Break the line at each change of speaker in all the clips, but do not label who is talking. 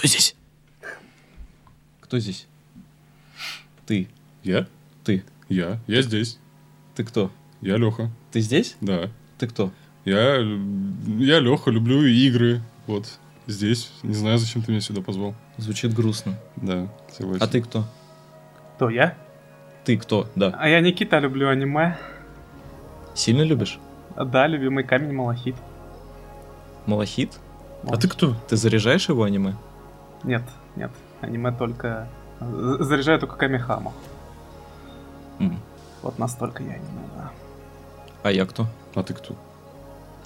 Кто здесь? Кто здесь? Ты.
Я?
Ты.
Я. Я здесь.
Ты кто?
Я Леха.
Ты здесь?
Да.
Ты кто?
Я, я Леха, люблю игры. Вот. Здесь. Не знаю, зачем ты меня сюда позвал.
Звучит грустно.
Да, согласен.
А ты кто?
Кто, я?
Ты кто? Да.
А я Никита, люблю аниме.
Сильно любишь?
Да, любимый камень Малахит.
Малахит?
А ты кто?
Ты заряжаешь его аниме?
Нет, нет. Аниме только... Заряжаю только Камихаму.
М.
Вот настолько я аниме, да.
А я кто?
А ты кто?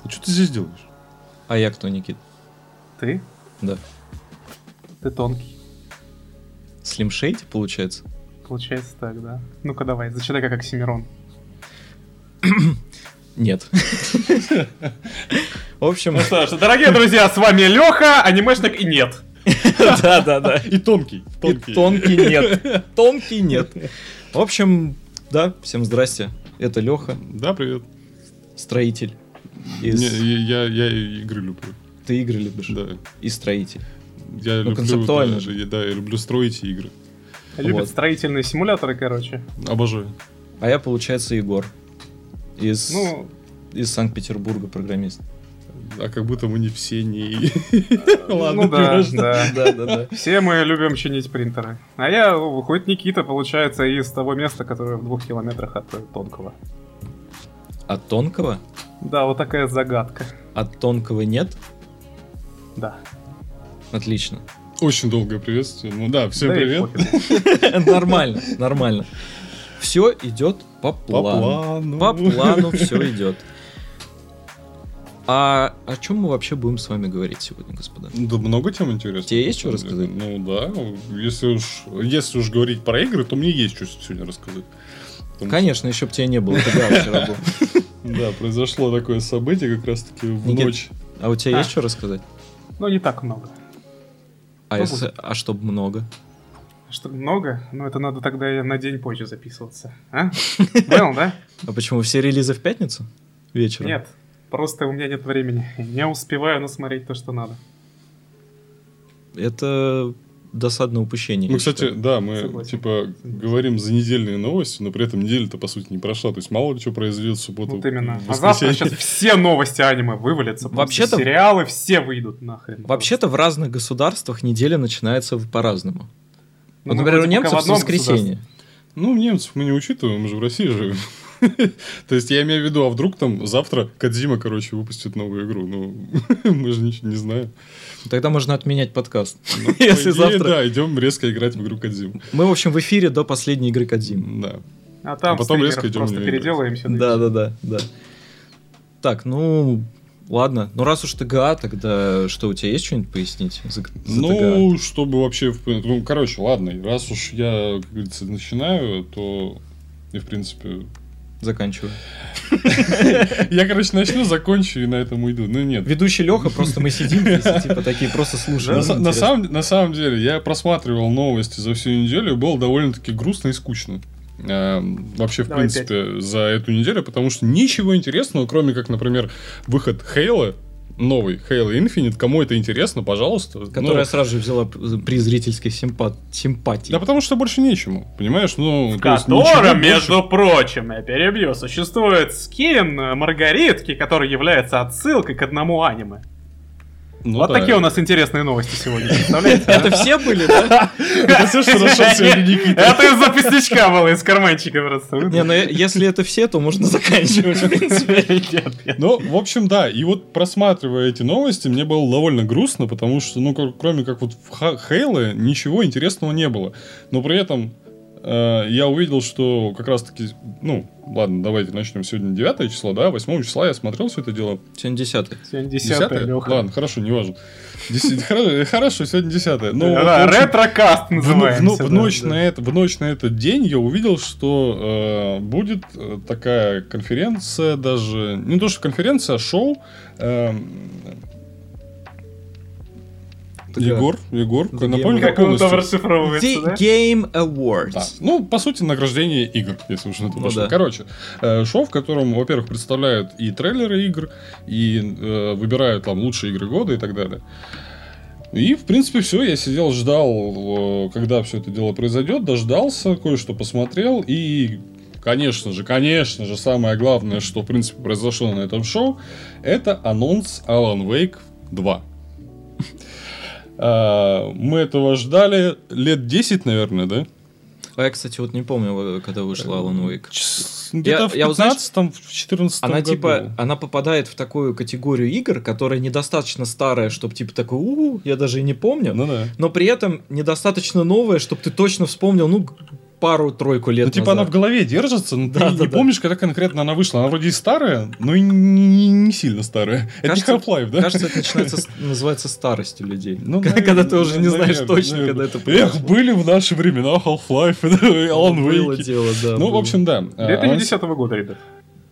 А что ты здесь делаешь?
А я кто, Никит?
Ты?
Да.
Ты тонкий.
Слим Шейди, получается?
Получается так, да. Ну-ка давай, зачитай как Оксимирон.
Нет. В общем,
Ну что ж, дорогие друзья, с вами Леха, анимешник и нет.
да, да, да.
И тонкий.
И тонкий нет. Тонкий нет. В общем, да, всем здрасте. Это Леха,
Да, привет.
строитель. Из...
Не, я, я, игры люблю.
Ты игры любишь?
Да.
И строитель.
Я люблю,
концептуально же.
я- Да, я люблю строить игры.
Любит
Вот.
строительные симуляторы, короче.
Обожаю.
А я, получается, Егор. Из,
Ну,
из Санкт-Петербурга программист.
А как будто мы не все не... Ладно,
ну да, да.
Да.
Все мы любим чинить принтеры. А я, выходит, Никита, получается, из того места, которое в двух километрах от Тонкого.
От тонкого?
Да, вот такая загадка.
От тонкого нет?
Да.
Отлично.
Очень долгое приветствие. Ну да, всем
Да
привет.
Нормально, нормально. Все идет по плану. По плану все идет. А о чем мы вообще будем с вами говорить сегодня, господа?
Да много тем интересно.
Тебе есть что рассказать?
Ну да, если уж, если уж говорить про игры, то мне есть что сегодня рассказать. Потому
Конечно, еще бы тебя не было, ты да, вчера был.
что, Да, произошло такое событие как раз-таки в
Никит,
ночь.
А у тебя
А.
есть что рассказать?
Ну, не так много.
А,
Ну,
если, а чтоб много?
Что, много? Ну, это надо тогда на день позже записываться. А? Понял, да?
А почему все релизы в пятницу? Вечером?
Нет. Просто у меня нет времени. Не успеваю насмотреть то, что надо.
Это досадное упущение.
Ну,
я
кстати,
считаю.
да, мы
Согласен.
типа говорим за недельные новости, но при этом неделя-то по сути не прошла. То есть мало ли что произойдет в субботу.
Вот именно.
в
А завтра сейчас все новости аниме вывалятся.
Вообще-то-
Сериалы все выйдут нахрен.
Вообще-то в разных государствах неделя начинается по-разному.
Ну,
Вот,
мы
например, у
вроде пока
немцев
в
воскресенье.
Ну, немцев мы не учитываем, мы же в России живем. То есть я имею в виду, а вдруг там завтра Кадзима, короче, выпустит новую игру. Ну, мы же ничего не знаем.
Тогда можно отменять подкаст.
Ну,
Если
идее,
завтра...
Да, идем резко играть в игру Кадзиму.
Мы, в общем, в эфире до последней игры Кадзим.
Да.
А там
А потом резко идем
просто переделаемся.
Да, да, да, да. Так, ну, ладно. Ну, раз уж ТГА, тогда что, у тебя есть что-нибудь пояснить за, за ТГА?
Ну, чтобы вообще... Ну, короче, ладно, раз уж я, как говорится, начинаю, то... И, в принципе...
Заканчиваю.
Я, короче, начну, закончу и на этом уйду. Ну, нет.
Ведущий Леха, просто мы сидим здесь, и, типа, такие просто слушаем.
на
Интересно.
самом, на самом деле, я просматривал новости за всю неделю, было довольно-таки грустно и скучно. Эм, вообще, в
Давай
принципе, за эту неделю, потому что ничего интересного, кроме как, например, выход Хейла, новый Halo Infinite, кому это интересно, пожалуйста. Ну,
Которая сразу же взяла при зрительской симпат... симпатии.
Да потому что больше нечему, понимаешь? Ну,
В котором,
больше-
между прочим, я перебью, существует скин э, Маргаритки, который является отсылкой к одному аниме.
Ну
вот
да.
такие у нас интересные новости сегодня, представляете?
Это все были, да?
Это все, что нашел сегодня Никита.
Это из записничка было, из карманчика просто.
Не, ну э, если это все, то можно заканчивать, в принципе.
Ну, в общем, да. И вот просматривая эти новости, мне было довольно грустно, потому что, ну, кр- кроме как вот в Хейле, ничего интересного не было. Но при этом э, я увидел, что как раз-таки, ну, ладно, давайте начнем. Сегодня 9 число, да, 8 числа я смотрел все это дело.
Сегодня десятый.
Сегодня
10
10 Леха.
Ладно, хорошо, не важно. Хорошо, сегодня 10 Ну,
ретрокаст называется.
в ночь на это, в ночь на этот день я увидел, что э, будет э, такая конференция, даже не то что конференция, а шоу.
Такая-
Егор, Егор, напомню,
Game-
как
он там расшифровывается,
The
да?
Game Awards.
Да. Ну, по сути, награждение игр, если уж на это
Ну
пошло.
да.
Короче, э, шоу, в котором, во-первых, представляют и трейлеры игр, и э, выбирают там лучшие игры года и так далее. И, в принципе, все. Я сидел, ждал, когда все это дело произойдет, дождался, кое-что посмотрел. И, конечно же, конечно же, самое главное, что, в принципе, произошло на этом шоу, это анонс Alan Wake 2. А, Мы этого ждали лет 10, наверное, да?
А я, кстати, вот не помню, когда вышла Alan Wake.
Где-то в
я вот, знаешь,
15 в 14
Она
году.
типа, она попадает в такую категорию игр, которая недостаточно старая, чтобы типа такой, у я даже и не помню,
Ну да.
но при этом недостаточно новая, чтобы ты точно вспомнил, ну, пару-тройку лет
Ну, типа она в
назад.
голове держится, но
Да,
ты
да,
не
да.
помнишь, когда конкретно она вышла. Она вроде и старая, но и не, не- сильно старая.
Кажется-
это не Half-Life, да?
Кажется, это начинается, называется старостью людей.
Ну,
когда,
наверное,
когда ты уже не знаешь
наверное,
точно,
наверное.
когда это
Эх,
произошло.
были в наши времена Half-Life, и Alan
Было
Wake.
дело, да.
Ну, в
было.
общем, да. А,
2010 года, ребят.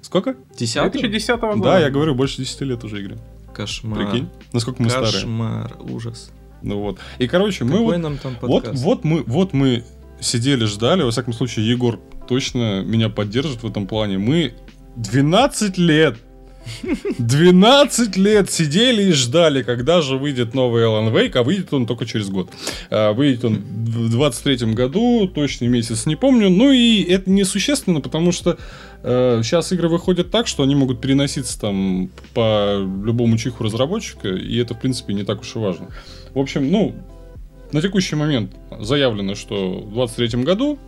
Сколько?
Десятый?
2010 года.
Да, я говорю, больше 10 лет уже игре.
Кошмар.
Прикинь, насколько мы старые.
Кошмар, ужас.
Ну вот. И, короче, мы
Какой
вот
там
Вот,
подкаст?
вот мы, вот мы сидели, ждали. Во всяком случае, Егор точно меня поддержит в этом плане. Мы 12 лет 12 лет сидели и ждали, когда же выйдет новый Alan Wake, а выйдет он только через год. А, Выйдет он в 23 году, точный месяц не помню. Ну и это несущественно, потому что э, сейчас игры выходят так, что они могут переноситься там по любому чиху разработчика, и это, в принципе, не так уж и важно. В общем, ну, на текущий момент заявлено, что в 23 году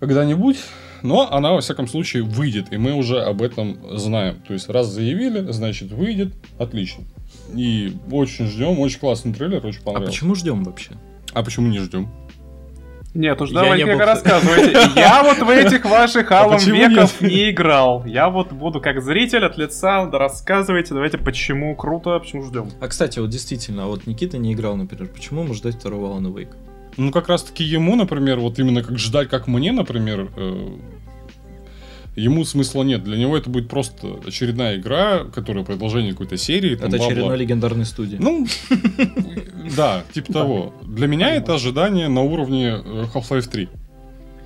когда-нибудь, но она, во всяком случае, выйдет, и мы уже об этом знаем. То есть, раз заявили, значит, выйдет, отлично. И очень ждем, очень классный трейлер, очень
А
понравился.
почему ждем вообще?
А почему не ждем?
Нет, уж давайте
не был-
рассказывайте. Я вот в этих ваших Алан Веков не играл. Я вот буду как зритель от лица, да рассказывайте, давайте, почему круто, почему ждем.
А, кстати, вот действительно, а вот Никита не играл, например. Почему ему ждать второго Alan Wake?
Ну, как раз-таки ему, например, вот именно как ждать, как мне, например, э, ему смысла нет. Для него это будет просто очередная игра, которая продолжение какой-то серии. там,
Это
бла-бла.
очередной легендарной студии.
Ну, да, типа того. Для меня это ожидание на уровне э, Half-Life 3.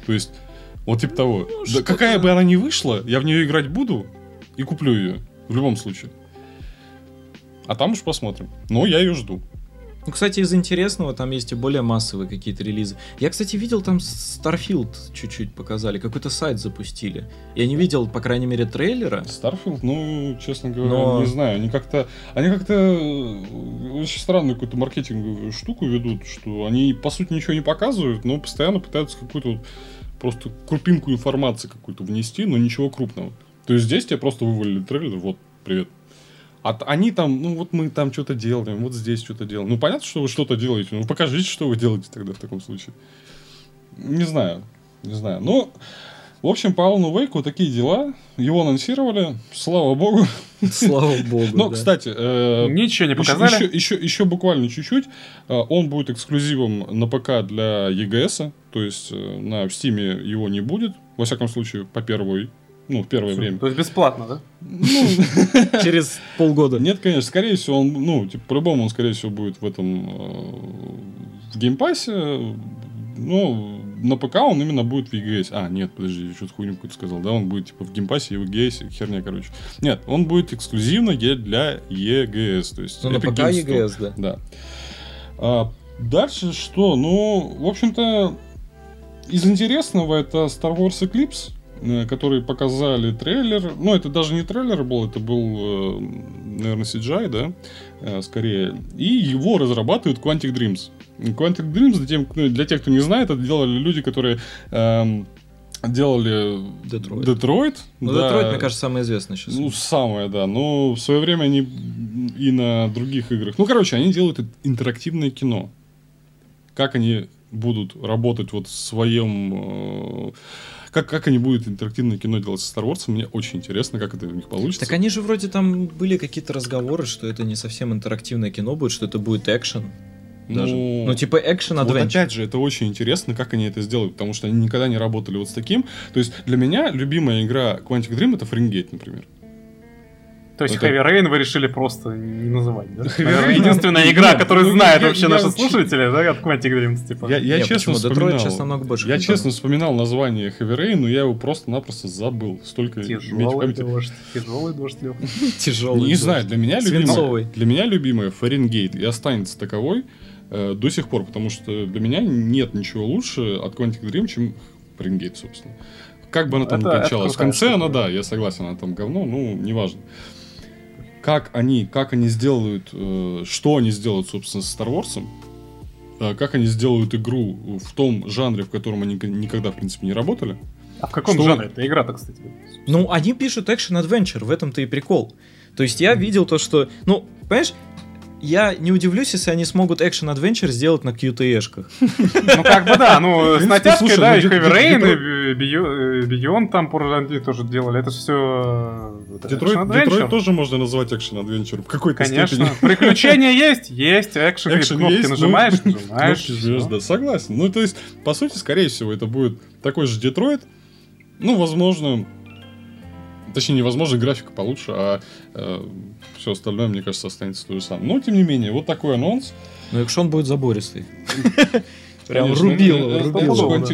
То есть, вот типа того.
Ну,
Да какая бы она ни вышла, я в нее играть буду и куплю ее. В любом случае. А там уж посмотрим. Но я ее жду.
Ну, кстати, из интересного там есть и более массовые какие-то релизы. Я, кстати, видел там Starfield чуть-чуть показали, какой-то сайт запустили. Я не видел, по крайней мере, трейлера.
Starfield, ну, честно говоря,
Но-
не знаю. Они как-то. Они как-то э, очень странную какую-то маркетинговую штуку ведут, что они, по сути, ничего не показывают, но постоянно пытаются какую-то вот просто крупинку информации какую-то внести, но ничего крупного. То есть здесь тебе просто вывалили трейлер, вот, привет. А они там, ну вот мы там что-то делаем, вот здесь что-то делаем. Ну понятно, что вы что-то делаете, ну покажите, что вы делаете тогда в таком случае. Не знаю, не знаю. Ну, в общем, по Алану Вейку такие дела. Его анонсировали, слава богу.
Слава богу.
Но,
да.
кстати, э,
Ничего не показали.
еще, еще, еще буквально чуть-чуть. э, Он будет эксклюзивом на ПК для EGS. То есть э, на Steam его не будет. Во всяком случае, по первой. Ну, в первое время.
То есть бесплатно, да?
Через полгода.
Нет, конечно, скорее всего, он, ну, типа, по-любому он, скорее всего, будет в этом, э, в геймпассе, ну, на ПК он именно будет в EGS. А, нет, подожди, я что-то хуйню какую-то сказал, да, он будет, типа, в геймпассе и в EGS, херня, короче. Нет, он будет эксклюзивно для EGS, то есть...
Ну, на ПК. EGS, да.
Да. А, дальше что? Ну, в общем-то, из интересного это Star Wars Eclipse, э, который показали трейлер. Ну, это даже не трейлер был, это был, э, наверное, CGI, да, э, скорее. И его разрабатывают Quantic Dreams. Quantic Dreams, для, тем, ну, для тех, кто не знает, это делали люди, которые эм, делали
Детройт.
Детройт.
Ну,
да.
Детройт, мне кажется, самое известное сейчас.
Ну, самое, да. Но в свое время они и на других играх. Ну, короче, они делают интерактивное кино. Как они будут работать вот в своем... э, Как, как они будут интерактивное кино делать со Star Wars, мне очень интересно, как это у них получится.
Так они же вроде там были какие-то разговоры, что это не совсем интерактивное кино будет, что это будет экшен. Даже.
Ну,
Ну, типа экшен
Вот
адвенчер.
опять же, это очень интересно, как они это сделают, потому что они никогда не работали вот с таким. То есть для меня любимая игра Quantic Dream это Фаренгейт, например.
То есть
Это-
Heavy Rain вы решили просто не называть, да? Наверное, единственная
ну,
игра, которую
ну,
знают вообще наши слушатели, да, от Quantic Dreams, типа.
Я, честно вспоминал.
сейчас намного больше
я честно вспоминал название Heavy Rain, но я его просто-напросто забыл. Столько
Тяжелый дождь, тяжелый дождь, Лёха.
Тяжелый.
Не знаю, для меня любимая, для меня любимая Фаренгейт и останется таковой э, до сих пор, потому что для меня нет ничего лучше от Quantic Dream, чем Фаренгейт, собственно. Как бы она там
Это-
ни
это
кончалась. В конце
штука.
она, да, я согласен, она там говно, ну, неважно. Как они, как они сделают, э, что они сделают, собственно, с Star Wars, э, как они сделают игру в том жанре, в котором они никогда, в принципе, не работали.
А в каком
Что-
жанре эта игра-то, кстати?
Ну, они пишут Action Adventure, в этом-то и прикол. То есть я видел то, что... Ну, понимаешь, я не удивлюсь, если они смогут Adventure сделать на QTE-шках.
Ну, как бы да, ну, с натяжкой,
слушай,
да,
ну,
и Heavy Rain, и э, Beyond там по тоже делали. Это все
Детройт, Детройт тоже можно назвать экшен адвенчур в какой-то
Конечно. Приключения есть, есть, экшен,
Экшен
кнопки
есть, ну,
нажимаешь, нажимаешь.
Кнопки жмешь,
всё.
да, согласен. Ну, то есть, по сути, скорее всего, это будет такой же Детройт. Ну, возможно... Точнее, невозможно, графика получше, а все остальное, мне кажется, останется то же самое. Но, тем не менее, вот такой анонс.
Но экшон будет забористый. Прям рубил, рубил уровня.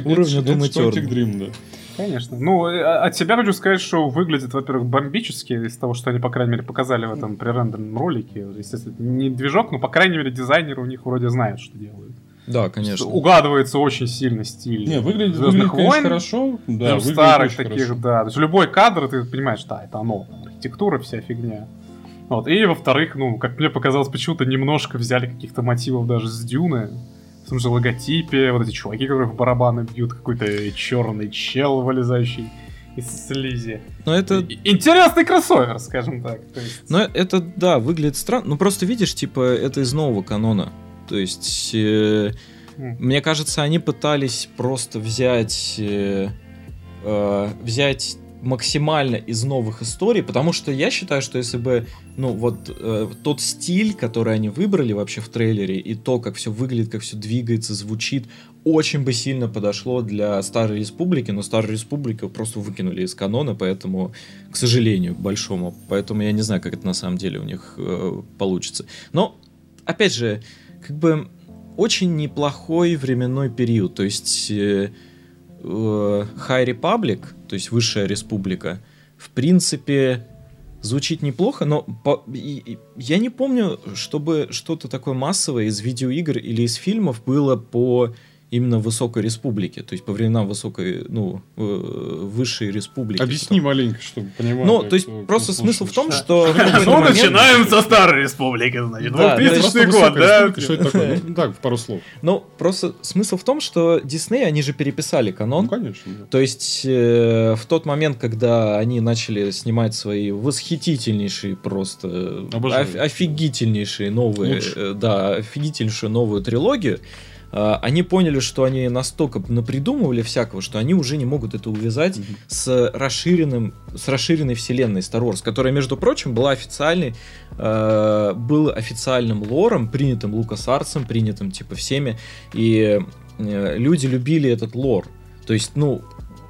Dream, да.
Конечно. Ну, э, от себя хочу сказать, что выглядит, во-первых, бомбически из того, что они, по крайней мере, показали в этом пререндерном ролике. Естественно, не движок, но, по крайней мере, дизайнеры у них вроде знают, что делают.
Да, конечно.
Угадывается очень сильно стиль
Не, выглядит, выглядит
«Звездных
конечно,
войн».
хорошо. Да,
Прям
выглядит
старых
очень
таких,
хорошо.
да. То есть любой кадр, ты понимаешь, да, это оно. Архитектура, вся фигня. Вот. И во-вторых, ну, как мне показалось, почему-то немножко взяли каких-то мотивов даже с Дюны. В том же логотипе, вот эти чуваки, которые в барабаны бьют, какой-то черный чел, вылезающий из слизи.
Но это...
Интересный кроссовер, скажем так. Есть-
Но это, да, выглядит странно. Ну, просто видишь, типа, это из нового канона. То есть, э,
М.
мне кажется, они пытались просто взять... э, э, взять максимально из новых историй, потому что я считаю, что если бы, ну, вот э, тот стиль, который они выбрали вообще в трейлере, и то, как все выглядит, как все двигается, звучит, очень бы сильно подошло для Старой Республики, но Старую Республику просто выкинули из канона, поэтому, к сожалению, к большому, поэтому я не знаю, как это на самом деле у них э, получится. Но, опять же, как бы очень неплохой временной период, то есть э, э, High Republic, то есть Высшая Республика, в принципе, звучит неплохо, но по- и- и- я не помню, чтобы что-то такое массовое из видеоигр или из фильмов было по именно Высокой Республике, то есть по временам Высокой, ну, э, Высшей Республики.
Объясни маленько, чтобы понимали.
Ну, то есть
кто-
просто
кто
смысл в том, что...
Ну, начинаем со Старой Республики, значит.
Да, то есть
2000
Просто
год, да?
Что это такое? Ну, так, в пару слов.
Ну, просто смысл в том, что Дисней, они же переписали канон,
Ну, конечно.
То есть э, в тот момент, когда они начали снимать свои восхитительнейшие просто офигительнейшие новые, э, да, офигительнейшую новую трилогию, они поняли, что они настолько напридумывали всякого, что они уже не могут это увязать с расширенным, с расширенной вселенной Star Wars, которая, между прочим, была официальной, э, был официальным лором, принятым Лукас Артсом, принятым типа всеми, и э, люди любили этот лор. То есть, ну,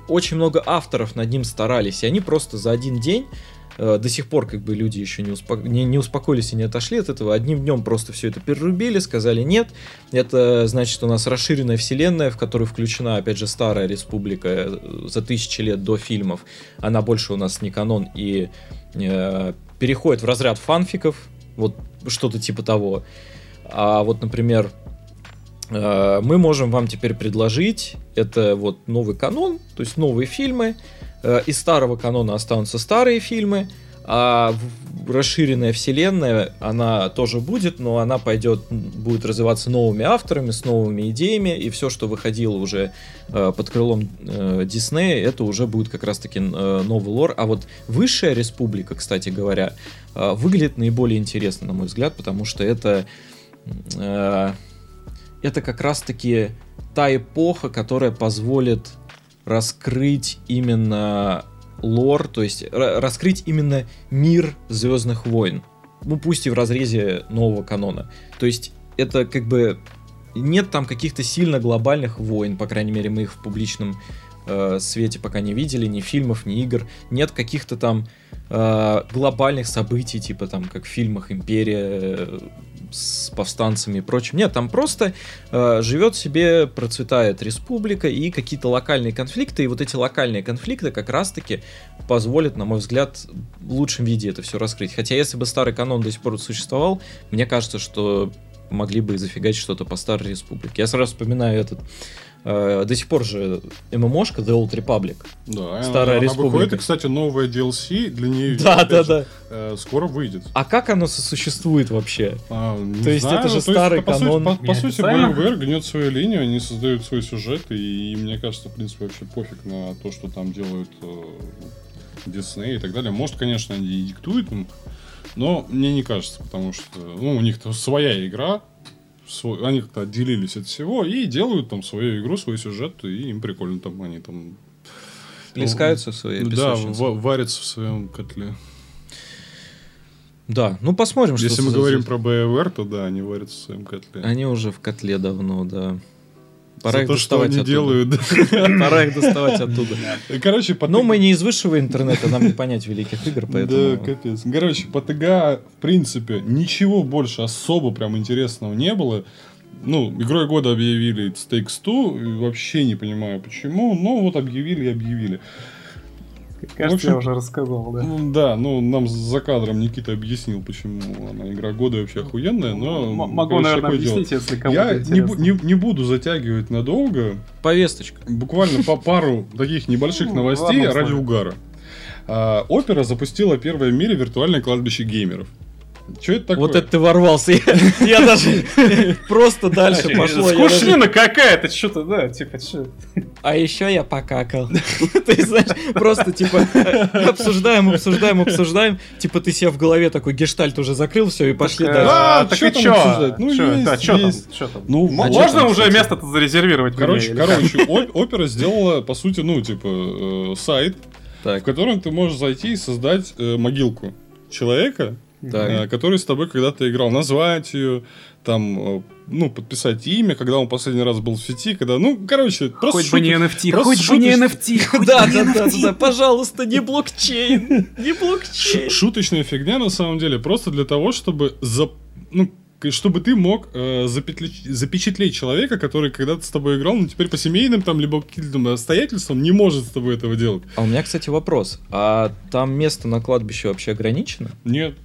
очень много авторов над ним старались, и они просто за один день до сих пор как бы люди еще не, успо- не, не успокоились и не отошли от этого. Одним днем просто все это перерубили, сказали нет. Это значит у нас расширенная вселенная, в которую включена, опять же, старая республика э, за тысячи лет до фильмов. Она больше у нас не канон и э, переходит в разряд фанфиков, вот что-то типа того. А вот, например, э, мы можем вам теперь предложить, это вот новый канон, то есть новые фильмы, Э, из старого канона останутся старые фильмы, а расширенная вселенная, она тоже будет, но она пойдет, будет развиваться новыми авторами, с новыми идеями, и все, что выходило уже э, под крылом э, Диснея, это уже будет как раз-таки э, новый лор. А вот Высшая Республика, кстати говоря, э, выглядит наиболее интересно, на мой взгляд, потому что это э, это как раз-таки та эпоха, которая позволит раскрыть именно лор, то есть ра- раскрыть именно мир Звездных войн. Ну, пусть и в разрезе нового канона. То есть это как бы нет там каких-то сильно глобальных войн, по крайней мере, мы их в публичном э, свете пока не видели, ни фильмов, ни игр. Нет каких-то там э, глобальных событий, типа там, как в фильмах «Империя», с повстанцами и прочим. Нет, там просто э, живет себе, процветает республика и какие-то локальные конфликты. И вот эти локальные конфликты как раз-таки позволят, на мой взгляд, в лучшем виде это все раскрыть. Хотя если бы старый канон до сих пор существовал, мне кажется, что могли бы и зафигать что-то по старой республике. Я сразу вспоминаю этот Э, до сих пор же ММОшка The Old Republic.
Да,
Старая
она,
республика.
Выходит, и, кстати, новая DLC для нее
Да, да,
же,
да.
э, скоро выйдет.
А как оно сосуществует вообще?
А, не
То есть
знаю,
это же
то есть
старый
по сути-
канон.
По, по сути. BioWare гнет свою линию, они создают свой сюжет, и, и мне кажется, в принципе, вообще пофиг на то, что там делают э, Disney и так далее. Может, конечно, они и диктуют им, но мне не кажется, потому что ну, у них-то своя игра, свой- они как-то отделились от всего и делают там свою игру, свой сюжет, и им прикольно там, они там
Плескаются в своей
да, варятся в своем котле.
Да, ну посмотрим, что
Если мы говорим про BioWare, то да, они варятся в своем котле.
Они уже в котле давно, да.
За
Пора их
то, что
доставать
они
оттуда.
делают. да.
Пора их доставать оттуда.
Короче, по
Ну, мы не из высшего интернета, нам не понять великих игр,
Да,
поэтому...
капец. Короче, по ТГА, в принципе, ничего больше особо прям интересного не было. Ну, игрой года объявили It Takes Two, вообще не понимаю почему, но вот объявили и объявили.
Кажется,
В общем,
я уже рассказал, да.
Ну, Да, ну нам за кадром Никита объяснил, почему она игра года вообще охуенная, но...
М- Могу,
короче,
наверное,
такое дело.
объяснить, если кому-то
Я не, бу- не, не буду затягивать надолго,
Повесточка.
буквально по пару таких небольших
Ну,
новостей ради угара. А, Опера запустила первое в мире виртуальное кладбище геймеров. Что это такое?
Вот это ты ворвался. Я даже просто дальше пошло.
Скучнина какая-то, что-то, да, типа, что.
А еще я покакал. Ты знаешь, просто типа обсуждаем, обсуждаем, обсуждаем. Типа ты себе в голове такой гештальт уже закрыл, все, и пошли
Так,
дальше.
А,
так
чё
и
обсуждать? Ну,
Чё,
есть? Ну,
а чё
Можно уже место-то зарезервировать? мне
Короче, короче, опера сделала, по сути, ну, типа, э, сайт, в
Так,
котором ты можешь зайти и создать э, могилку человека, э, который с тобой когда-то играл, назвать ее, там, э, ну, подписать имя, когда он последний раз был в сети, когда, ну, короче, просто
Хоть бы не NFT,
просто
хоть бы не NFT, хоть
Да,
бы
да,
не
да,
NFT.
да, пожалуйста, не блокчейн, не блокчейн.
шуточная фигня на самом деле, просто для того, чтобы за, ну, чтобы ты мог э, запетле- запечатлеть человека, который когда-то с тобой играл, но теперь по семейным там либо каким-то обстоятельствам не может с тобой этого делать.
А у меня, кстати, вопрос. А там место на кладбище вообще ограничено?
Нет.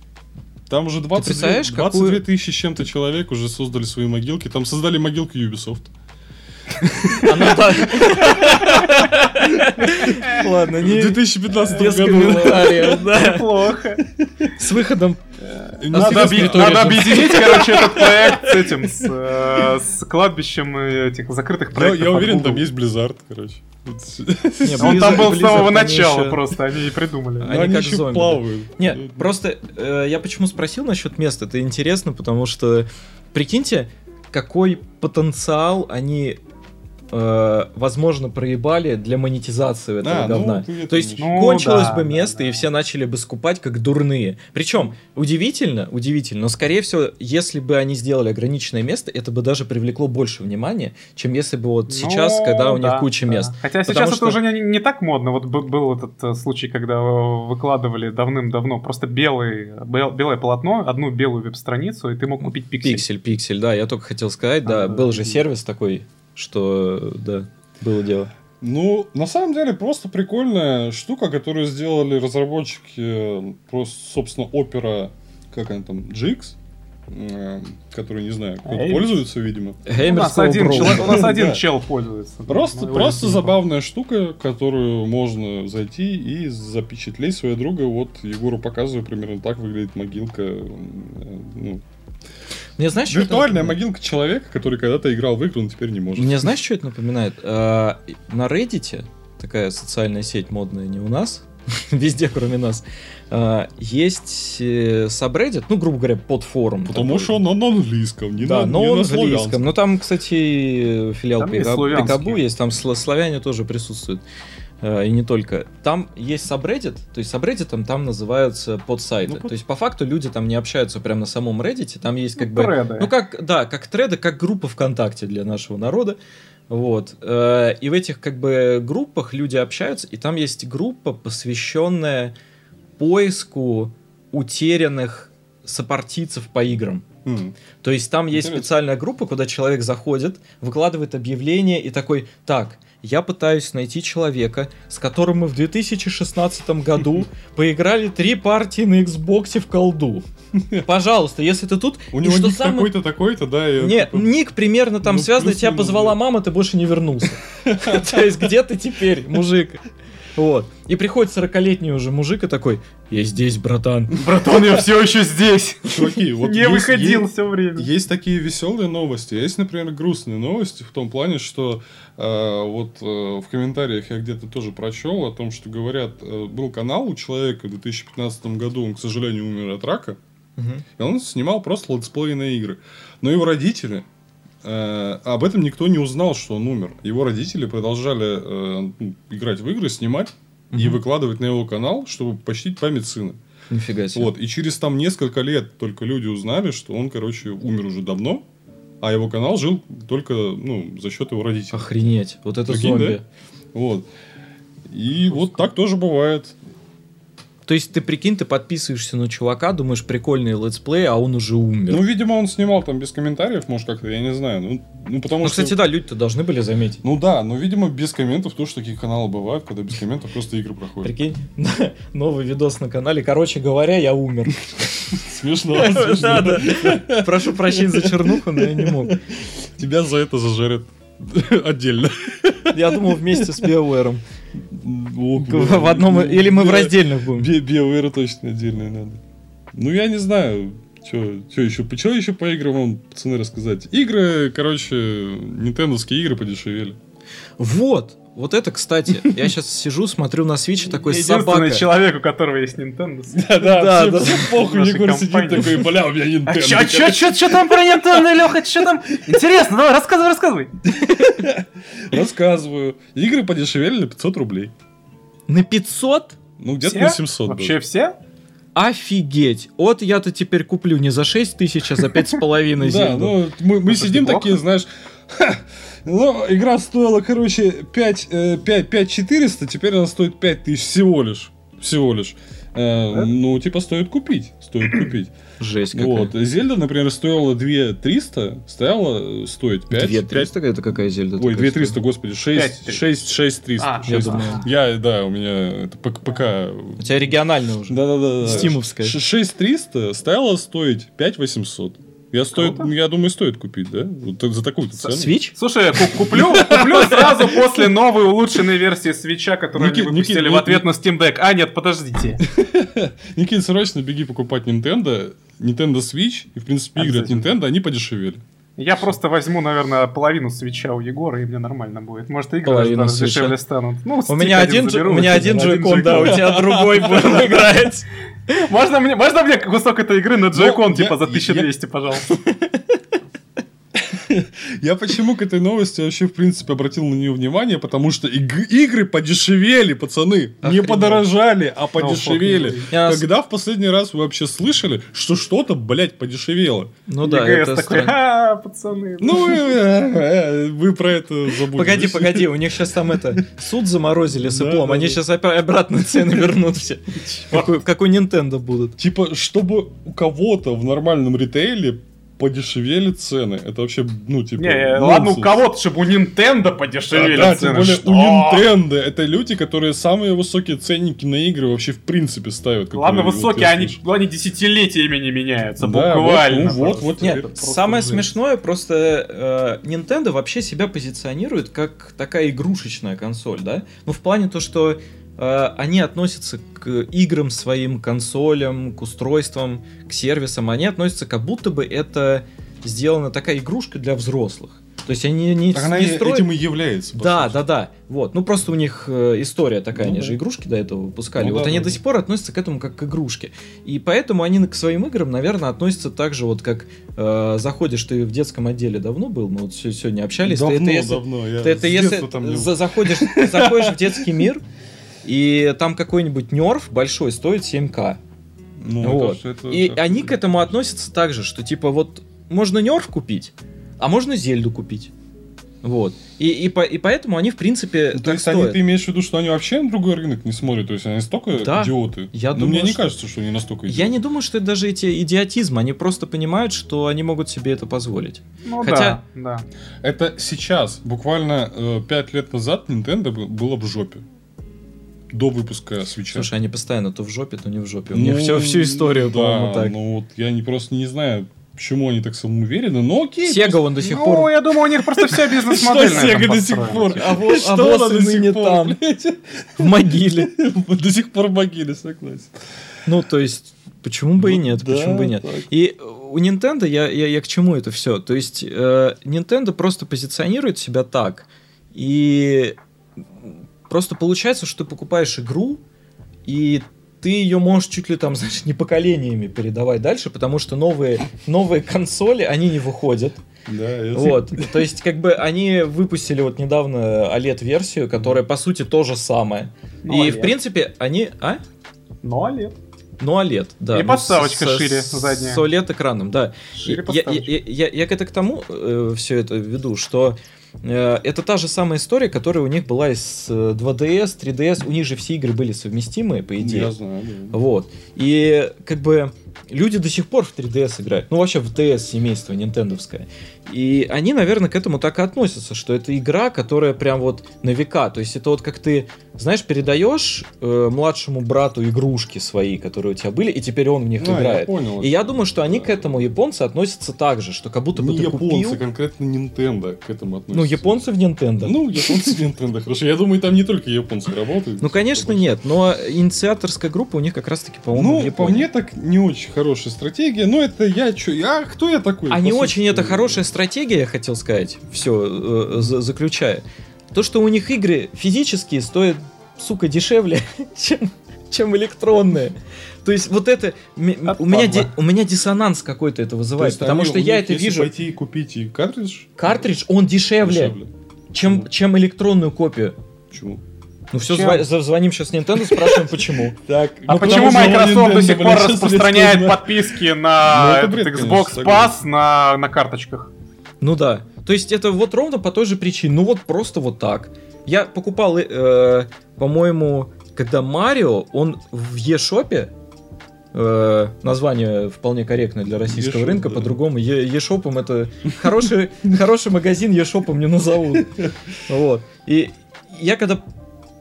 Там уже 22,
представляешь,
22
какую-
тысячи с чем-то человек уже создали свои могилки. Там создали могилки Ubisoft.
Ладно,
В
не...
2015
Без
году.
комментариев, да.
Плохо.
С выходом...
Надо,
кто
надо объединить, короче, этот проект с этим, с, э, кладбищем э, этих закрытых проектов.
я уверен, там есть Blizzard, короче.
Не,
Он там был с самого начала просто, они и придумали.
Они
Они
как зомби,
плавают.
Не, просто э, я почему спросил насчет места, это интересно, потому что прикиньте, какой потенциал они, э, возможно, проебали для монетизации этого
А, ну,
говна.
это
То есть
Ну,
кончилось
да,
бы
да,
место,
да.
и все начали бы скупать как дурные. Причем, удивительно, удивительно, но скорее всего, если бы они сделали ограниченное место, это бы даже привлекло больше внимания, чем если бы вот сейчас,
Ну,
когда у них
да,
куча
да.
мест.
Хотя
Потому
сейчас
что-
это уже не, не так модно. Вот был этот э, случай, когда э, выкладывали давным-давно просто белый, бел- белое полотно, одну белую веб-страницу, и ты мог купить пиксель.
Пиксель, пиксель, да, я только хотел сказать, да,
А,
был же
да.
сервис такой, что, да, было дело.
Ну, на самом деле, просто прикольная штука, которую сделали разработчики, просто, собственно, опера, как она там, GX, э, который, не знаю, кто-то
Эй.
пользуется, видимо.
У нас один, человек- у нас один чел пользуется.
Просто, просто забавная штука, которую можно зайти и запечатлеть своего друга. Вот Егору показываю, примерно так выглядит могилка. э, Ну,
Мне знаешь,
виртуальная могилка человека, который когда-то играл в игру, но теперь не может.
Мне знаешь, что это напоминает? А, На Reddit, такая социальная сеть модная не у нас, везде кроме нас, а, есть э, subreddit, ну, грубо говоря, под форум.
Потому
такой.
что он на английском, не
Да,
на,
но
не
он
на
английском.
славянском.
Но там, кстати, филиал. Пикабу есть, там славяне тоже присутствуют. Э, И не только. Там есть subreddit, то есть subreddit там называются подсайты.
Ну, под-
То есть по факту люди там не общаются прямо на самом Reddit, там есть как
Ну,
бы...
треды.
Ну как, да, как треды, как группа ВКонтакте для нашего народа. Вот. Э, И в этих как бы группах люди общаются, и там есть группа, посвященная поиску утерянных сопартийцев по играм.
М.
То есть там есть специальная группа, куда человек заходит, выкладывает объявление и такой, так, я пытаюсь найти человека, с которым мы в 2016 году поиграли три партии на Xbox в колду. Пожалуйста, если ты тут...
У него
что
ник
самое-
такой-то, такой-то, да? и
не,
такой,
ник примерно там
Ну,
связан, тебя позвала мама, ты больше не вернулся. То есть где ты теперь, мужик? Вот. И приходит 40-летний уже мужик и такой, я здесь, братан.
Братан, я все еще здесь.
Чуваки, вот
Не
есть-
выходил
есть-
все время.
Есть такие веселые новости, есть, например, грустные новости в том плане, что э, вот э, в комментариях я где-то тоже прочел о том, что говорят, э, был канал у человека в 2015 году, он, к сожалению, умер от рака,
Мгм.
и он снимал просто летсплейные игры. Но его родители, э, об этом никто не узнал, что он умер. Его родители продолжали э, играть в игры, снимать и выкладывать на его канал, чтобы почтить память сына.
Нифига себе.
Вот, и через там несколько лет только люди узнали, что он, короче, умер уже давно, а его канал жил только, ну, за счет его родителей.
Охренеть, вот это
Прикинь,
зомби.
Вот. И вот так тоже бывает.
То есть ты прикинь, ты подписываешься на чувака, думаешь, прикольный летсплей, а он уже умер.
Ну,
Ну,
видимо, он снимал там без комментариев, может, как-то, я не знаю. Ну, ну потому что...
кстати, да, люди-то должны были заметить.
Ну да, но, видимо, без комментов тоже такие каналы бывают, когда без комментов просто игры проходят.
Прикинь, новый видос на канале. Короче говоря, я умер.
Смешно,
Да,
смешно.
да. Прошу прощения за чернуху, но я не мог.
Тебя за это зажарят отдельно.
Я думал вместе с BioWare. В одном... Или мы в раздельных будем.
Биовера точно отдельно надо. Ну, я не знаю, что еще, что еще по играм вам, пацаны, рассказать. Игры, короче, нинтендовские игры подешевели.
Вот. Вот это, кстати, я сейчас сижу, смотрю на Switch такой с
Единственный
собакой.
человек, у которого есть Nintendo.
Да,
Да, да.
похуй, Егор сидит такой, бля, у меня
А
Nintendo.
чё, чё, чё, чё там про Nintendo, Леха? Чё там? Интересно, давай, рассказывай, рассказывай.
Рассказываю. Игры подешевели на 500 рублей.
На 500?
Ну, где-то на 700
Вообще все?
Офигеть. Вот я-то теперь куплю не за 6 тысяч, а за 5,5
Да,
Зельду.
ну, мы, сидим такие, знаешь, «Ха, ну, игра стоила, короче, 5, э, 5, 5 400, теперь она стоит 5 тысяч всего лишь. Всего лишь. Э,
Да?
Ну, типа, стоит купить. Стоит купить.
Жесть какая.
Вот. Зельда, например, стоила 2 300, стояла стоить 5.
2300 это какая Зельда?
Ой,
такая
2 300, господи, 6,
5
6, 6 300.
А,
Я
Шесть.
думаю.
Я, да, у меня это ПК. ПК.
У тебя региональная уже.
Да-да-да.
Стимовская.
6 300 стала стоить 5 800. Я, стоит,
Круто.
я думаю, стоит купить, да? Вот за такую цену.
Switch?
Слушай, я куплю, куплю сразу после новой улучшенной версии свеча, которую
Никит,
они выпустили
Никит,
в
ну-
ответ на Steam Deck. А, нет, подождите.
Никит, срочно беги покупать Nintendo, Nintendo Switch, и, в принципе, игры от. Nintendo, они подешевели.
Я просто возьму, наверное, половину свеча у Егора, и мне нормально будет. Может, игры
Половину
даже
свеча.
дешевле станут. Ну,
У меня один,
заберу,
у меня один джойкон, да, у тебя другой будем играть.
Можно мне, можно мне кусок этой игры на джойкон,
я-
типа, за
я-
1200, пожалуйста?
Я почему к этой новости вообще, в принципе, обратил на нее внимание, потому что иг- игры подешевели, пацаны. Не
Охренеть.
подорожали, а подешевели.
с-
Когда в последний раз вы вообще слышали, что что-то, блядь, подешевело?
Ну да,
ЕГС
это
такой, а, пацаны.
Ну, э, э, вы про это забудете.
Погоди, погоди, у них сейчас там это суд заморозили с
да,
они сейчас обратно цены вернут все. Как у- Как у Nintendo будут.
Типа, чтобы у кого-то в нормальном ритейле подешевели цены. Это вообще, ну, типа...
Не, э, ладно, у кого-то, чтобы у Nintendo
Да,
подешевели
да, тем
цены.
более
Что?
у Nintendo. Это люди, которые самые высокие ценники на игры вообще в принципе ставят.
Ладно,
вот
высокие,
я
они,
слышал.
они десятилетиями не меняются,
Да,
буквально.
вот, ну, вот, вот
Нет, самое
жесть.
смешное, просто э, Nintendo вообще себя позиционирует как такая игрушечная консоль, да? Ну, в плане то, что они относятся к играм своим, консолям, к устройствам, к сервисам, они относятся как будто бы это сделана такая игрушка для взрослых. То есть они не,
Так она
не
и
строят...
этим и является.
Да,
сути.
да, да. Вот. Ну просто у них э, история такая,
Ну
они
да.
же игрушки до этого выпускали.
Ну
вот
да,
они
да,
до сих пор относятся к этому как к игрушке. И поэтому они к своим играм, наверное, относятся так же, вот как э, заходишь ты в детском отделе давно был, мы вот сегодня общались. ты
Давно,
это если,
давно. Я
ты это если
там
заходишь, заходишь в детский мир, и там какой-нибудь нерв большой стоит 7к.
Ну, это
Вот.
ж- это-
И
это-
они к этому относятся так же, что типа вот можно нерв купить, а можно Зельду купить. Вот. И, и, по, и поэтому они, в принципе,
Ну,
так
то есть они,
стоят.
ты имеешь в виду, что они вообще на другой рынок не смотрят? То есть они настолько
Да.
идиоты?
Я
Но
думаю,
мне не
что-
кажется, что они настолько идиоты.
Я не думаю, что это даже эти идиотизм. Они просто понимают, что они могут себе это позволить.
Ну
Хотя-
да, да.
Это сейчас, буквально э, пять лет назад, Nintendo бы- было в жопе. До выпуска свеча.
Слушай, они постоянно то в жопе, то не в жопе. У меня все, всю историю,
Ну, да,
по-моему, так.
Ну вот я не, просто не знаю, почему они так самоуверены, но окей.
Сега он до сих
ну,
пор...
я думаю, у них просто вся бизнес-модель этом
Sega до сих пор?
типа.
А вот,
Что
а
она до сих пор,
в могиле.
До сих пор в могиле, согласен.
Ну, то есть, почему бы и
Ну,
нет, почему бы и нет. И у Nintendo, я, я, я к чему это все? То есть, э, Nintendo просто позиционирует себя так. И просто получается, что ты покупаешь игру, и ты ее можешь чуть ли там, знаешь, не поколениями передавать дальше, потому что новые, новые консоли, они не выходят.
Да, я
Вот, то есть, как бы они выпустили вот недавно OLED-версию, которая, по сути, то же самое.
Ну,
И, в
OLED.
принципе, они... А?
Ну, Олег.
Ну, OLED, да.
И
ну,
подставочка
с-
шире
с-
задняя.
С OLED-экраном, да.
Шире
я, я,
подставочка.
я, я, я к это к тому все это веду, что э, это та же самая история, которая у них была и с э, 2DS, 3DS. У них же все игры были совместимые, по идее.
Я знаю, да.
Вот. И как бы люди до сих пор в 3DS играют. Ну, вообще в DS семейство нинтендовское. И они, наверное, к этому так и относятся, что это игра, которая прям вот на века. То есть это вот как ты, знаешь, передаешь э, младшему брату игрушки свои, которые у тебя были, и теперь он в них
А, я
играет.
понял.
И я думаю, что они к этому японцы относятся так же, что как будто бы
не
ты
японцы,
купил.
конкретно Nintendo к этому относятся.
Ну, японцы в Nintendo.
Ну, японцы в Nintendo, хорошо. Я думаю, там не только японцы работают.
Ну, конечно, нет, но инициаторская группа у них как раз-таки, по-моему,
Ну, по мне так не очень хорошая стратегия, но это я чё, я, кто я такой?
А не очень это хорошая стратегия, я хотел сказать, все, заключая. То, что у них игры физические стоят, сука, дешевле, чем, чем электронные. То есть вот это... У меня, ди- у меня диссонанс какой-то это
То
вызывает,
есть
потому
они-
что я
них,
это
если
вижу...
пойти и купить и картридж,
Картридж, он дешевле,
дешевле.
Чем, чем электронную копию.
Почему?
Ну все,
Чем?
звоним сейчас Nintendo, спрашиваем, почему.
Так,
А
ну,
почему Microsoft до
Nintendo,
сих пор распространяет подписки
Ну,
на этот
бред,
Xbox
конечно,
Pass на, на карточках?
Ну да. То есть это вот ровно по той же причине. Ну вот просто вот так. Я покупал, э, по-моему, когда Марио, он в eShop, э, название вполне корректное для российского
eShop,
рынка,
да.
по-другому. Е- eShop это хороший, хороший магазин eShop не назовут. Вот. И я когда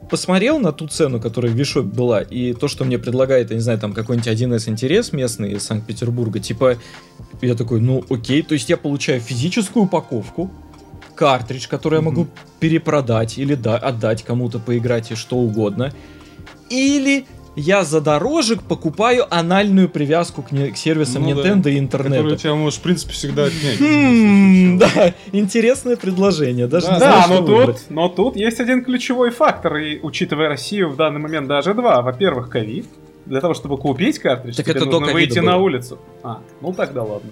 посмотрел на ту цену, которая в eShop была, и то, что мне предлагает, я не знаю, там какой-нибудь 1С интерес местный из Санкт-Петербурга, типа, я такой, ну окей, то есть я получаю физическую упаковку, картридж, который я могу перепродать или да, отдать кому-то поиграть и что угодно, или я за дорожек покупаю анальную привязку к, не- к сервисам
Ну да,
Nintendo и
Который
интернету.
у тебя можешь, в принципе, всегда отнять.
Хм, да, интересное предложение. Даже
Да,
Да, но
выбрать.
тут, но тут есть один ключевой фактор, и учитывая Россию в данный момент даже два. Во-первых, ковид. Для того, чтобы купить картридж,
Так
тебе
это
нужно выйти
было.
на улицу. А, ну тогда ладно.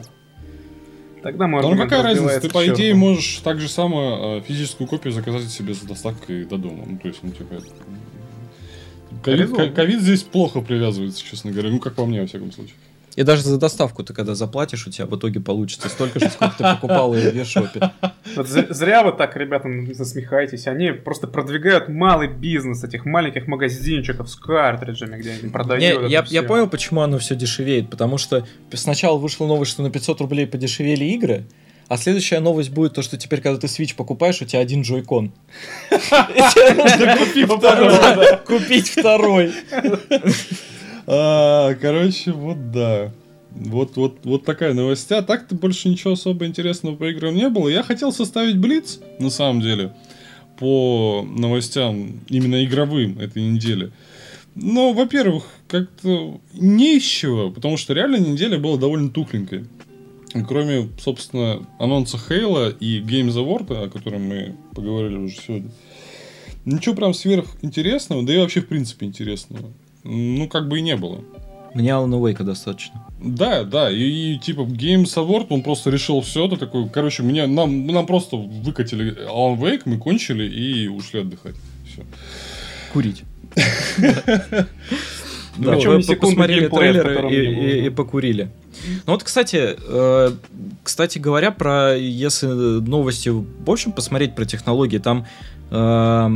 Тогда мой
Ну
аргумент
какая разница? Ты, по
черту.
идее, можешь так же само э, физическую копию заказать себе с доставкой до дома. Ну, то есть, ну, типа... это- Ковид, ковид здесь плохо привязывается, честно говоря. Ну, как по мне, во всяком случае.
И даже за доставку ты когда заплатишь, у тебя в итоге получится столько же, сколько ты покупал ее в Вешопе.
Вот зря- вы так, ребята, насмехаетесь. Они просто продвигают малый бизнес этих маленьких магазинчиков с картриджами, где они продают.
Не, я, я понял, почему оно все дешевеет. Потому что сначала вышла новость, что на 500 рублей подешевели игры, а следующая новость будет то, что теперь, когда ты Switch покупаешь, у тебя один джойкон. Купить второй.
А, Короче, вот да. Вот, вот, вот такая новость. А так-то больше ничего особо интересного по играм не было. Я хотел составить Блиц, на самом деле, по новостям именно игровым этой недели. Но, во-первых, как-то не из чего, потому что реально неделя была довольно тухленькой. Кроме, собственно, анонса Хейла и Games Award, о котором мы поговорили уже сегодня. Ничего прям сверхинтересного, да и вообще в принципе интересного. Ну, как бы и не было.
Мне Алана Уэйка достаточно.
Да, да, и, и, типа Games Award, он просто решил все, это такой, короче, мне, нам, нам просто выкатили Alan Wake, мы кончили и ушли отдыхать. Все.
Курить. Да,
Причем
вы посмотрели
котором
и, и- и покурили. Ну вот, кстати, э, кстати говоря, про если новости в общем посмотреть про технологии, там э,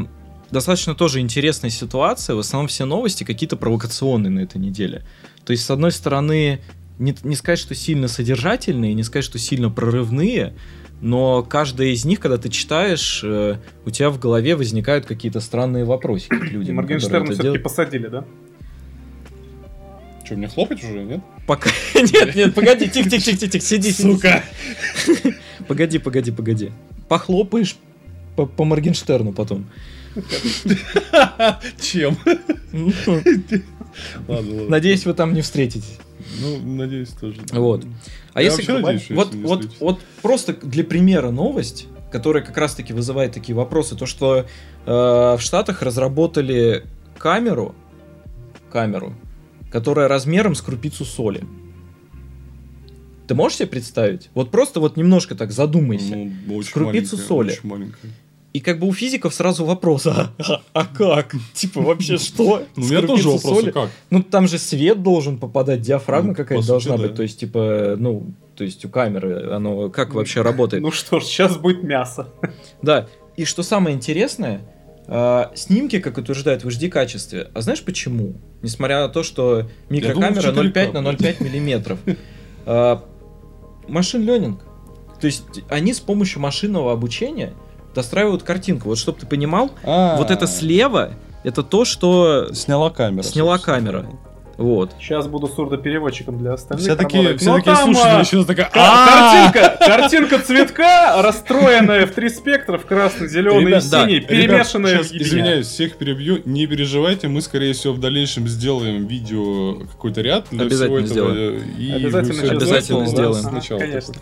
достаточно тоже интересная ситуация. В основном все новости какие-то провокационные на этой неделе. То есть, с одной стороны, не, не сказать, что сильно содержательные, не сказать, что сильно прорывные, но каждая из них, когда ты читаешь, э, у тебя в голове возникают какие-то странные вопросики к людям.
Моргенштерна все-таки посадили, да?
Что, мне хлопать уже, нет?
Пока... Нет, нет, погоди, тихо, тихо, тихо, тихо, сиди, сиди.
Сука!
Погоди, погоди, погоди. Похлопаешь по, по Моргенштерну потом.
Чем?
Ну. Надеюсь, вы там не встретитесь.
Ну, надеюсь, тоже.
Вот. А если вот, вот, вот просто для примера новость, которая как раз-таки вызывает такие вопросы, то что э, в Штатах разработали камеру, камеру, которая размером с крупицу соли. Ты можешь себе представить? Вот просто вот немножко так задумайся.
Ну, очень
крупицу соли.
Очень маленькая.
И как бы у физиков сразу вопрос, а, а- а как? Типа вообще что?
Ну, у меня тоже вопрос, а как?
Ну там же свет должен попадать, диафрагма
Ну,
какая-то должна быть. То есть, типа, ну, то есть у камеры оно как вообще работает?
Ну что ж, сейчас будет мясо.
Да. И что самое интересное, а, снимки, как утверждают, в HD качестве. А знаешь почему? Несмотря на то, что микрокамера
думал,
0,5 на
4К,
0,5 миллиметров. А, Машин ленинг. То есть они с помощью машинного обучения достраивают картинку. Вот чтобы ты понимал,
А,
вот это слева, это то, что
Сняла камера.
сняла
собственно.
камера. Вот.
Сейчас буду сурдопереводчиком для остальных.
Все такие,
работать.
все такие слушатели
а,
сейчас такая...
Картинка, картинка цветка, расстроенная в три спектра, в красный, зеленый и синий, перемешанная в
извиняюсь, всех перебью. Не переживайте, мы, скорее всего, в дальнейшем сделаем видео какой-то ряд для
Обязательно
всего этого.
сделаем.
Обязательно
сделаем.
конечно.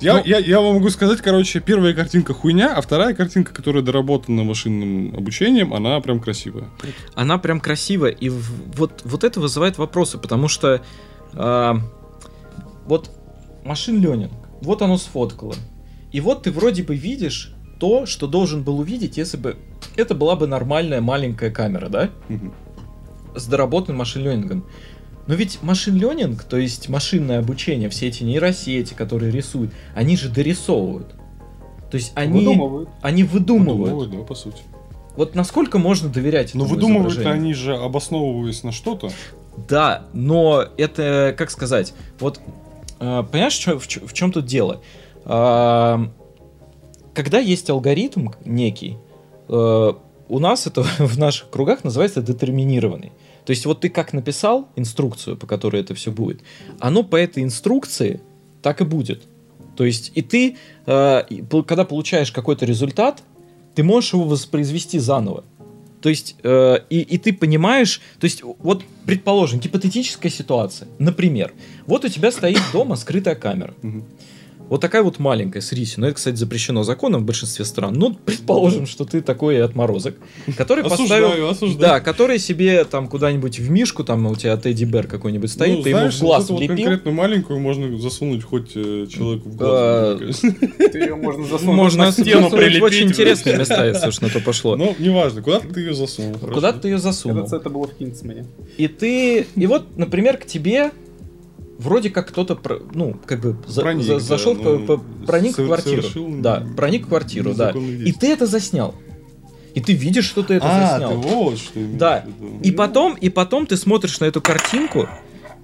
Я,
Ну-
я, я вам могу сказать, короче, первая картинка хуйня, а вторая картинка, которая доработана машинным обучением, она прям красивая.
Она прям красивая. И вот, вот это вызывает вопросы, потому что а, вот машин ленинг, вот оно сфоткало. И вот ты вроде бы видишь то, что должен был увидеть, если бы это была бы нормальная маленькая камера, да?
Мгм.
с доработанным машин-ленингом. Но ведь машин-ленинг, то есть машинное обучение, все эти нейросети, которые рисуют, они же дорисовывают. То есть они,
Выдумывают.
они выдумывают.
Выдумывают, да, по сути.
Вот насколько можно доверять
Но
этому
выдумывают
изображению?
они же, обосновываясь на что-то.
Да, но это, как сказать, вот, э, понимаешь, чё- в, в чем тут дело? А, когда есть алгоритм некий, э, у нас это в наших кругах называется детерминированный. То есть вот ты как написал инструкцию, по которой это все будет, оно по этой инструкции так и будет. То есть и ты, э, когда получаешь какой-то результат, ты можешь его воспроизвести заново. То есть, э, и, и ты понимаешь, то есть, вот, предположим, гипотетическая ситуация. Например, вот у тебя стоит дома скрытая камера.
Мгм.
Вот такая вот маленькая с рисью. Но это, кстати, запрещено законом в большинстве стран. Ну, предположим, что ты такой отморозок, который поставил...
Осуждаю, осуждаю.
Да, который себе там куда-нибудь в мишку, там у тебя Тедди Бер какой-нибудь стоит,
Ну,
ты ему
знаешь,
в глаз
вот
влепил.
конкретно маленькую можно засунуть хоть э, человеку в глаз.
Ты ее можно засунуть
Можно
на стену, прилепить.
очень интересные места, если уж на то пошло.
Ну, неважно, куда ты ее засунул.
Куда ты ее засунул?
Это, это было в Кингсмане.
И ты... И вот, например, к тебе вроде как кто-то, ну, как бы за-
Проник,
за-
да,
зашел,
ну,
по- по- проник в квартиру. Да, проник в квартиру, да.
незаконное
И ты это заснял. И ты видишь, что ты это
а,
заснял.
ты вот что
Да.
в виду.
И потом, и потом ты смотришь на эту картинку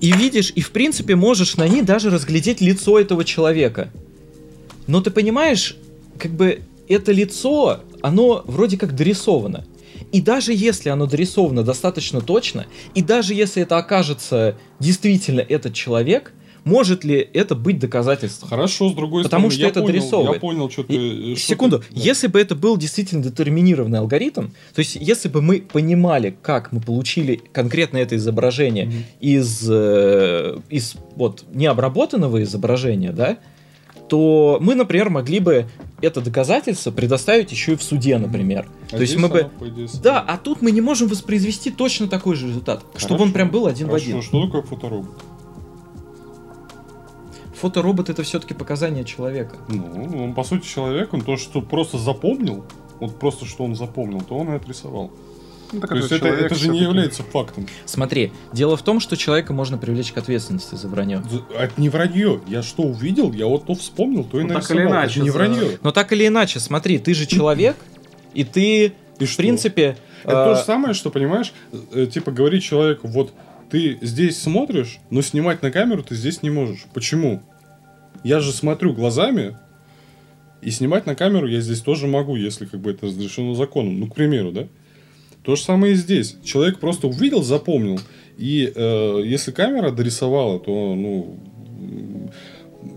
и видишь, и в принципе можешь на ней даже разглядеть лицо этого человека. Но ты понимаешь, как бы это лицо, оно вроде как дорисовано. И даже если оно дорисовано достаточно точно, и даже если это окажется действительно этот человек, может ли это быть доказательством?
Хорошо, с другой
Потому
стороны,
что
я
это
понял,
дорисовывает.
Я понял, что ты...
И-
э, что
секунду,
ты- да.
если бы это был действительно детерминированный алгоритм, то есть если бы мы понимали, как мы получили конкретно это изображение
Мгм.
из, э, из вот необработанного изображения, да, то мы, например, могли бы это доказательство предоставить еще и в суде, например.
А
то есть мы бы... Да, а тут мы не можем воспроизвести точно такой же результат, чтобы он
Хорошо.
прям был один
Хорошо,
в один.
что такое фоторобот?
Фоторобот это все-таки показание человека.
Ну, он по сути человек, он то, что просто запомнил, вот просто что он запомнил, то он и отрисовал.
Ну, так
То есть это,
человек
это же не является фактом.
Смотри, дело в том, что человека можно привлечь к ответственности за вранье.
За- Это не вранье. Я что увидел, я вот то вспомнил, то и
Ну, так
нарисовал.
или иначе,
это не вранье.
Но так или иначе, смотри, ты же человек, и ты,
И
в
что?
принципе...
Это
э,
то же самое, что, понимаешь, э, типа говорить человеку, вот ты здесь смотришь, но снимать на камеру ты здесь не можешь. Почему? Я же смотрю глазами, и снимать на камеру я здесь тоже могу, если как бы это разрешено законом. Ну, к примеру, да? То же самое и здесь. Человек просто увидел, запомнил. И э, если камера дорисовала, то, ну,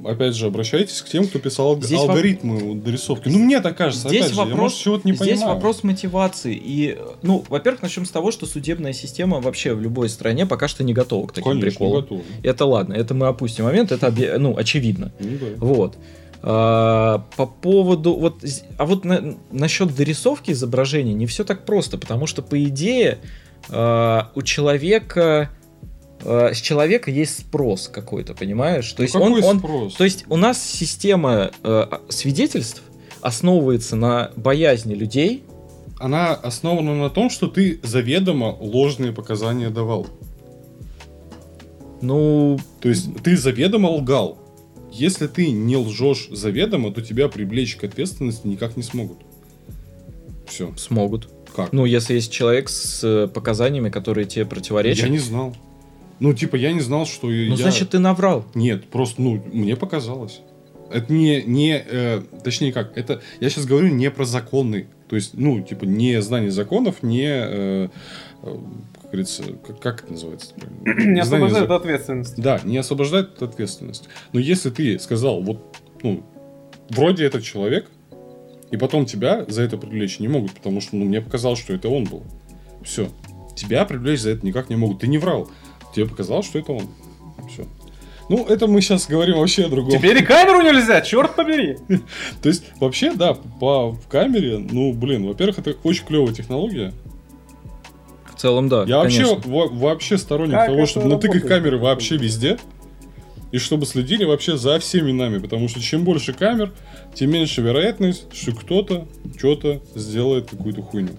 опять же, обращайтесь к тем, кто писал
Здесь воп-
алгоритмы дорисовки. Ну, мне так кажется,
Здесь
опять же, я,
вопрос,
может, чего-то не
здесь
понимаю.
вопрос мотивации. И, ну, во-первых, начнем с того, что судебная система вообще в любой стране пока что не готова к таким
Конечно,
приколам.
готов.
Это ладно, это мы опустим момент, это обе- ну, очевидно.
Ну, да.
Вот. А, по поводу вот, а вот на- насчет дорисовки изображения не все так просто, потому что по идее а, у человека а, с человека есть спрос какой-то, понимаешь? То
Ну,
есть он, он,
спрос?
то есть у нас система э, свидетельств основывается на боязни людей.
Она основана на том, что ты заведомо ложные показания давал.
Ну,
То есть ты заведомо лгал. Если ты не лжешь заведомо, то тебя привлечь к ответственности никак не смогут. Все.
смогут.
Как?
Ну, если есть человек с э, показаниями, которые тебе противоречат,
я не знал. Ну, типа, я не знал, что
ну,
я...
значит, ты наврал.
Нет, просто, ну, мне показалось. Это не, не э, точнее как, это, я сейчас говорю не про законы. То есть, ну, типа, не знание законов, не, э, э, говорится, как, как это называется?
Не освобождает от ответственности.
Да, не освобождает от ответственности. Но если ты сказал, вот, ну, вроде этот человек, и потом тебя за это привлечь не могут, потому что, ну, мне показалось, что это он был. Все. Тебя привлечь за это никак не могут. Ты не врал. Тебе показалось, что это он. Все. Ну, это мы сейчас говорим вообще о другом.
Теперь и камеру нельзя, черт побери.
То есть, вообще, да, по в камере, ну, блин, во-первых, это очень клевая технология.
В целом, да.
Я
конечно.
вообще, во- вообще сторонник
Как
того, чтобы натыкать
работает?
камеры вообще везде. И чтобы следили вообще за всеми нами. Потому что чем больше камер, тем меньше вероятность, что кто-то что-то сделает какую-то хуйню.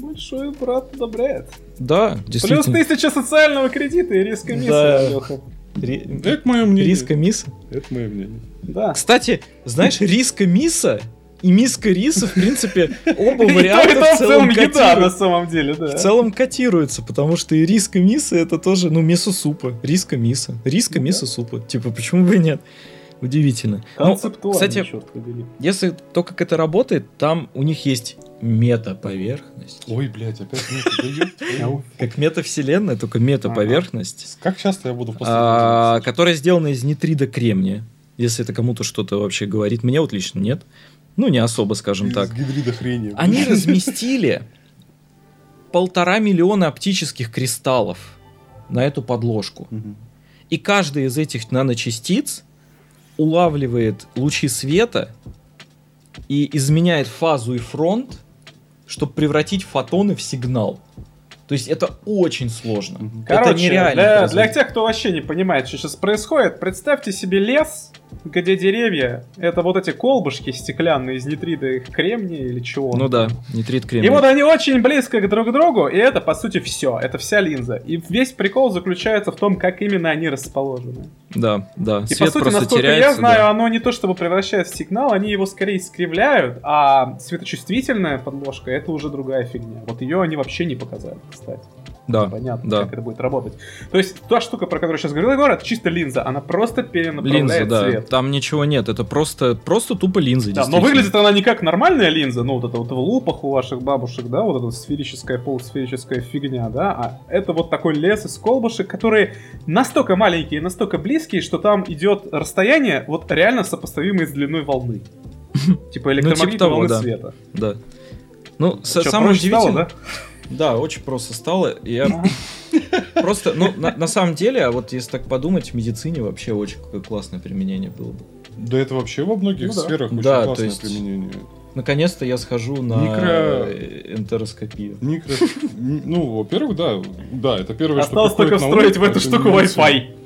Большой брат одобряет.
Да,
Плюс
действительно.
тысяча социального кредита и риска мисса,
Да.
Лёха.
Ри-
Это мое мнение.
Риска мисса.
Это мое мнение.
Да.
Кстати, знаешь, риска мисса и миска риса, в принципе, оба
то,
варианта в целом
еда на
котируются.
самом деле, да.
В целом котируются, потому что и риска мисса это тоже, ну, мисо супа. Риска мисса. Риска
Ну
мисо супа. Типа, почему бы и нет? Удивительно. Ну,
Концептуально,
кстати, если то, как это работает, там у них есть мета-поверхность.
Ой, блядь, опять твою.
Как метавселенная, только мета-поверхность.
Как часто я буду в
а, которая сделана из нитрида кремния. Если это кому-то что-то вообще говорит. Мне вот лично нет. Ну, не особо, скажем так.
гидрида хрени.
Они разместили полтора миллиона оптических кристаллов на эту подложку. И каждый из этих наночастиц улавливает лучи света и изменяет фазу и фронт, чтобы превратить фотоны в сигнал. То есть это очень сложно.
Мгм.
это
Короче,
нереально.
для, для тех, кто вообще не понимает, что сейчас происходит, представьте себе лес, где деревья, это вот эти колбушки стеклянные из нитрида их кремния или чего.
Ну да, нитрид
И
кремния.
вот они очень близко к друг другу, и это, по сути, все. Это вся линза. И весь прикол заключается в том, как именно они расположены.
Да, да.
И,
Свет
по сути, насколько
теряется.
я знаю,
да.
оно не то чтобы превращает в сигнал, они его скорее искривляют, а светочувствительная подложка это уже другая фигня. Вот ее они вообще не показали, кстати.
Да,
Понятно,
да.
как это будет работать. То есть та штука, про которую сейчас говорил Егор, это чисто линза. Она просто перенаправляет
Линза, да.
свет.
Там ничего нет. Это просто, просто тупо линза.
Да, но выглядит она не как нормальная линза, ну вот это вот в лупах у ваших бабушек, да, вот эта сферическая, полусферическая фигня, да, а это вот такой лес из колбушек, которые настолько маленькие, настолько близкие, что там идет расстояние вот реально сопоставимое с длиной волны. Типа электромагнитной
того,
волны
да.
света.
Да. Ну, самое удивительное...
да?
Очень просто стало. Я просто, ну, на, на самом деле, а вот если так подумать, в медицине вообще очень какое классное применение было бы.
Да это вообще во многих
Ну да.
сферах очень
Да,
классное
есть-
применение.
Наконец-то я схожу на
Микро-
энтероскопию.
Микро... Ну, во-первых, да, да, это первое,
Осталось
что
только
приходит на ум,
встроить в эту штуку. Wi-Fi.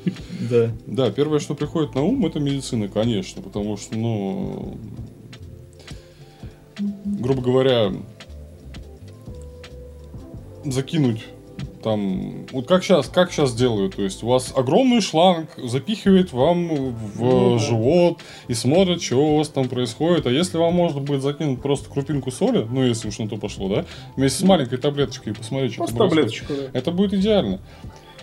Да.
Да, первое, что приходит на ум, это медицина, конечно, потому что, ну, грубо говоря, закинуть там, вот как сейчас, как сейчас делают, то есть у вас огромный шланг запихивает вам в
Ну да.
живот и смотрит, что у вас там происходит, а если вам можно будет закинуть просто крупинку соли, ну если уж на то пошло, да, вместе с маленькой таблеточкой и посмотреть, что
Просто таблеточку, да.
это будет идеально.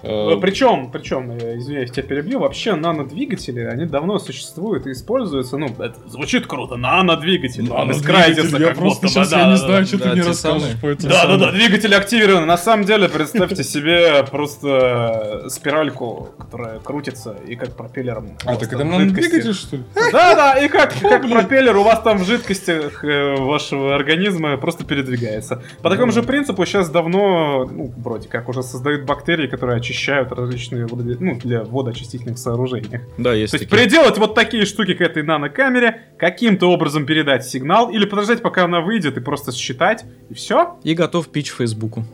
Э,
Причем, причем, я извиняюсь, тебя перебью, вообще нанодвигатели, они давно существуют и используются, ну, это звучит круто, нанодвигатели.
Ладно,
Без крайзиса,
двигатель, я
как
просто сейчас я
да,
не знаю, что
да,
ты мне расскажешь
самые.
по этому.
Да, да, да,
самому.
двигатели активированы. На самом деле, представьте себе просто спиральку, которая крутится и как пропеллером.
А, так это
в
нам
жидкости.
двигатель, что ли?
Да, да, и как, как пропеллер у вас там в жидкостях э, вашего организма просто передвигается. По такому же принципу сейчас давно, ну, вроде как, уже создают бактерии, которые очищают различные водо- ну, для водоочистительных сооружениях.
Да, есть
То есть
такие.
приделать вот такие штуки к этой нанокамере, каким-то образом передать сигнал, или подождать, пока она выйдет, и просто считать, и все.
И готов пич Фейсбуку.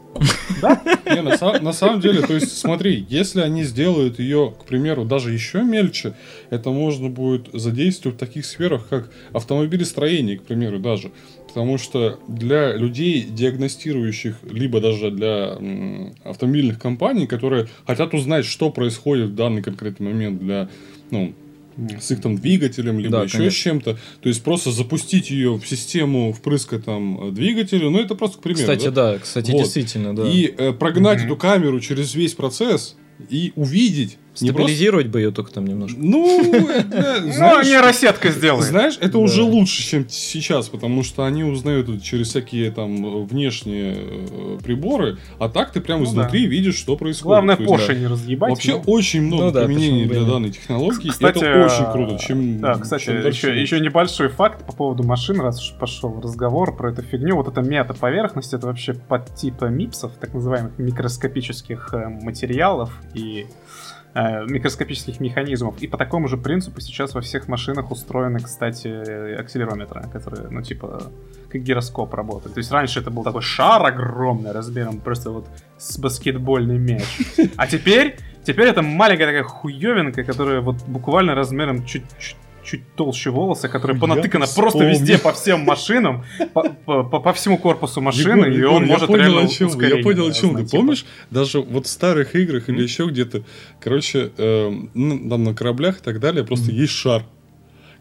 Не, на, на самом деле, то есть, смотри, если они сделают ее, к примеру, даже еще мельче, это можно будет задействовать в таких сферах, как автомобилестроение, к примеру, даже. Потому что для людей, диагностирующих, либо даже для м, автомобильных компаний, которые хотят узнать, что происходит в данный конкретный момент для, ну, с их там двигателем, либо
Да,
еще
конечно.
с чем-то. То есть просто запустить ее в систему впрыска там э, двигателя, ну это просто к примеру.
Кстати,
да?
да, кстати,
Вот.
действительно, да.
И э, прогнать
Мгм.
эту камеру через весь процесс и увидеть. Не просто...
Стабилизировать бы ее только там немножко.
Ну, это,
Ну,
знаешь,
нейросетка сделает.
знаешь, это
Да.
уже лучше, чем сейчас, потому что они узнают это через всякие там э, внешние э, приборы, а так ты прям
Ну
изнутри видишь, что происходит.
Главное,
есть,
Porsche
да.
не разъебать.
Вообще
ну.
очень много
Ну да,
применений для данной технологии,
Кстати,
это очень круто. Чем,
Да, кстати,
чем дальше,
еще, еще небольшой факт по поводу машин, раз уж пошел разговор про эту фигню. Вот эта мета-поверхность, это вообще под типа мипсов, так называемых микроскопических э, материалов и микроскопических механизмов. И по такому же принципу сейчас во всех машинах устроены, кстати, э, акселерометры, которые, ну, типа, как гироскоп работают. То есть раньше это был такой шар огромный размером просто вот с баскетбольный мяч. А теперь, теперь это маленькая такая хуевинка, которая вот буквально размером чуть чуть толще волоса, которая
Я
понатыкана просто везде по всем машинам, по, по- по- по всему корпусу машины,
Егор,
и
Егор,
он
я
может
понял,
реально
о чем вы,
ускорение
Я понял, о чем ты.
типа.
Помнишь, даже вот в старых играх или еще где-то, короче, эм, ну, там на кораблях и так далее, просто есть шар,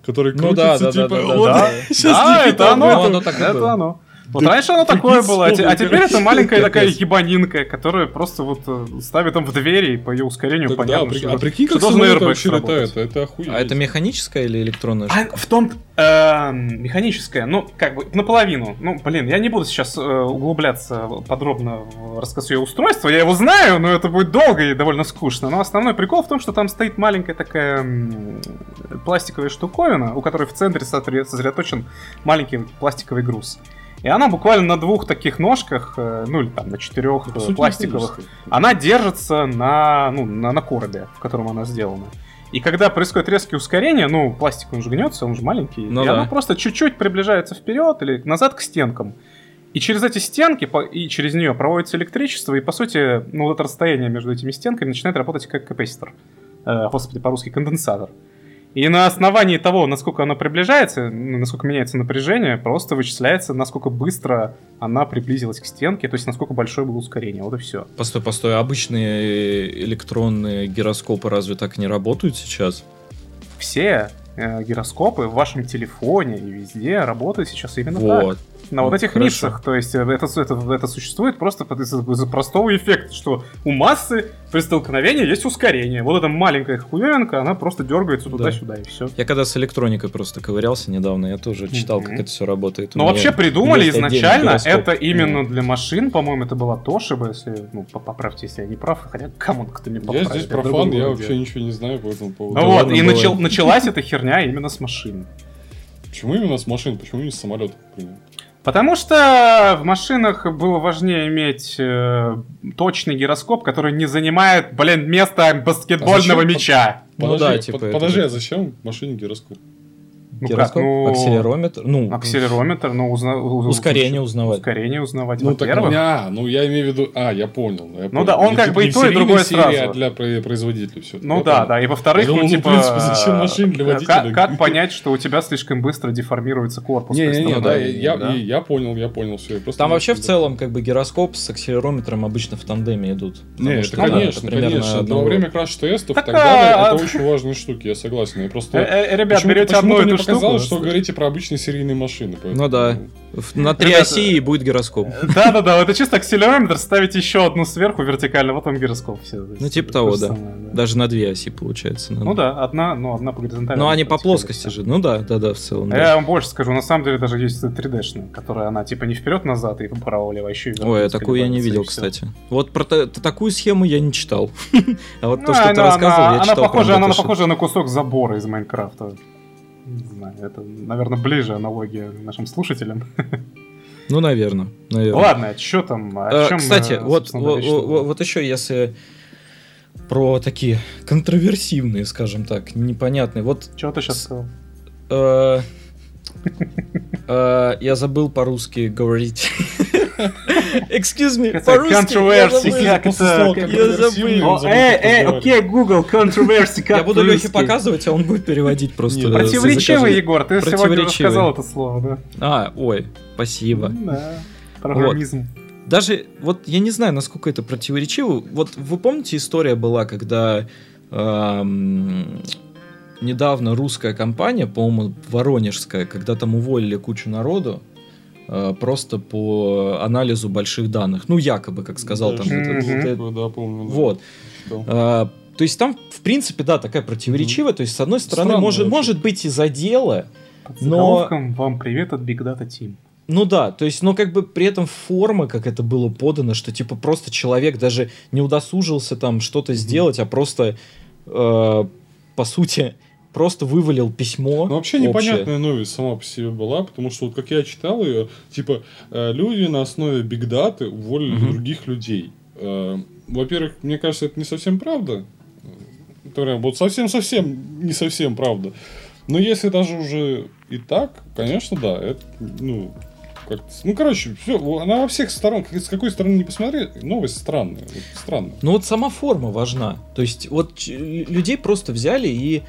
который
Ну да,
крутится,
да, да,
типа,
да, да,
вот,
да.
щас
Да,
Никита
это оно, это оно. Вот раньше оно
прикинь,
такое было, а, а теперь это маленькая такая ебанинка, которая просто вот э, ставит там в двери, и по ее ускорению понятно, что,
а прикинь, как
должен
самолет
airbag
вообще летает, это охуеть.
А это механическая или электронная
А
штука?
в том э, механическая, ну, как бы наполовину. Ну, блин, я не буду сейчас э, углубляться подробно в рассказ ее устройства. Я его знаю, но это будет долго и довольно скучно. Но основной прикол в том, что там стоит маленькая такая пластиковая штуковина, у которой в центре сосредо- сосредоточен маленький пластиковый груз. И она буквально на двух таких ножках, э, ну или там на четырех э,
сути,
пластиковых, она держится на, ну, на, на коробе, в котором она сделана. И когда происходит резкие ускорения, ну, пластик, он же гнется, он же маленький,
Ну
и
да.
она просто чуть-чуть приближается вперед или назад к стенкам. И через эти стенки, и через нее проводится электричество, и, по сути, ну, вот это расстояние между этими стенками начинает работать как капаситор. Э, господи, по-русски конденсатор. И на основании того, насколько оно приближается, ну, насколько меняется напряжение, просто вычисляется, насколько быстро она приблизилась к стенке, то есть насколько большое было ускорение. Вот и все.
Постой, постой, обычные электронные гироскопы разве так не работают сейчас?
Все э, гироскопы в вашем телефоне и везде работают сейчас именно так. На вот этих
хорошо.
мипсах. То есть э, это, это, это существует просто из-за простого эффекта, что у массы при столкновении есть ускорение. Вот эта маленькая хуевинка, она просто дергается
Да.
туда-сюда и все.
Я когда с электроникой просто ковырялся недавно, я тоже читал,
Мгм.
как это все работает.
Но вообще придумали изначально это именно для машин, по-моему, это была Тошиба, если, ну, по- поправьте, если я не прав, хотя кому кто не
Я
поправит.
здесь
в
профан, я вообще ничего не знаю по этому поводу.
Ну вот, и начал- началась эта херня именно с машин.
Почему именно с машин, почему не с самолетов? например?
Потому что в машинах было важнее иметь э, точный гироскоп, который не занимает, блин, место баскетбольного
А зачем?
мяча.
Ну
Подожди,
да,
под-
типа это
Подожди, а зачем в машине гироскоп?
Ну
Гироскоп,
как, ну,
акселерометр, ну,
Акселерометр, ну, узна... уз-
ускорение узнавать.
Ускорение узнавать,
Ну, так,
во-первых.
а, ну я имею в виду, а, я понял. я понял.
да, он
Не
как бы и то, и другое
серии,
сразу.
а для про- производителей все.
Ну да, да, и во-вторых,
Я
ну,
ну,
типа...
в принципе, зачем машин для
э,
водителя?
Как, как понять, что у тебя слишком быстро деформируется корпус?
Не, не, не, да, я,
становлении,
я,
да?
я понял, я понял, все.
Там вообще в целом как бы гироскоп с акселерометром обычно в тандеме идут.
Не, это
что, да,
конечно, конечно. Во время краш-тестов и
Так,
так далее,
а,
это
а-
очень важные штуки, я согласен. Я просто...
Э, э, Ребят, берете одну и ту штуку.
Показалось, что вы говорите про обычные серийные машины. поэтому-
Ну да. На три
Ребята,
оси и будет гироскоп.
Да-да-да, это чисто акселерометр, ставите еще одну сверху вертикально, вот он гироскоп. Все,
Ну, типа того, да.
Самое,
Даже на две оси получается. надо.
Ну да, одна, ну одна по горизонтали.
Ну они по плоскости же. Ну да, да, да, в целом.
Я вам больше скажу, на самом деле даже есть 3D-шная, которая она типа не вперед-назад и вправо-влево, а еще и
Ой, а такую я не видел, кстати. Вот про такую схему я не читал. А вот то,
Ну,
что ты рассказывал, я читал.
она похожа на кусок забора из Майнкрафта. Не знаю, это, наверное, ближе аналогия нашим слушателям.
Ну, наверное. наверное.
Ладно, что там? О
Э,
чем,
Кстати,
э,
вот,
собственно,
во-
речь
во-
шла?
во- вот еще если про такие контроверсивные, скажем так, непонятные. Вот
Чего ты сейчас сказал?
э, э, я забыл по-русски говорить. Excuse me,
Это
по-русски. я забыл.
эй, эй,
разговаривать.
окей, Google, controversy, как
Я буду Лехе показывать, а он будет переводить просто. Э,
Противоречивый. Егор, ты сегодня рассказал это слово, да?
А, ой, спасибо.
Да, программизм.
Даже, вот я не знаю, насколько это противоречиво. Вот вы помните, история была, когда эм, недавно русская компания, по-моему, воронежская, когда там уволили кучу народу, э, просто по анализу больших данных. Ну, якобы, как сказал
Да,
там. этот- этот-
да, помню. да.
Вот. А, то есть там, в принципе, да, такая противоречивая. То есть, с одной стороны,
Странно
может,
вообще.
может быть из-за дела,
Под
но-
вам привет от Big Data Team.
Ну да, то есть, но как бы при этом форма, как это было подано, что типа просто человек даже не удосужился там что-то сделать, а просто, э, по сути, просто вывалил письмо.
Ну, вообще
общее.
непонятная новость сама по себе была, потому что, вот как я читал ее, типа, э, люди на основе бигдаты уволили
Мгм.
других людей. Э, Во-первых, мне кажется, это не совсем правда. Это прям вот совсем-совсем не совсем правда. Но если даже уже и так, конечно, да, это, ну, как ну, короче, все, она во всех сторон, с какой стороны не посмотри, новость странная, вот странная.
Ну вот сама форма важна. То есть вот людей просто взяли и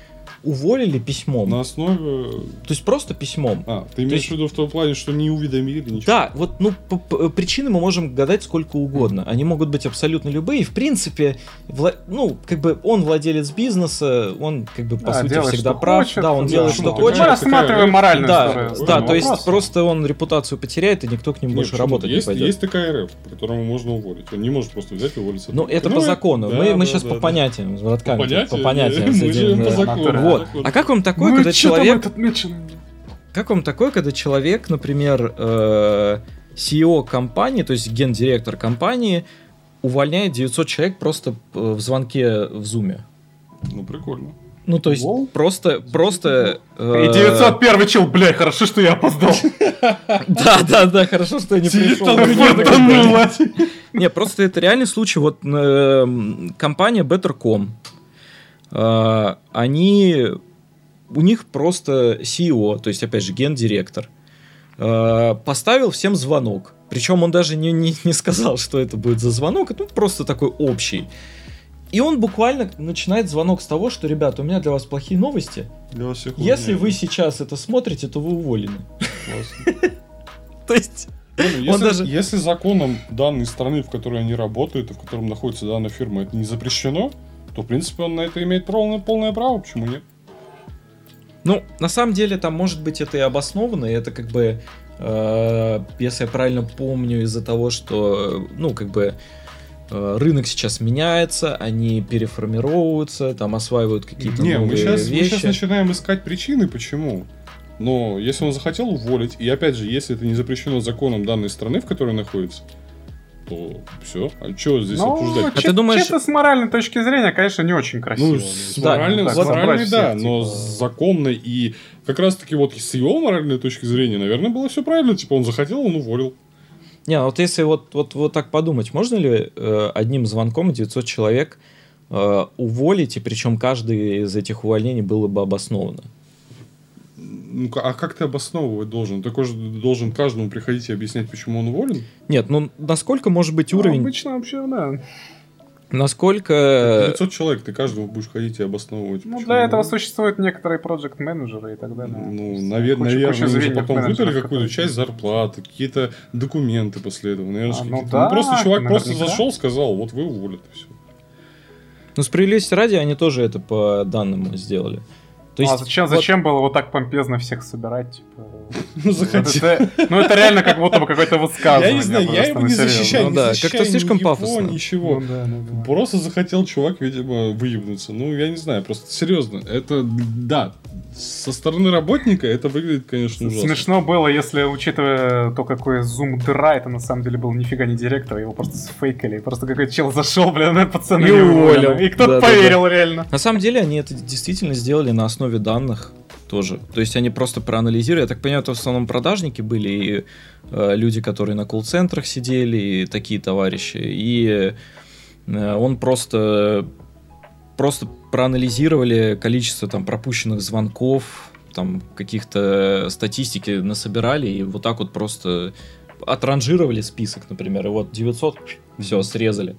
уволили письмом.
На основе...
То есть просто письмом.
А, ты имеешь
есть-
в виду в том плане, что не уведомили ничего?
Да, вот, ну, п- п- причины мы можем гадать сколько угодно. Они могут быть абсолютно любые. И, в принципе, вла- ну, как бы он владелец бизнеса, он, как бы, по
Да,
сути,
делает,
всегда прав.
хочет,
да, он
да.
делает,
Ну,
что хочет.
Мы
такая-
рассматриваем моральную
Да,
сторону
да, то есть просто он репутацию потеряет, и никто к ним
Нет,
больше работать
есть,
не пойдет.
Есть такая РФ, по которому можно уволить. Он не может просто взять и уволить.
Ну, это по
Ну,
закону.
да,
мы мы
да,
сейчас
да,
по
да.
понятиям с братками.
По понятиям?
По понятиям
Мы
да.
по закону.
Вот. А как вам такое,
Ну,
когда человек... Как вам такое, когда человек, например, э, CEO компании, то есть гендиректор компании, увольняет 900 человек просто э, в звонке в зуме?
Ну, прикольно.
Ну, то есть
Лол.
просто, просто... э,
И 901 чел, бля, хорошо, что я опоздал.
Да, да, да, хорошо, что я не пришел.
Фартануло.
Не, просто это реальный случай. Вот э, компания Better.com, они, у них просто CEO, то есть, опять же, гендиректор, э, поставил всем звонок. Причем он даже не, не, не сказал, что это будет за звонок, это просто такой общий. И он буквально начинает звонок с того, что, ребята, у меня для вас плохие новости.
Для вас всех
Если вы сейчас это смотрите, то вы уволены. То есть,
Ну,
даже-
если законом данной страны, в которой они работают, и в котором находится данная фирма, это не запрещено, то, в принципе, он на это имеет полное, полное право, почему нет?
Ну, на самом деле, там, может быть, это и обоснованно, и это как бы, э, если я правильно помню, из-за того, что, ну, как бы, э, рынок сейчас меняется, они переформировываются, там осваивают какие-то
Не,
новые
мы сейчас, мы
вещи.
сейчас начинаем искать причины, почему. Но если он захотел уволить, и опять же, если это не запрещено законом данной страны, в которой находится, то все. А что здесь
Ну,
обсуждать?
А ты думаешь-
чисто с моральной точки зрения, конечно, не очень красиво.
Ну, с
Да,
моральной,
ну,
с моральной, да,
всех,
но
типа.
с законной и как раз таки вот с его моральной точки зрения, наверное, было все правильно. Типа он захотел, он уволил.
Не, вот если вот, вот, вот так подумать, можно ли э, одним звонком 900 человек э, уволить, и причем каждый из этих увольнений было бы обосновано?
Ну, а как ты обосновывать должен? Ты должен каждому приходить и объяснять, почему он уволен?
Нет, ну насколько может быть
Ну,
уровень,
обычно вообще, да.
насколько...
900 человек, ты каждому будешь ходить и обосновывать.
Ну,
почему
для этого существуют некоторые проект менеджеры и так далее.
Ну, навер-
куча-
наверное,
куча
они же
звеньев
потом выдали какую-то часть зарплаты, какие-то документы после этого. Наверное,
А, ну
какие-то-
да,
просто чувак просто
наверняка.
зашел, сказал, вот вы уволят, и все.
Ну, справедливости ради, они тоже это по данному сделали. То есть,
а зачем,
вот-
зачем было вот так помпезно всех собирать? Типа...
Ну, захотел.
Это- ну, это реально как будто бы какое-то высказывание.
Я не знаю, я его не защищаю,
Ну
не защищаю
как-то слишком
его,
пафосно.
Ничего.
Ну да, ну да.
Просто захотел чувак, видимо, выебнуться. Ну, я не знаю, просто серьезно. Это, да, со стороны работника это выглядит, конечно, ужасно.
Смешно было, если, учитывая то, какой зум дыра, это на самом деле был нифига не директор, его просто сфейкали. Просто какой-то чел зашел, блин, на пацаны
И уволил.
И кто-то поверил реально.
На самом деле они это действительно сделали на основе данных тоже. То есть они просто проанализировали. Я так понимаю, это в основном продажники были и э, люди, которые на колл-центрах сидели, и такие товарищи. И э, он просто просто проанализировали количество там пропущенных звонков, там каких-то статистики насобирали и вот так вот просто отранжировали список, например, и вот 900 все срезали.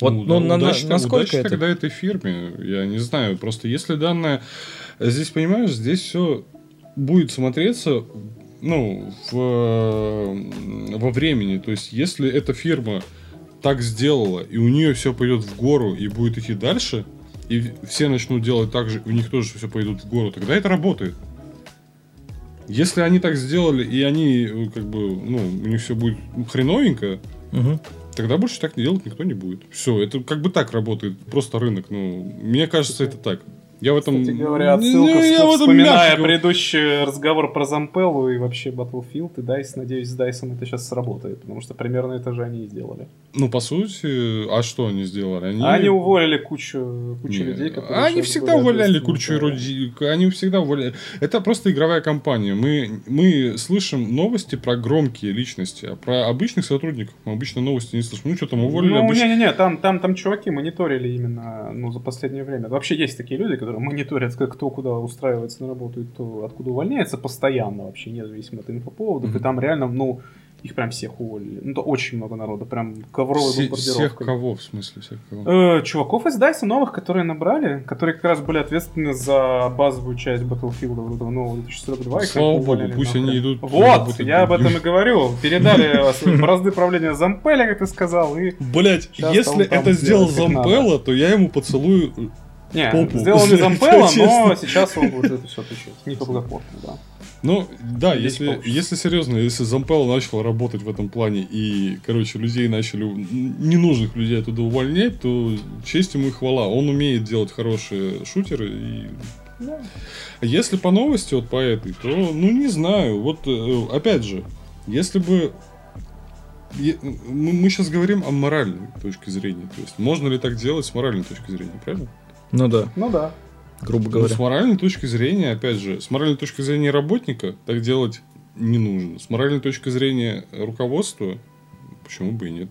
Вот, ну,
да,
на-
удачи-
насколько
удачи
это?
тогда этой фирме, я не знаю. Просто если данное... Здесь, понимаешь, здесь все будет смотреться ну, в, э, во времени. То есть, если эта фирма так сделала, и у нее все пойдет в гору и будет идти дальше, и все начнут делать так же, у них тоже все пойдут в гору, тогда это работает. Если они так сделали, и они, э, как бы, ну, у них все будет хреновенько,
Мгм.
Тогда больше так делать никто не будет. Все, это как бы так работает, просто рынок. Ну, мне кажется, это так. Я в этом...
Кстати говоря, отсылка,
я в этом
вспоминая
мягко
предыдущий разговор про Зампеллу и вообще Battlefield и DICE, надеюсь, с DICE это сейчас сработает, потому что примерно это же они и сделали.
Ну, по сути, а что они сделали? Они,
Они уволили кучу, кучу
Не,
людей, которые...
Они всегда увольняли кучу людей. Они всегда увольняли. Это просто игровая компания. Мы, мы слышим новости про громкие личности, а про обычных сотрудников мы обычно новости не слышим. Ну, что там уволили
Ну, не-не-не, там, там, там чуваки мониторили именно, ну, за последнее время. Вообще есть такие люди, которые мониторят, как- кто куда устраивается на работу и кто откуда увольняется постоянно вообще, независимо от инфоповодов.
Мгм.
И там реально, ну, их прям всех уволили. Ну, то очень много народа, прям ковровой
Все-
бомбардировкой.
всех кого, в смысле, всех кого?
Э, чуваков из DICE новых, которые набрали, которые как раз были ответственны за базовую часть Battlefield этого нового 2042. их
Слава богу,
уволили
пусть
нахрен.
они идут
Вот, я об этом и говорю. Передали бразды правления Зампеля, как ты сказал, и...
Блять, если это сделал Зампелла, то я ему поцелую
Не,
Попу.
сделал не Зампелла, но сейчас он будет это все отвечать. Не благоплотно, да.
Ну, да,
Здесь
если,
получится.
если серьезно, если Зампелло начал работать в этом плане и, короче, людей начали, ненужных людей оттуда увольнять, то честь ему и хвала. Он умеет делать хорошие шутеры. И... А Если по новости, вот по этой, то, ну, не знаю. Вот, э, опять же, если бы... Мы сейчас говорим о моральной точке зрения. То есть, можно ли так делать с моральной точки зрения, правильно?
Ну да,
Ну да.
грубо
Ну,
говоря.
с моральной точки зрения, опять же, с моральной точки зрения работника так делать не нужно. С моральной точки зрения руководства, почему бы и нет.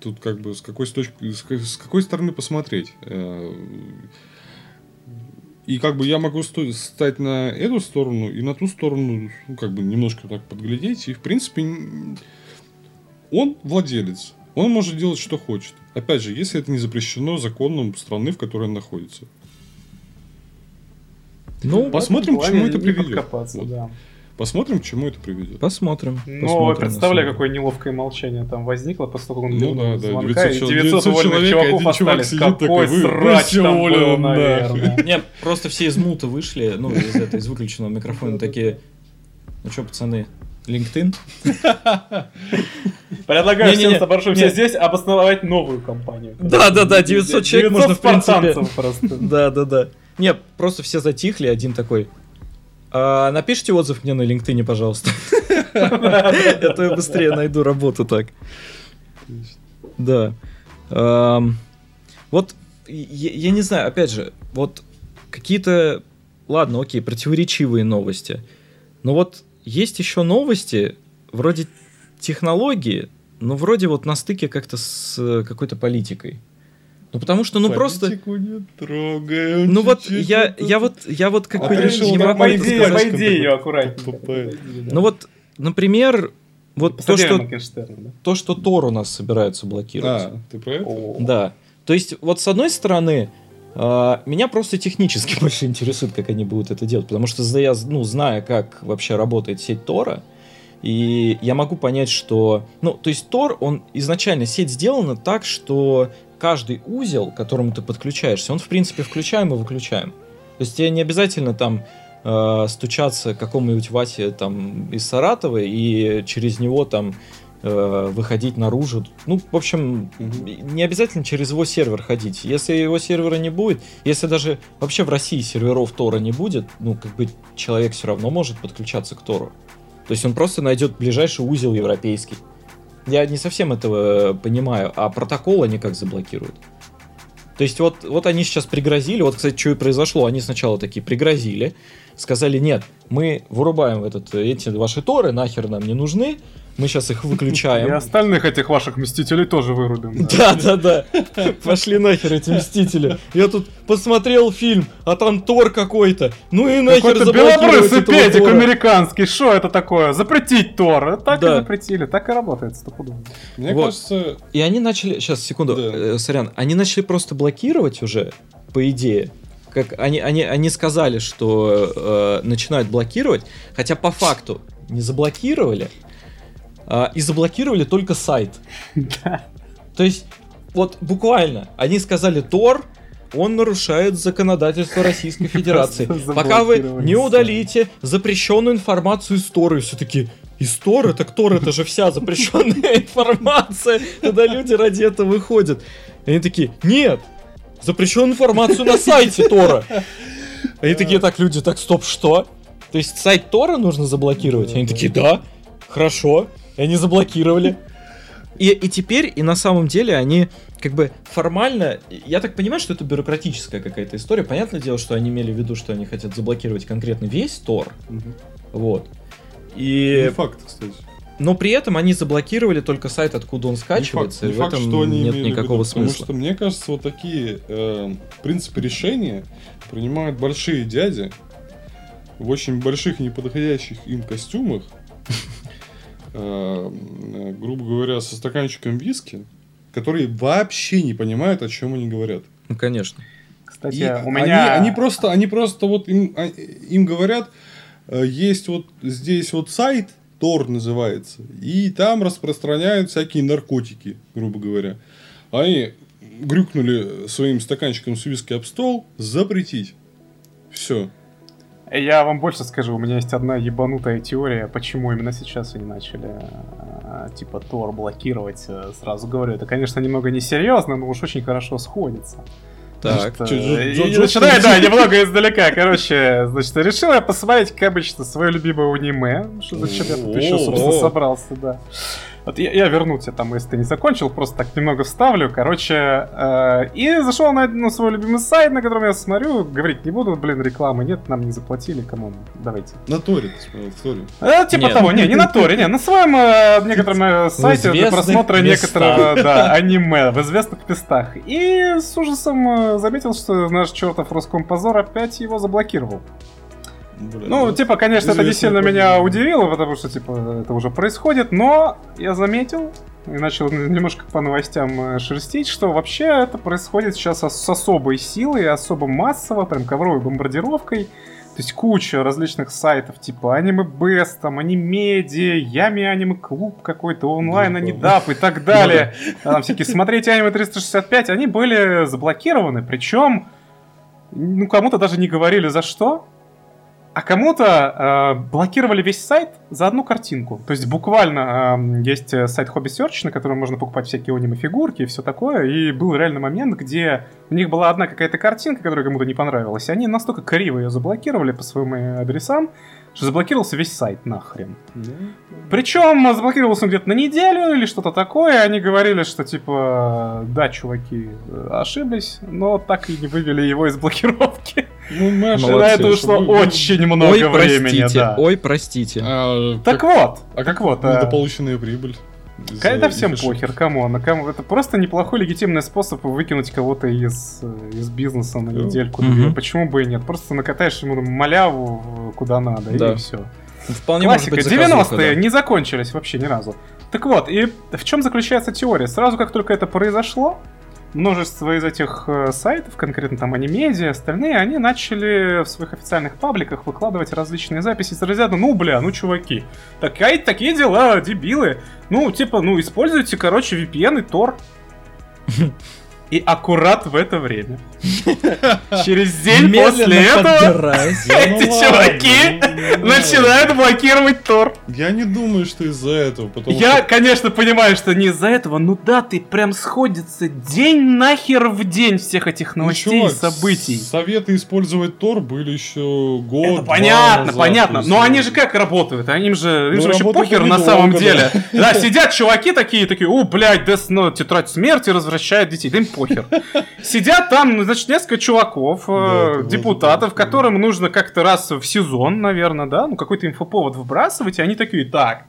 Тут как бы с какой, с точки, с ка- с какой стороны посмотреть. Э, И как бы я могу сто- стать на эту сторону и на ту сторону, ну, как бы немножко так подглядеть. И, в принципе, он владелец. Он может делать, что хочет. Опять же, если это не запрещено законом страны, в которой он находится.
Ну,
Посмотрим,
В
к чему это приведет. Вот.
да.
Посмотрим, к чему это приведет.
посмотрим.
Ну,
посмотрим,
представляю, какое неловкое молчание там возникло после того, как он
Ну да, да,
звонка,
900
и
чел-
900
900
уволенных
человек,
чуваков
один чувак
остались.
сидит
Какой
такой, вы
срач там
уволены
был, наверное.
Не, просто все из мута вышли, ну, из этой, из выключенного микрофона, такие, ну что, пацаны, LinkedIn?
Предлагаю всем собравшимся здесь обосновать новую компанию.
Да-да-да, 900 человек можно, в принципе.
просто.
Да-да-да. Не, просто все затихли, один такой, «А, напишите отзыв мне на LinkedIn, пожалуйста. Это я быстрее найду работу так. Да. Вот, я, я не знаю, опять же, вот какие-то, ладно, окей, противоречивые новости. Но вот есть еще новости, вроде технологии, но вроде вот на стыке как-то с э, какой-то политикой. Ну потому что, ну просто,
Политику не трогаем.
ну вот я,
вот
я вот, я вот как
А
бы
решил
не могу
идее,
сказать.
по
идее ее аккуратнее.
Ну вот, например, вот то, что
да?
то, что Тор у нас собираются блокировать.
А, ты про это?
Да. То есть, вот с одной стороны, меня просто технически больше интересует, как они будут это делать, потому что я, ну, зная, как вообще работает сеть Тора, и я могу понять, что, ну, то есть Тор, он изначально сеть сделана так, что каждый узел, к которому ты подключаешься, он в принципе включаем и выключаем. То есть тебе не обязательно там э, стучаться к какому-нибудь Вате там из Саратова и через него там э, выходить наружу. Ну, в общем, не обязательно через его сервер ходить. Если его сервера не будет, если даже вообще в России серверов Тора не будет, ну, как бы человек все равно может подключаться к Тору. То есть он просто найдет ближайший узел европейский. Я не совсем этого понимаю, а протокол они как заблокируют? То есть вот, вот они сейчас пригрозили, вот, кстати, что и произошло, они сначала такие пригрозили, сказали, нет, мы вырубаем этот, эти ваши торы, нахер нам не нужны, мы сейчас их
И
выключаем.
остальных этих ваших мстителей тоже вырубим.
Да, да, да. Пошли нахер эти мстители. Я тут посмотрел фильм, а там Тор какой-то. Ну и нахер
Какой-то белобрысый педик американский, что это такое? Запретить Тор. Так
Да.
и запретили, так и работает стопудово.
Мне
Вот.
кажется,
И они начали, сейчас, секунду,
Да.
э, сорян, они начали просто блокировать уже, по идее. Как они, они, они сказали, что э, начинают блокировать, хотя по факту не заблокировали, а, и заблокировали только сайт. То есть, вот буквально, они сказали Тор, он нарушает законодательство Российской Федерации. Пока вы не удалите запрещенную информацию из Торы, все таки из Торы? Так Тор это же вся запрещенная информация. Тогда люди ради этого выходят. Они такие, нет, запрещенную информацию на сайте Тора. Они такие, так, люди, так, стоп, что? То есть сайт Тора нужно заблокировать? Они такие, да, хорошо. И они заблокировали. И, и теперь, и на самом деле, они как бы формально, я так понимаю, что это бюрократическая какая-то история. Понятное дело, что они имели в виду, что они хотят заблокировать конкретно весь Тор. Вот. И...
не факт, кстати.
Но при этом они заблокировали только сайт, откуда он
Не факт,
скачивается,
не
и в
факт,
этом
что они
нет никакого
виду, Потому
смысла.
что, мне кажется, вот такие э, принципы решения принимают большие дяди в очень больших неподходящих им костюмах, грубо говоря, со стаканчиком виски, которые вообще не понимают, о чем они говорят.
Ну, конечно.
Кстати,
И
у
они,
меня...
они просто, они просто вот им, а, им говорят, э, есть вот здесь вот сайт, Тор называется, и там распространяют всякие наркотики, грубо говоря. Они грюкнули своим стаканчиком с виски об стол, запретить. Все.
Я вам больше скажу, у меня есть одна ебанутая теория, почему именно сейчас они начали э, типа Тор блокировать. Э, Сразу говорю, это, конечно, немного несерьезно, но уж очень хорошо сходится.
Так.
Э, и начинаю, да, немного издалека. Короче, значит, решил я посмотреть, как обычно, свое любимое аниме. Что зачем я тут еще, собственно, собрался, да. Вот я, я верну тебе там, если ты не закончил, просто так немного вставлю. Короче, э, и зашел на, на свой любимый сайт, на котором я смотрю. Говорить не буду, блин, рекламы нет, нам не заплатили, кому давайте.
На Торе, в Торе.
Э, типа
Нет.
того, не, не на Торе, не, на своем э, некотором э, сайте для просмотра
местах.
некоторого да, аниме в известных местах. И с ужасом э, заметил, что наш чертов Роскомпозор опять его заблокировал.
Бля,
Ну,
да.
типа, конечно, это не сильно меня
проблема.
удивило, потому что, типа, это уже происходит, но я заметил и начал немножко по новостям э, шерстить, что вообще это происходит сейчас с особой силой, особо массово, прям ковровой бомбардировкой. То есть куча различных сайтов, типа Аниме Бест, там, Анимедиа, Ями Аниме Клуб какой-то, онлайн
Ну,
Анидап и так далее. А Там всякие «Смотреть Аниме 365», они были заблокированы, причем, ну, кому-то даже не говорили за что, а кому-то э, блокировали весь сайт за одну картинку. То есть буквально э, есть сайт Hobby Search, на котором можно покупать всякие аниме-фигурки и все такое. И был реально момент, где у них была одна какая-то картинка, которая кому-то не понравилась. И они настолько криво ее заблокировали по своим э, адресам, что заблокировался весь сайт нахрен.
Да.
Причем заблокировался он где-то на неделю или что-то такое. Они говорили, что типа, да, чуваки, э, ошиблись, но так и не вывели его из блокировки.
Ну, Маша,
На
Молодцы.
это ушло
вы-
очень много
Ой,
времени,
простите,
да.
ой, простите.
А,
Так
как
вот,
а
так вот, э,
недополученная прибыль?
Это всем
ошибок.
похер, come on. а кому- Это просто неплохой легитимный способ выкинуть кого-то из, э, из бизнеса на недельку.
Мгм.
Почему бы и нет? Просто накатаешь ему маляву куда надо,
Да.
и все.
Вполне может
Классика.
быть заказуха,
90-е
да.
не закончились вообще ни разу. Так вот, и в чем заключается теория? Сразу как только это произошло, множество из этих э, сайтов, конкретно там Анимедиа, остальные, они начали в своих официальных пабликах выкладывать различные записи с разряда, ну, бля, ну, чуваки, такие, такие дела, дебилы. Ну, типа, ну, используйте, короче, VPN и Tor. И аккурат в это время. Через день после этого эти чуваки начинают блокировать Tor.
Я не думаю, что из-за этого,
Я, конечно, понимаю, что не из-за этого, ну да, ты прям сходится день нахер в день всех этих
Ну,
новостей и событий.
Советы использовать Тор были еще год.
Понятно, понятно. Но они же как работают? Они же, им
Ну,
же вообще
работают
похер на самом деле. Да, сидят чуваки такие, такие, о, блядь, Death Note, тетрадь смерти развращает детей. Да им похер. Сидят там, ну, значит, несколько чуваков, э,
Да, это
депутатов,
это,
которым нужно как-то раз в сезон, наверное, да, ну, какой-то инфоповод выбрасывать, и они такие, так,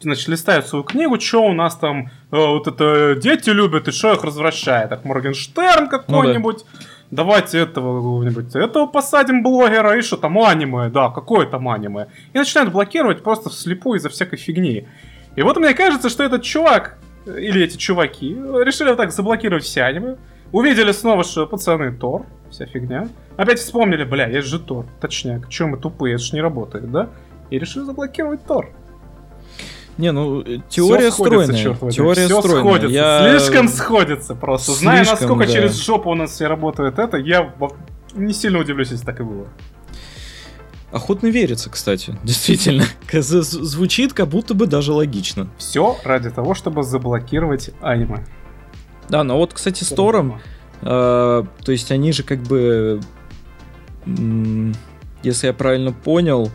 значит, листают свою книгу, что у нас там, э, вот это, дети любят, и что их развращает, так, Моргенштерн какой-нибудь, давайте этого какого-нибудь, этого посадим блогера, и что там аниме, да, какое там аниме, и начинают блокировать просто вслепую из-за всякой фигни. И вот мне кажется, что этот чувак, э, или эти чуваки, решили вот так заблокировать все аниме, увидели снова, что пацаны, Тор, вся фигня, опять вспомнили, бля, есть же Тор, точняк, че мы тупые, это ж не работает, да? И решили заблокировать Тор.
Не, ну, э, теория
Всё сходится,
стройная.
чёрт возьми,
Теория
всё
стройная.
сходится,
Я-
слишком сходится просто. Зная,
Слишком,
насколько
да.
через жопу у нас все работает это, я не сильно удивлюсь, если так и было.
Охотно верится, кстати. Действительно. Звучит как будто бы даже логично.
Все ради того, чтобы заблокировать аниме.
Да, но вот, кстати, с Тором, э, то есть они же как бы, если я правильно понял,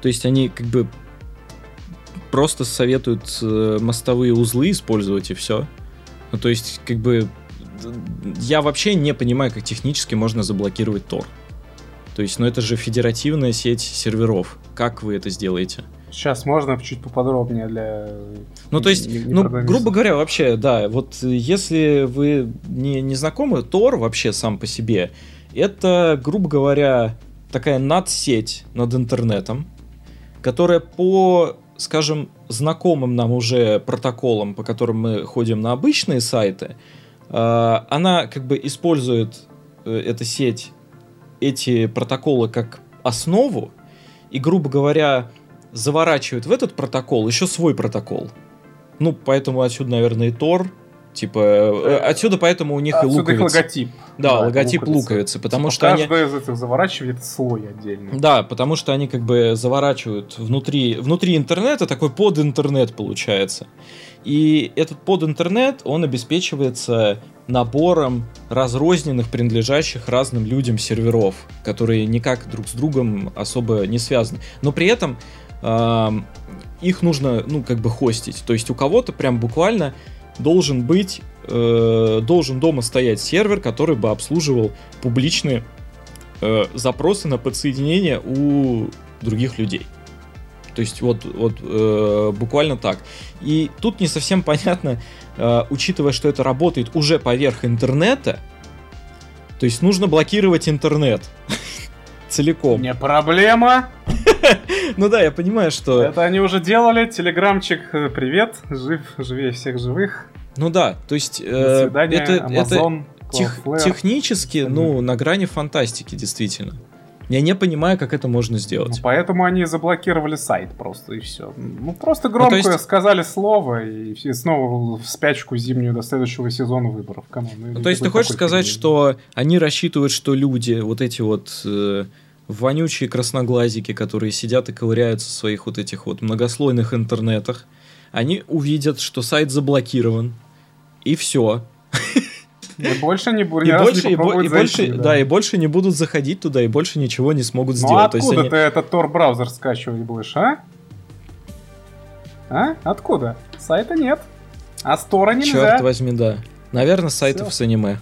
то есть они как бы просто советуют э, мостовые узлы использовать и все. Ну, то есть, как бы, я вообще не понимаю, как технически можно заблокировать Тор. То есть, ну это же федеративная сеть серверов. Как вы это сделаете?
Сейчас можно чуть поподробнее для...
Ну, то есть,
не- не
ну, грубо говоря, вообще, да, вот э, если вы не, не знакомы, Тор вообще сам по себе, это, грубо говоря, такая надсеть над интернетом, которая по, скажем, знакомым нам уже протоколам, по которым мы ходим на обычные сайты, э, она как бы использует э, эта сеть эти протоколы как основу и, грубо говоря, заворачивает в этот протокол еще свой протокол. Ну, поэтому отсюда, наверное, и Тор. Типа, э, отсюда поэтому у них и
Отсюда их логотип.
Да, логотип луковицы, потому
Типа
что они...
Каждое из этих заворачивает слой отдельный.
Да, потому что они как бы заворачивают внутри, внутри интернета, такой под интернет получается. И этот под интернет, он обеспечивается набором разрозненных, принадлежащих разным людям серверов, которые никак друг с другом особо не связаны. Но при этом ам, их нужно, ну, как бы хостить. То есть у кого-то прям буквально должен быть, э, должен дома стоять сервер, который бы обслуживал публичные э, запросы на подсоединение у других людей. То есть вот, вот э, буквально так. И тут не совсем понятно, э, учитывая, что это работает уже поверх интернета, то есть нужно блокировать интернет целиком.
Не проблема.
Ну да, я понимаю, что...
Это они уже делали. Телеграмчик, э, привет. Жив, живее всех живых.
Ну да, то есть...
До
э,
свидания,
это, это тех- технически, ну, на грани фантастики, действительно. Я не понимаю, как это можно
Ну,
сделать.
поэтому они заблокировали сайт просто, и все. Ну, просто громко
есть-
сказали слово, и все снова в спячку зимнюю до следующего сезона выборов. Come on, ну,
Ну, то есть ты хочешь сказать,
фигни.
что они рассчитывают, что люди, вот эти вот э, вонючие красноглазики, которые сидят и ковыряются в своих вот этих вот многослойных интернетах, они увидят, что сайт заблокирован, и все.
И больше не будет,
И больше, и, бо- и больше, да.
да.
и больше не будут заходить туда, и больше ничего не смогут
Ну
сделать.
откуда
они-
ты этот Tor браузер скачивать будешь, а? А? Откуда? Сайта нет. А стора нельзя.
Черт возьми, да. Наверное, сайтов
Всё.
с аниме.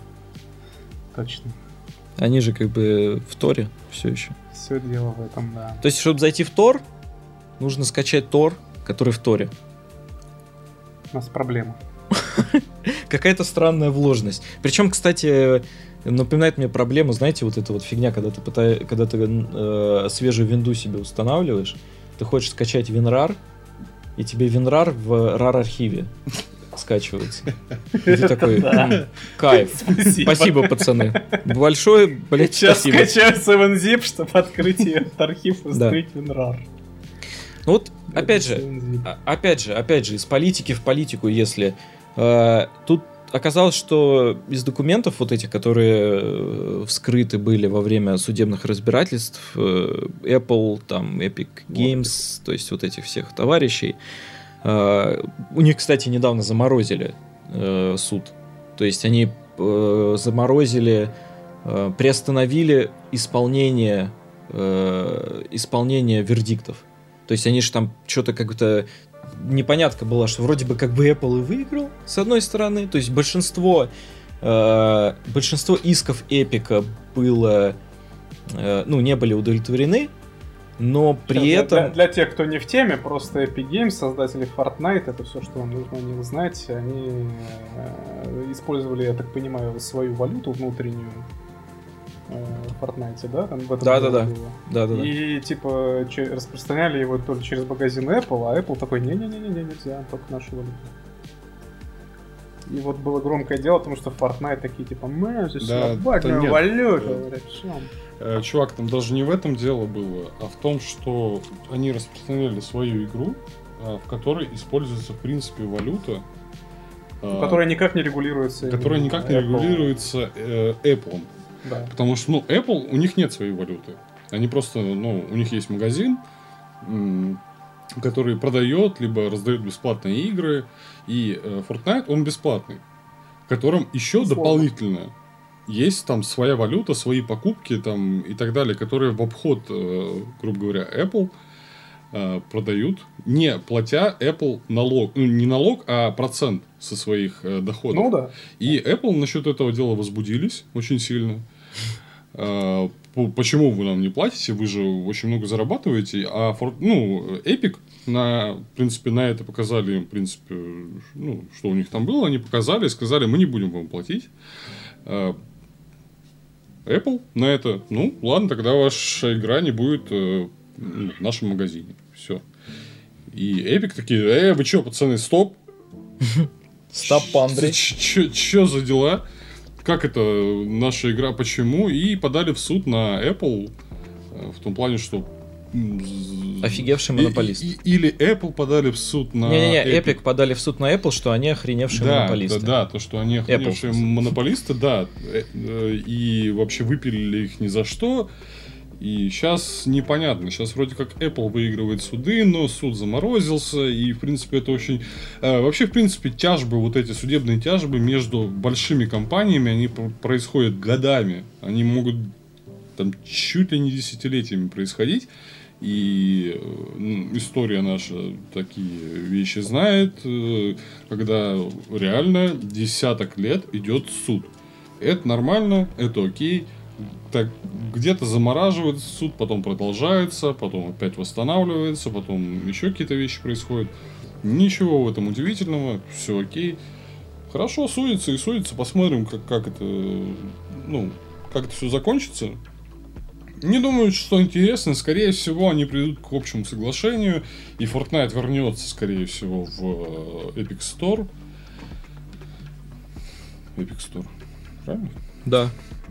Точно.
Они же как бы в Торе все еще.
Все дело в этом, да.
То есть, чтобы зайти в Тор, нужно скачать Тор, который в Торе.
У нас проблема.
Какая-то странная вложенность. Причем, кстати, напоминает мне проблему, знаете, вот эта вот фигня, когда ты, пытай, когда ты э, свежую винду себе устанавливаешь, ты хочешь скачать WinRAR, и тебе WinRAR в RAR-архиве скачивается. И ты такой, «М, кайф. Спасибо, пацаны. Большое, блядь,
Сейчас
спасибо.
скачаю 7-zip, чтобы открыть этот архив и
Да.
установить WinRAR.
Ну вот, опять же,
7-zip.
А- опять же, опять же, из политики в политику, если тут оказалось, что из документов вот этих, которые э, вскрыты были во время судебных разбирательств, э, Apple, там, Epic Games, то есть вот этих всех товарищей, э, у них, кстати, недавно заморозили э, суд. То есть они э, заморозили, э, приостановили исполнение, э, исполнение вердиктов. То есть они же там что-то как-то непонятка была, что вроде бы как бы Apple и выиграл, с одной стороны. То есть большинство, э, большинство исков Эпика было, э, ну, не были удовлетворены, но при
Для-
этом...
Для, для тех, кто не в теме, просто Epic Games, создатели Fortnite, это все, что вам нужно о них знать. Они э, использовали, я так понимаю, свою валюту внутреннюю в Fortnite, да? Там в этом
Да-да-да.
году было.
Да-да-да.
И типа че- распространяли его только через магазин Apple, а Apple такой, не-не-не, нельзя, только нашу валюту. И вот было громкое дело, потому что Fortnite такие типа, мы здесь
Да, да
валюту.
Да. Э, Чувак, там даже не в этом дело было, а в том, что они распространяли свою игру, а, в которой используется, в принципе, валюта,
Которая никак не регулируется.
которая никак не
Apple.
регулируется э, Apple.
Да.
Потому что, ну, Apple, у них нет своей валюты. Они просто, ну, у них есть магазин, который продает, либо раздает бесплатные игры. И э, Fortnite, он бесплатный. В котором еще дополнительно есть там своя валюта, свои покупки там и так далее, которые в обход, э, грубо говоря, Apple э, продают, не платя Apple налог, ну, не налог, а процент со своих э, доходов.
Ну да.
И Apple насчет этого дела возбудились очень сильно. По- Почему вы нам не платите? Вы же очень много зарабатываете. А Фор- ну, Epic, на, в принципе, на это показали, в принципе, ну, что у них там было, они показали, сказали, мы не будем вам платить. А, Apple на это, ну, ладно, тогда ваша игра не будет э, ну, в нашем магазине. Все. И Epic такие, э, вы что, пацаны, стоп,
Стоп, Андрей.
Че за дела? Как это наша игра? Почему? И подали в суд на Apple э, в том плане, что
Офигевший
и-
монополист.
и- или Apple подали в суд на
Не-не-не, Epic подали в суд на Apple, что они охреневшие
да,
монополисты.
Да, да, то, что они охреневшие
смысле.
монополисты, да. э, э, И вообще выпилили их ни за что. И сейчас непонятно. Сейчас вроде как Apple выигрывает суды, но суд заморозился. И, в принципе, это очень... э, Вообще, в принципе, тяжбы, вот эти судебные тяжбы между большими компаниями, они пр- происходят годами. Они могут там чуть ли не десятилетиями происходить. И э, ну, история наша такие вещи знает, э, когда реально десяток лет идет суд. Это нормально, это окей. Так, где-то замораживает суд, потом продолжается, потом опять восстанавливается, потом еще какие-то вещи происходят. Ничего в этом удивительного, все окей. Хорошо, судится и судится, посмотрим, как, как это, ну, как это все закончится. Не думаю, что интересно. Скорее всего, они придут к общему соглашению, и Fortnite вернется, скорее всего, в э, Epic Store. Epic Store. Правильно?
Да.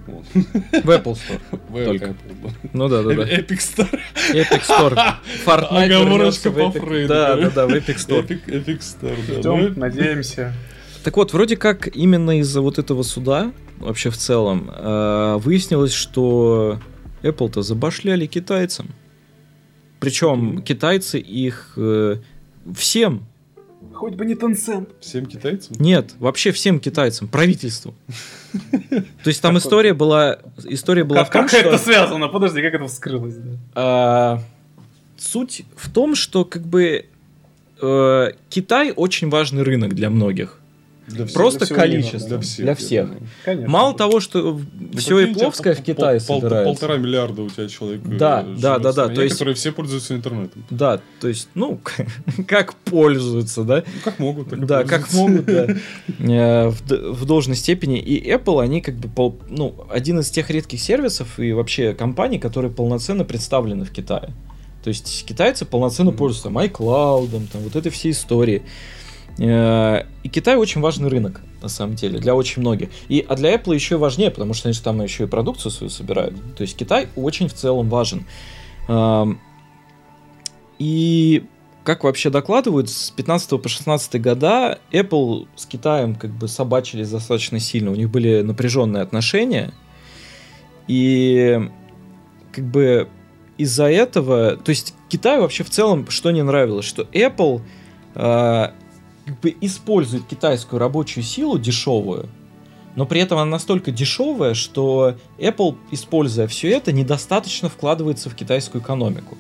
Вот.
В Apple Store.
В
Только.
Apple, да.
Ну да, да, да.
Epic Store.
Epic Store. Fortnite
Оговорочка по. Фрейду,
Да, да, да, в Epic Store.
Epic, Epic Store, да.
Ждем,
Ну,
надеемся.
Так вот, вроде как именно из-за вот этого суда, вообще в целом, э, выяснилось, что Apple-то забашляли китайцам. Причем китайцы их э, всем,
Хоть бы не Tencent.
Всем китайцам?
нет, вообще всем китайцам, правительству. То есть там история была, история была в том,
как это связано? Подожди, как это вскрылось?
А, суть в том, что как бы э, Китай очень важный рынок для многих.
Для всех-
Просто
для
количество.
Для всех.
Для всех.
Конечно.
Мало того, что
Да
все Эпловское в Китае
пол-
собирается.
Полтора миллиарда у тебя человек. э,
Да,
живет
да, да, да,
стране,
то есть-
Которые все пользуются интернетом.
Да, то есть, ну, как пользуются, да?
Ну, как могут, так
Да, как могут, да. Э, В, в должной степени. И Apple, они как бы, пол- ну, один из тех редких сервисов и вообще компаний, которые полноценно представлены в Китае. То есть китайцы полноценно
Мгм.
пользуются там, iCloud, там, вот этой всей истории. Э, И Китай очень важный рынок, на самом деле, для очень многих. И, а для Apple еще важнее, потому что они же там еще и продукцию свою собирают. То есть Китай очень в целом важен. Эм, И как вообще докладывают, с 15 по 16 года Apple с Китаем как бы собачились достаточно сильно. У них были напряженные отношения. И как бы из-за этого... То есть Китаю вообще в целом что не нравилось? Что Apple э, как бы использует китайскую рабочую силу дешевую, но при этом она настолько дешевая, что Apple, используя все это, недостаточно вкладывается в китайскую экономику.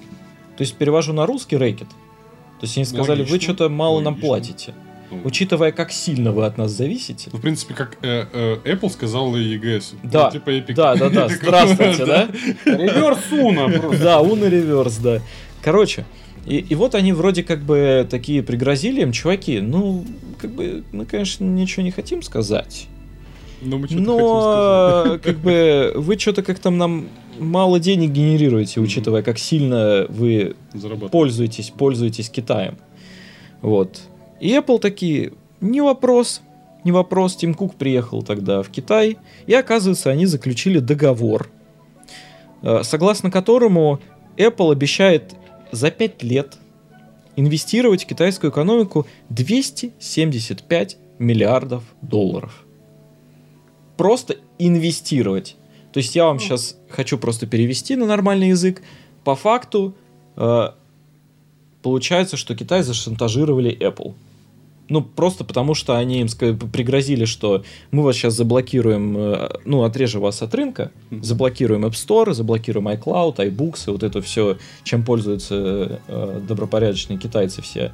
То есть перевожу на русский рэкет. То есть они сказали, вы
Логично.
что-то мало нам
Логично.
платите.
Ну,
Учитывая, как сильно вы от нас зависите.
Ну, в принципе, как э, э, Apple сказал и EGS.
Да,
Ну, типа Epic.
Да, да, да, здравствуйте, да?
Реверс Уна.
Да, Уна реверс, да. Короче, и, и вот они вроде как бы такие пригрозили им, чуваки, ну, как бы, мы, конечно, ничего не хотим сказать,
Но мы что-то хотим сказать.
но, как бы, вы что-то как там нам мало денег генерируете, учитывая, как сильно вы пользуетесь, пользуетесь Китаем. Вот. И Apple такие, не вопрос, не вопрос. Тим Кук приехал тогда в Китай, и оказывается, они заключили договор, э, согласно которому Apple обещает за 5 лет инвестировать в китайскую экономику 275 миллиардов долларов. Просто инвестировать. То есть я вам сейчас хочу просто перевести на нормальный язык. По факту э, получается, что Китай зашантажировали Apple. Ну, просто потому что они им пригрозили, что мы вас сейчас заблокируем, э, ну, отрежем вас от рынка, заблокируем App Store, заблокируем iCloud, iBooks, и вот это все, чем пользуются э, добропорядочные китайцы все.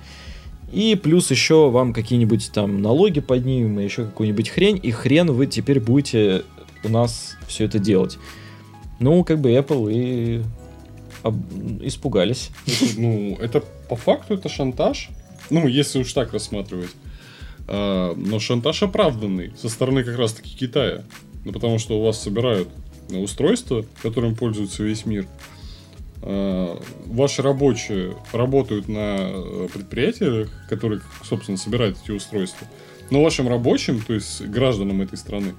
И плюс еще вам какие-нибудь там налоги поднимем, и еще какую-нибудь хрень, и хрен вы теперь будете у нас все это делать. Ну, как бы Apple и об- испугались.
Ну, это по факту это шантаж. Ну, если уж так рассматривать. А, но шантаж оправданный со стороны как раз-таки Китая. Ну, потому что у вас собирают э, устройства, которым пользуется весь мир. А, ваши рабочие работают на э, предприятиях, которые, собственно, собирают эти устройства. Но вашим рабочим, то есть гражданам этой страны,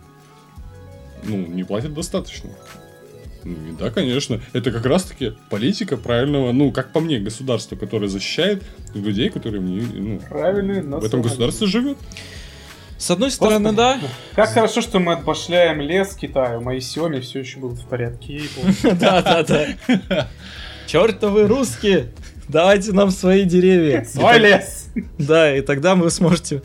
ну, не платят достаточно. Ну, и да, конечно. Это как раз-таки политика правильного, ну, как по мне, государства, которое защищает людей, которые ну,
Правильный
в этом государстве живет.
С одной стороны, да.
Как хорошо, что мы отбашляем лес Китаю. Мои Xiaomi все еще будут в порядке.
Да, да, да. Чертовы русские! Давайте нам свои деревья.
Свой лес!
Да, и тогда вы сможете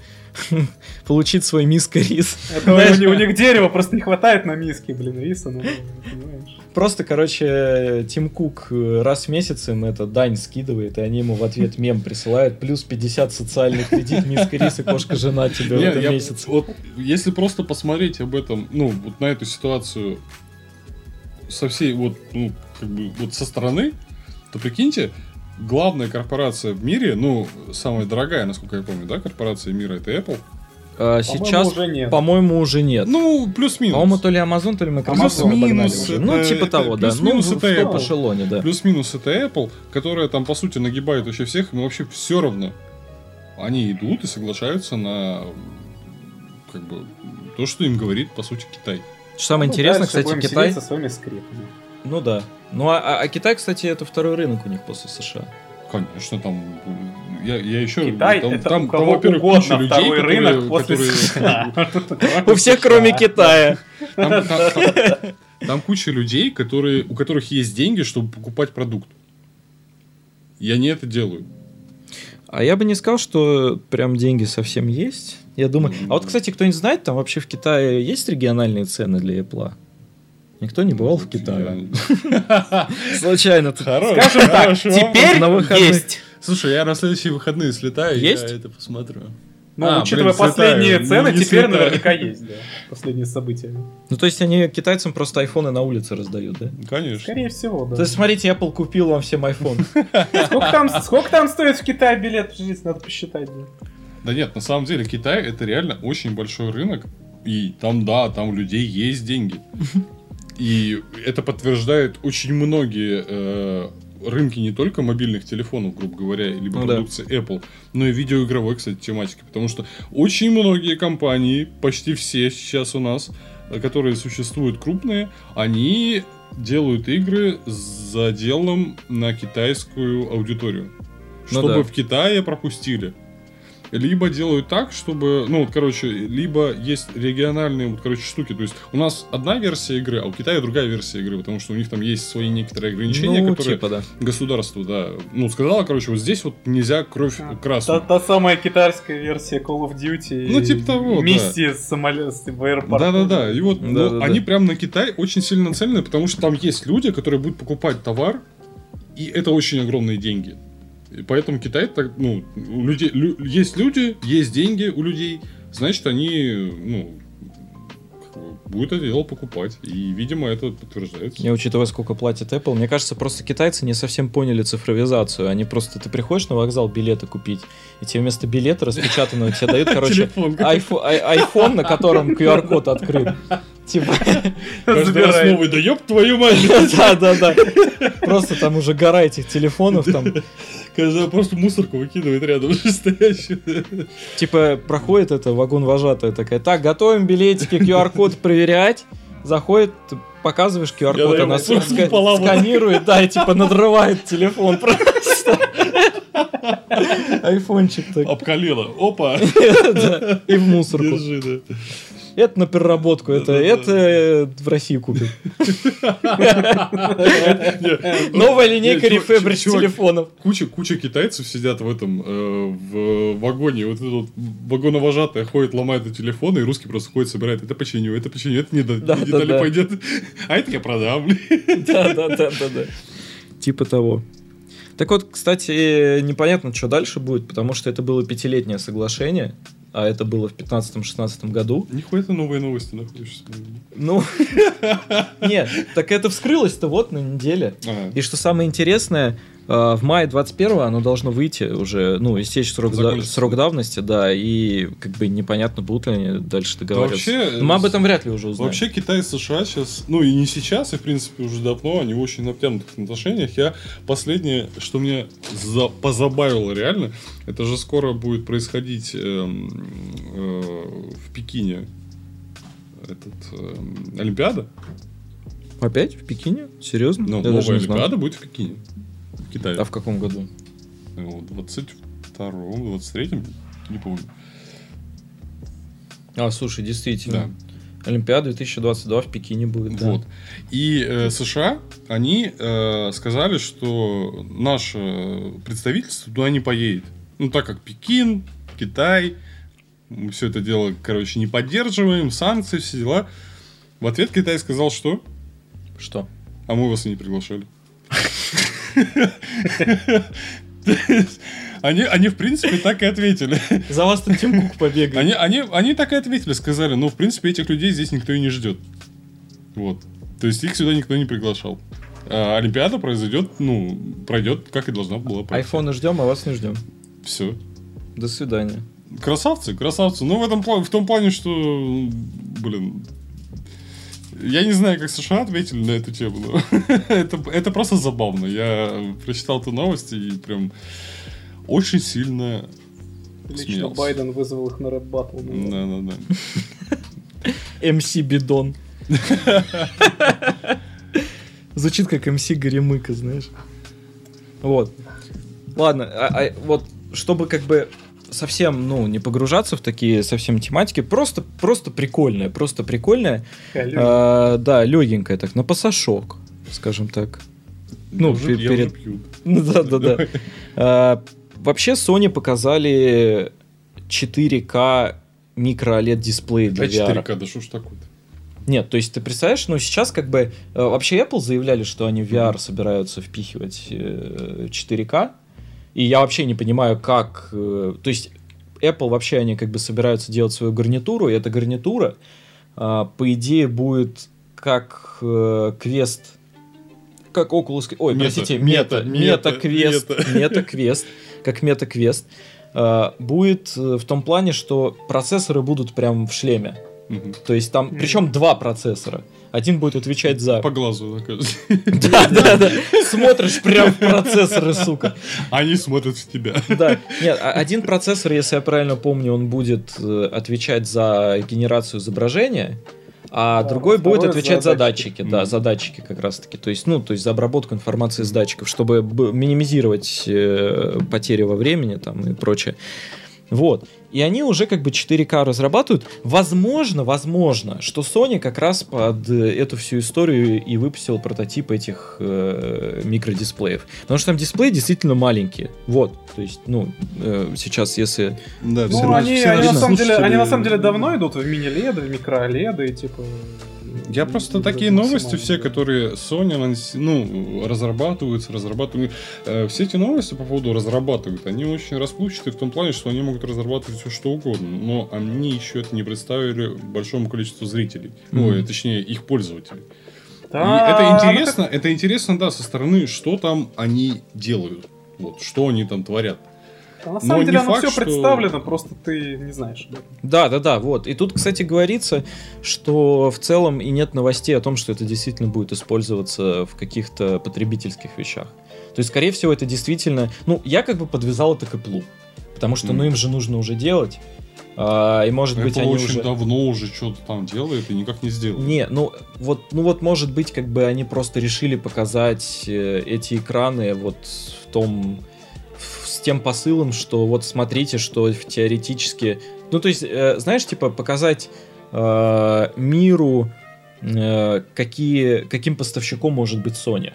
получить свой миской рис.
Это у них- у них дерева просто не хватает на миске, блин, риса. ну, понимаешь.
Просто, короче, Тим Кук э, раз в месяц им это дань скидывает, и они ему в ответ мем присылают. Плюс 50 социальный кредит, миска риса, кошка жена тебе в
Не,
этом
я-
месяце.
Вот, если просто посмотреть об этом, ну, вот на эту ситуацию со всей, вот, ну, как бы, вот со стороны, то прикиньте, главная корпорация в мире, ну, самая дорогая, насколько я помню, да, корпорация мира, это Apple.
А, Сейчас,
уже нет.
по-моему, уже нет.
Ну, плюс-минус.
По-моему, то ли Amazon, то ли Microsoft
Плюс-минус
уже. Ну,
это-
типа
это-
того, да. Ну,
плюс-минус
в
это
в
Apple.
эшелоне, да.
Плюс-минус это Apple, которая там, по сути, нагибает вообще всех, им вообще все равно. Они идут и соглашаются на как бы то, что им говорит, по сути, Китай.
Что Самое
Ну,
интересное,
дальше
кстати,
будем
Китай...
со своими скрипами.
Ну да. Ну а, а- а Китай, кстати, это второй рынок у них после США.
Конечно, там я, я еще
Китай
там,
это
там,
у
там,
кого
во-первых,
угодно
куча людей,
второй
которые,
рынок после
которые-.
У всех, кроме Китая.
там, куча людей, которые, у которых есть деньги, чтобы покупать продукт. Я не это делаю.
А я бы не сказал, что прям деньги совсем есть. Я думаю... А вот, кстати, кто-нибудь знает, там вообще в Китае есть региональные цены для Apple? Никто не бывал в Китае. Случайно.
Скажем так, теперь есть.
Слушай, я на следующие выходные слетаю,
Есть?
я это посмотрю.
Ну,
А,
учитывая
блин,
последние
ну,
цены,
не
теперь
святая.
наверняка есть, да. Последние события.
Ну, то есть они китайцам просто айфоны на улице раздают, да?
Конечно.
Скорее всего, да.
То есть, смотрите, Apple купил вам всем iPhone.
Сколько там, сколько там стоит в Китае билет? Подождите, надо посчитать. да.
Да нет, на самом деле Китай это реально очень большой рынок. И там, да, там у людей есть деньги. И это подтверждает очень многие рынки не только мобильных телефонов, грубо говоря, либо
Ну да.
продукции Apple, но и видеоигровой, кстати, тематики. Потому что очень многие компании, почти все сейчас у нас, э, которые существуют крупные, они делают игры с заделом на китайскую аудиторию.
Ну
Чтобы
да.
в Китае пропустили. Либо делают так, чтобы, ну, вот, короче, либо есть региональные, вот, короче, штуки. То есть у нас одна версия игры, а у Китая другая версия игры, потому что у них там есть свои некоторые ограничения,
Ну,
которые
типа, да.
государство, да, ну, сказала, короче, вот здесь вот нельзя кровь
Та,
красную.
та самая китайская версия Call of Duty.
Ну, типа того, да.
Миссии с самолет в аэропорту.
Да-да-да, и вот ну,
Да-да-да.
они прям на Китай очень сильно нацелены, потому что там есть люди, которые будут покупать товар, и это очень огромные деньги. И поэтому Китай, так, ну, у людей, лю- есть люди, есть деньги у людей, значит, они, ну, будут это дело покупать. И, видимо, это подтверждается.
Не учитывая, сколько платит Apple, мне кажется, просто китайцы не совсем поняли цифровизацию. Они просто, ты приходишь на вокзал билеты купить, и тебе вместо билета распечатанного тебе дают, короче, ай- айфон, на котором QR-код открыт. Типа,
Каждый раз новый, да ёб твою мать!
да, да, да. Просто там уже гора этих телефонов, там,
Каждый просто мусорку выкидывает рядом уже стоящую.
типа, проходит это вагон вожатая такая, так, готовим билетики, QR-код проверять, заходит, ты показываешь QR-код, она сканирует, да, и типа надрывает телефон просто. Айфончик так.
Обкалила. Опа!
И в мусорку.
Держи, да.
Это на переработку, это, это э, в России.
Не,
Новая линейка
чувак,
телефонов.
Куча, куча китайцев сидят в этом, э, в вагоне, вот этот вагоновожатая ходит, ломает эти телефоны, и русский просто ходит, собирает, это починю, это починю, это не, детали пойдет, а это я продам.
Да, да, да, да, да. Типа того. Так вот, кстати, непонятно, что дальше будет, потому что это было пятилетнее соглашение, а это было в 15-16 году.
Нихуя ты новые новости находишь.
Ну, нет, так это вскрылось-то вот на неделе.
Ага.
И что самое интересное, в мае 21 оно должно выйти уже, ну, истечь срок, да- срок давности, да, и как бы непонятно, будут ли они дальше договариваться.
вообще,
Но мы об этом вряд ли уже узнаем.
Вообще Китай и США сейчас, ну и не сейчас, и в принципе уже давно, они в очень натянутых отношениях. Я последнее, что мне за- позабавило реально, это же скоро будет происходить эм, э, в Пекине этот эм, Олимпиада.
Опять в Пекине? Серьезно?
Ну,
Я
новая. Олимпиада будет в Пекине. В Китае.
А в каком году?
Ну, В 22-м, 23-м, не помню.
А, слушай, действительно.
Да.
Олимпиада 2022 в Пекине будет. да.
Вот. И э, США, они э, сказали, что наше представительство туда не поедет. Ну, так как Пекин, Китай, мы все это дело, короче, не поддерживаем, санкции, все дела. В ответ Китай сказал, что?
Что?
А мы вас и не приглашали. Они, они, в принципе, так и ответили.
За вас там Тим Кук побегает.
Они, они, они так и ответили, сказали, ну, в принципе, этих людей здесь никто и не ждет. Вот. То есть их сюда никто не приглашал. А Олимпиада произойдет, ну, пройдет, как и должна была пройти.
Айфоны ждем, а вас не ждем.
Все.
До свидания.
Красавцы, красавцы. Ну, в, этом, в том плане, что, блин, я не знаю, как США ответили на эту тему, но это, это просто забавно. Я прочитал эту новость и прям очень сильно
Лично
смеялся.
Байден вызвал их на рэп баттл.
Да-да-да.
МС Бидон. Звучит как МС Горемыка, знаешь. Вот. Ладно, а- а вот чтобы как бы совсем, ну, не погружаться в такие совсем тематики, просто, просто прикольная, просто прикольная, а, да, легенькая так, на пасашок, скажем так. Ну,
Я уже-
пе-
я
перед-
уже пью.
Ну да, да, да. А, Вообще Sony показали 4К микро OLED дисплей для VR.
4К, да что ж такое-то?
Нет, то есть ты представляешь, ну сейчас как бы э, вообще Apple заявляли, что они в VR собираются впихивать э, 4К, и я вообще не понимаю, как, э, то есть Apple вообще они как бы собираются делать свою гарнитуру, и эта гарнитура, а, по идее, будет как э, квест как Oculus... Ой,
Мета,
простите,
мета,
мета,
мета,
мета-квест,
мета.
мета-квест, как мета-квест, э, будет э, в том плане, что процессоры будут прям в шлеме. То есть там, причем два процессора. Один будет отвечать за...
По глазу.
Да, да, да. Смотришь прям в процессоры, сука.
Они смотрят в тебя.
Да, нет, а- один процессор, если я правильно помню, он будет э, отвечать за генерацию изображения, а
Да,
другой будет отвечать
за
за
датчики.
датчики, да, за датчики как раз таки. То есть, ну, то есть за обработку информации с датчиков, чтобы минимизировать э, потери во времени там и прочее. Вот. И они уже как бы 4К разрабатывают. Возможно, возможно, что Sony как раз под э, эту всю историю и выпустил прототип этих э, микродисплеев. Потому что там дисплеи действительно маленькие. Вот. То есть, ну, э, сейчас, если...
Да,
Ну,
все
они,
все
они, на самом деле, они на самом деле давно идут в мини-леды, в микро-леды, и типа...
Я просто такие новости все,
да.
которые Sony ну, разрабатываются, разрабатывают. Э, все эти новости по поводу разрабатывают, они очень расплывчаты в том плане, что они могут разрабатывать все что угодно, но они еще это не представили большому количеству зрителей.
Мгм.
Ой, точнее, их пользователей.
Да,
это
ну,
интересно, это интересно, да, со стороны, что там они делают. Вот, что они там творят.
Как- На
но
самом деле
не
оно
факт,
все
что-
представлено, просто ты не знаешь.
Да, да, да, вот. И тут, кстати, говорится, что в целом и нет новостей о том, что это действительно будет использоваться в каких-то потребительских вещах. То есть, скорее всего, это действительно... Ну, я как бы подвязал это к Apple, потому что, ну,
Мгм.
им же нужно уже делать. А, и, может быть,
Apple
они
очень
уже...
давно уже что-то там делает и никак не сделал.
Не, ну вот, ну вот, может быть, как бы они просто решили показать э, эти экраны вот в том, тем посылом, что вот смотрите, что теоретически, ну то есть, э, знаешь, типа показать э, миру, э, какие, каким поставщиком может быть Sony.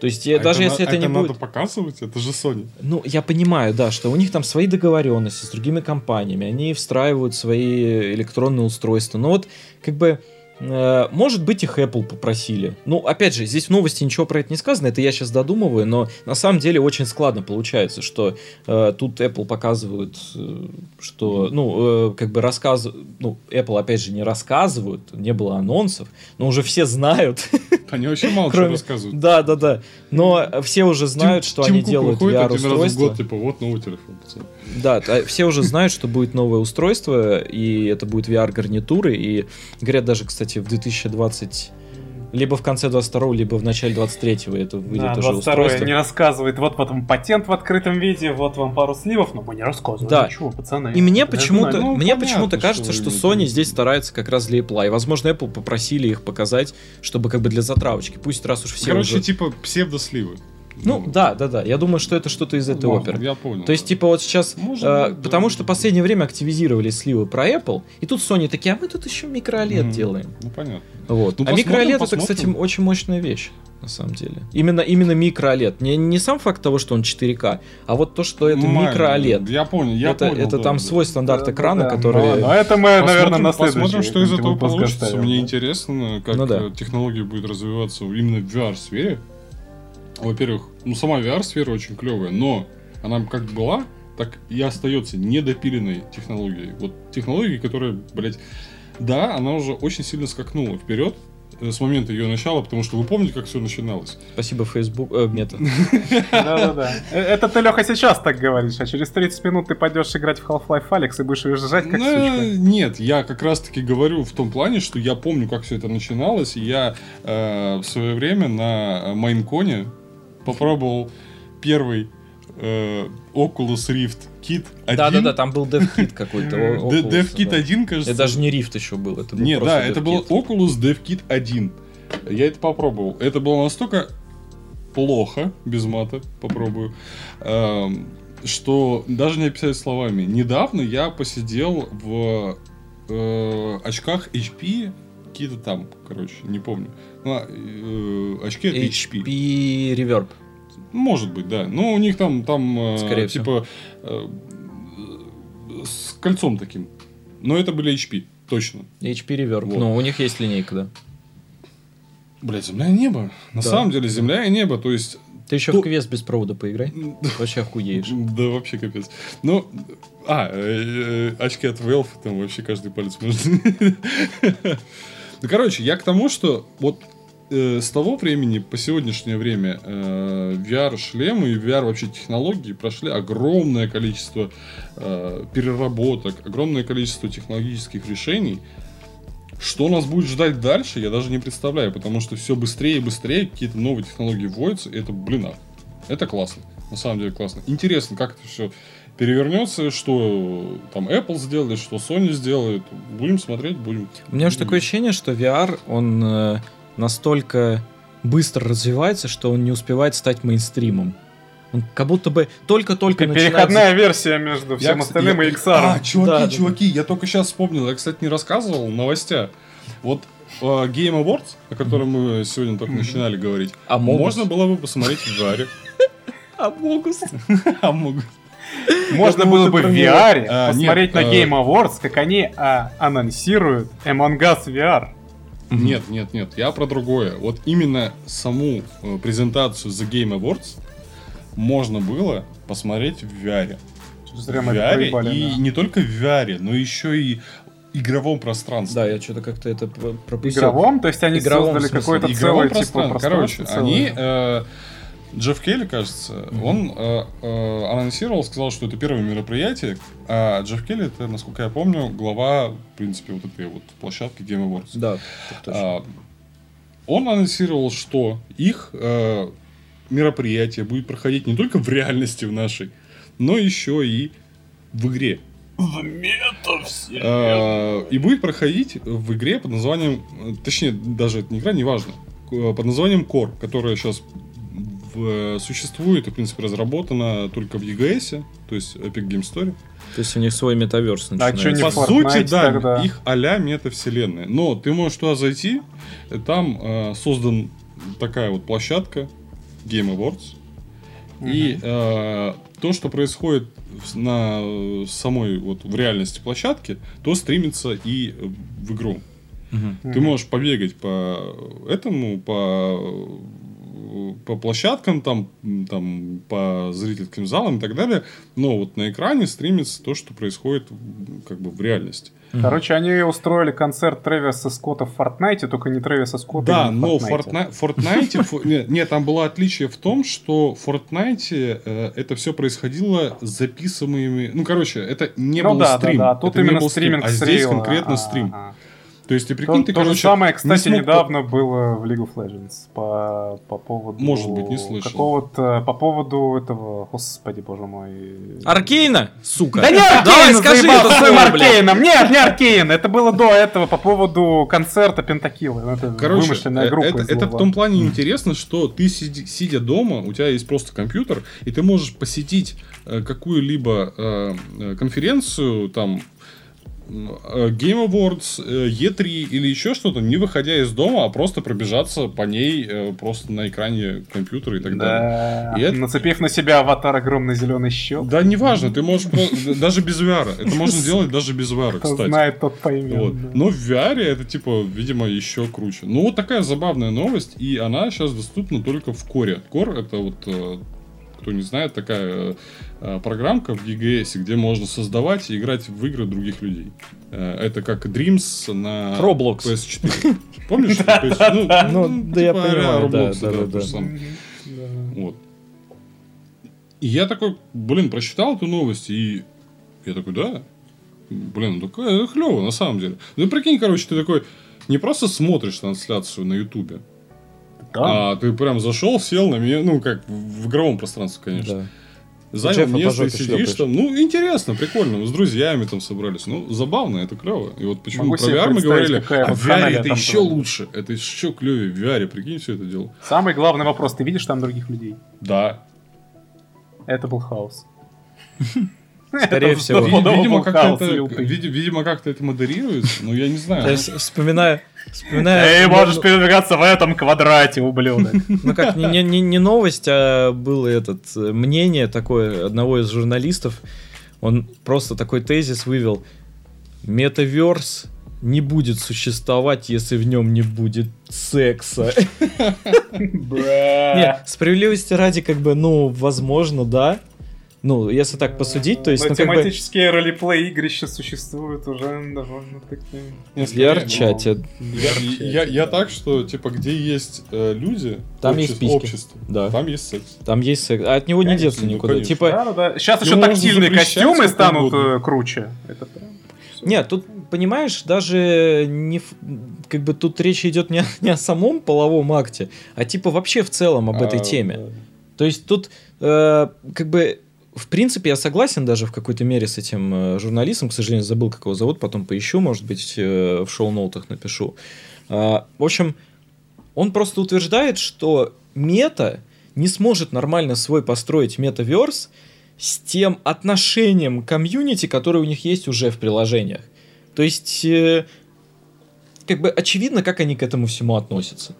То есть,
А
даже
на-
если это, не
надо
будет...
показывать, это же Sony.
Ну, я понимаю, да, что у них там свои договоренности с другими компаниями, они встраивают свои электронные устройства. Но вот, как бы, может быть, их Apple попросили. Ну, опять же, здесь в новости ничего про это не сказано, это я сейчас додумываю, но на самом деле очень складно получается, что э, тут Apple показывают, э, что, ну, э, как бы рассказывают, ну, Apple, опять же, не рассказывают, не было анонсов, но уже все знают,
Они очень мало
Кроме-
чего рассказывают.
да, да, да, но все уже знают,
Тим-
что
Тим
они
Кук
делают VR-устройство.
год, типа, вот новый телефон. пацаны.
Да, а все уже знают, что будет новое устройство, и это будет VR-гарнитуры, и говорят даже, кстати, в 2020... Либо в конце 22 либо в начале 23-го это выйдет
Да,
уже
22
устройство.
не рассказывает, вот вам патент в открытом виде, вот вам пару сливов, но мы не рассказываем.
Да.
Ничего, пацаны.
И мне почему-то,
ну,
мне почему-то
что
кажется, что
в
Sony здесь старается как раз для Apple. И, возможно, Apple попросили их показать, чтобы как бы для затравочки. Пусть раз уж все
Короче,
уже...
типа псевдосливы.
Ну, да, да, да. Я думаю, что это что-то из этой
Ладно,
оперы.
Я понял.
То есть,
да.
типа, вот сейчас,
Может
э,
да.
потому что в последнее время активизировали сливы про Apple, и тут Sony такие, а мы тут еще микроLED
Мгм.
делаем.
Ну, понятно.
Вот.
Ну,
а микроLED это, кстати, очень мощная вещь, на самом деле. Именно, именно микроLED. Не, не сам факт того, что он 4К, а вот то, что это
Нормально.
микроLED.
Я понял, я
это
понял.
это
да,
там
да.
свой стандарт
Да,
экрана,
да, да.
который...
Ну, ладно, это мы, наверное,
Посмотрим,
на следующий.
посмотрим, что из этого получится. Мне
да.
интересно, как
Ну да.
э, технология будет развиваться именно в VR-сфере. Во-первых, ну сама VR-сфера очень клевая, но она как была, так и остается недопиленной технологией. Вот технологией, которая, блядь, да, она уже очень сильно скакнула вперед э, с момента ее начала, потому что вы помните, как все начиналось?
Спасибо, Facebook. Э, мета.
Да-да-да. Э, Это ты, Леха, сейчас так говоришь, а через 30 минут ты пойдешь играть в Half-Life Алекс и будешь уезжать как сучка.
Нет, я как раз таки говорю в том плане, что я помню, как все это начиналось, и я э, в свое время на Майнконе попробовал первый э, Oculus Rift Kit 1.
Да-да-да, там был DevKit какой-то.
Д-
Oculus,
DevKit
да.
1, кажется.
Это даже не Rift еще был, это был
Нет, да, это был. Oculus DevKit 1. Я это попробовал. Это было настолько плохо, без мата, попробую, эм, что даже не описать словами. Недавно я посидел в э, очках HP, какие-то там, короче, не помню. Ну, а, э, очки от HP.
HP Reverb.
Может быть, да. Но у них там, там э,
Скорее
типа э, с кольцом таким. Но это были HP, точно.
HP Reverb.
Вот.
Ну, у них есть линейка, да.
Блять, земля и небо. На
Да.
самом деле земля и небо. То есть
Ты еще
то-
в квест без провода поиграй. Вообще охуеешь.
Да, вообще капец. Ну, а, э, э, очки от Valve, там вообще каждый палец может. Ну, короче, я к тому, что вот э, с того времени по сегодняшнее время э, VR-шлемы и VR вообще технологии прошли огромное количество э, переработок, огромное количество технологических решений. Что нас будет ждать дальше, я даже не представляю, потому что все быстрее и быстрее какие-то новые технологии вводятся, и это, блин, это классно. На самом деле классно. Интересно, как это все перевернется, что там Apple сделает, что Sony сделает. Будем смотреть, будем.
У меня же такое ощущение, что VR, он э, настолько быстро развивается, что он не успевает стать мейнстримом. Он как будто бы только-только начинает...
Переходная версия между всем
Я,
остальным
я-
и XR.
А, чуваки,
Да, да.
чуваки, я только сейчас вспомнил. Я, кстати, не рассказывал в новостях. Вот э, Game Awards, о котором мы сегодня только
Мгм.
начинали говорить,
А
можно было бы посмотреть в VR.
Амогус.
А могут.
Можно было бы в VR
А,
посмотреть на
а-
Game Awards, как они а, анонсируют Among Us VR.
Нет, нет, нет, я про другое. Вот именно саму э, презентацию The Game Awards можно было посмотреть в VR.
Зря
в VR
проебали,
и
да.
не только в VR, но еще и игровом пространстве.
Да, я что-то как-то это пропустил.
Игровом? То есть они
Игровом
создали
игровом
целое типа
пространстве. Короче,
пространство
они...
целое.
э, Джефф Келли, кажется,
Мгм.
он э, э, анонсировал, сказал, что это первое мероприятие. А Джефф Келли, это, насколько я помню, глава, в принципе, вот этой вот площадки Game Awards.
Да.
А, он анонсировал, что их э, мероприятие будет проходить не только в реальности в нашей, но еще и в игре. А, и будет проходить в игре под названием, э, точнее, даже это не игра, неважно, под названием Core, которая сейчас в- существует и, в принципе, разработана только в EGS, то есть Epic Game Story.
То есть у них свой метаверс
А
начинается.
не
По
в
сути,
Fortnite
да,
тогда?
их а-ля метавселенная. Но ты можешь туда зайти, и там э, создан такая вот площадка Game Awards. И э, то, что происходит на э, самой вот в реальности площадке, то стримится и в игру.
Мгм.
Ты можешь побегать по этому, по по площадкам, там, там, по зрительским залам и так далее, но вот на экране стримится то, что происходит как бы в реальности.
Короче, они устроили концерт Трэвиса Скотта в Fortnite, только не Трэвиса Скотта
Да,
именно
но
в
в
Fortnite.
Fortnite, Fortnite фо- не, не, там было отличие в том, что в Fortnite э, это все происходило с записываемыми... Ну, короче, это не
Ну
был стрим.
да, да, тут именно стриминг
А здесь конкретно
А,
стрим. То есть ты
То,
прикинь, ты,
то же
короче,
самое,
не
кстати,
смог по-
недавно было в League of Legends по, по поводу...
Может быть, не слышал.
Какого-то... По поводу этого... Господи, боже мой...
Аркейна, сука.
Да не Аркейн,
Давай скажи это
своим. Аркейном. Нет, не Аркейн. Это было до этого по поводу концерта Пентакилы. Это
Короче,
вымышленная
э,
группа
это, это в том плане интересно, что ты сидя дома, у тебя есть просто компьютер, и ты можешь посетить э, какую-либо э, э, конференцию, там, э, Game Awards, э, E3 или еще что-то, не выходя из дома, а просто пробежаться по ней э, просто на экране компьютера и так далее.
Да.
И это-
Нацепив на себя аватар огромный зеленый щек.
Да, неважно, ты можешь даже без VR. Это можно делать даже без VR, кстати.
знает, тот поймет.
Но в VR это, типа, видимо, еще круче. Ну, вот такая забавная новость, и она сейчас доступна только в Core. Core это вот, э, кто не знает, такая э, программка в EGS, где можно создавать и играть в игры других людей. Э, Это как Dreams на
Roblox.
PS4. Помнишь? PS4?
Ну, да я
типа
понимаю,
а-ля
да,
Roblox,
да, да, да.
Вот. И я такой, блин, прочитал эту новость, и я такой, да, блин, ну такое клево, на самом деле. Ну, прикинь, короче, ты такой, не просто смотришь трансляцию на Ютубе,
Да.
а ты прям зашел, сел на меня, ну, как в игровом пространстве, конечно.
Да.
Занял
Джеффа
место и сидишь
шлепаешь.
там. Ну, интересно, прикольно. Мы с друзьями там собрались. Ну, забавно, это клево. И вот почему
Могу
про VR мы говорили, а в VR это
там
еще
тоже.
лучше. Это еще клевее в VR. Прикинь, все это дело.
Самый главный вопрос. Ты видишь там других людей?
Да.
Это был хаос.
Скорее всего.
Видимо, как-то это, видимо, как-то это модерируется, но я не
То
знаю.
есть, вспоминая... вспоминая
Ты можешь
ну,
передвигаться в этом квадрате, ублюдок.
Ну как, не, не- не, не новость, а было этот э, мнение такое одного из журналистов. Он просто такой тезис вывел. Метаверс не будет существовать, если в нем не будет секса. Не, справедливости ради, как бы, ну, возможно, да. Ну, если так посудить, то есть, ну, как бы...
тематические ролеплей игрища существуют уже довольно такие...
VR-чате.
Я, я, я так, что, типа, где есть э, люди,
Там есть письки.
общество,
Да.
там есть секс.
Там есть секс. А от него не
Конечно,
деться
ну,
никуда.
конечно.
Типа,
Да, да, да. Сейчас
Ну,
еще тактильные костюмы станут
угодно.
э, круче. Это прям...
Нет, тут, понимаешь, даже не как бы тут речь идет не, о- не о самом половом акте, а типа вообще в целом об этой
А,
теме.
да.
То есть тут э, как бы в принципе я согласен даже в какой-то мере с этим э, журналистом, к сожалению, забыл, как его зовут, потом поищу, может быть, э, в шоу-ноутах напишу. А, в общем, он просто утверждает, что мета не сможет нормально свой построить метаверс с тем отношением к комьюнити, которое у них есть уже в приложениях. То есть, э, как бы очевидно, как они к этому всему относятся.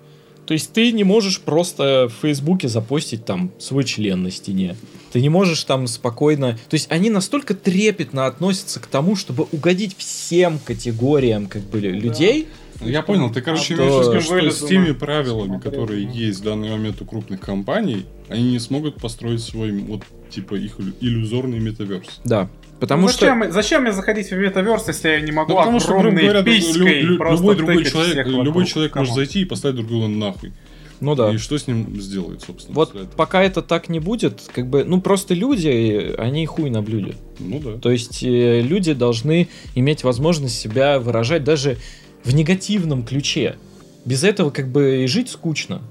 То есть ты не можешь просто в Фейсбуке запостить там свой член на стене. Ты не можешь там спокойно... То есть они настолько трепетно относятся к тому, чтобы угодить всем категориям как бы людей.
Ну, Я понял, ты, короче,
А
имеешь
то-
что с теми правилами,
смотреть,
которые есть в данный момент у крупных компаний, они не смогут построить свой, вот, типа, их иллю- иллюзорный metaverse.
Да. Потому
Ну,
что...
зачем, зачем мне заходить в metaverse, если я не могу
Ну, потому что, грубо
огромной
говоря,
писькой
лю- любой другой человек, любой человек
Come on.
может зайти и поставить другого нахуй.
Ну да.
И что с ним сделает, собственно?
Вот пока это так не будет, как бы, ну просто люди, они хуй на блюде.
Ну да.
То есть э, люди должны иметь возможность себя выражать даже в негативном ключе. Без этого как бы и жить скучно.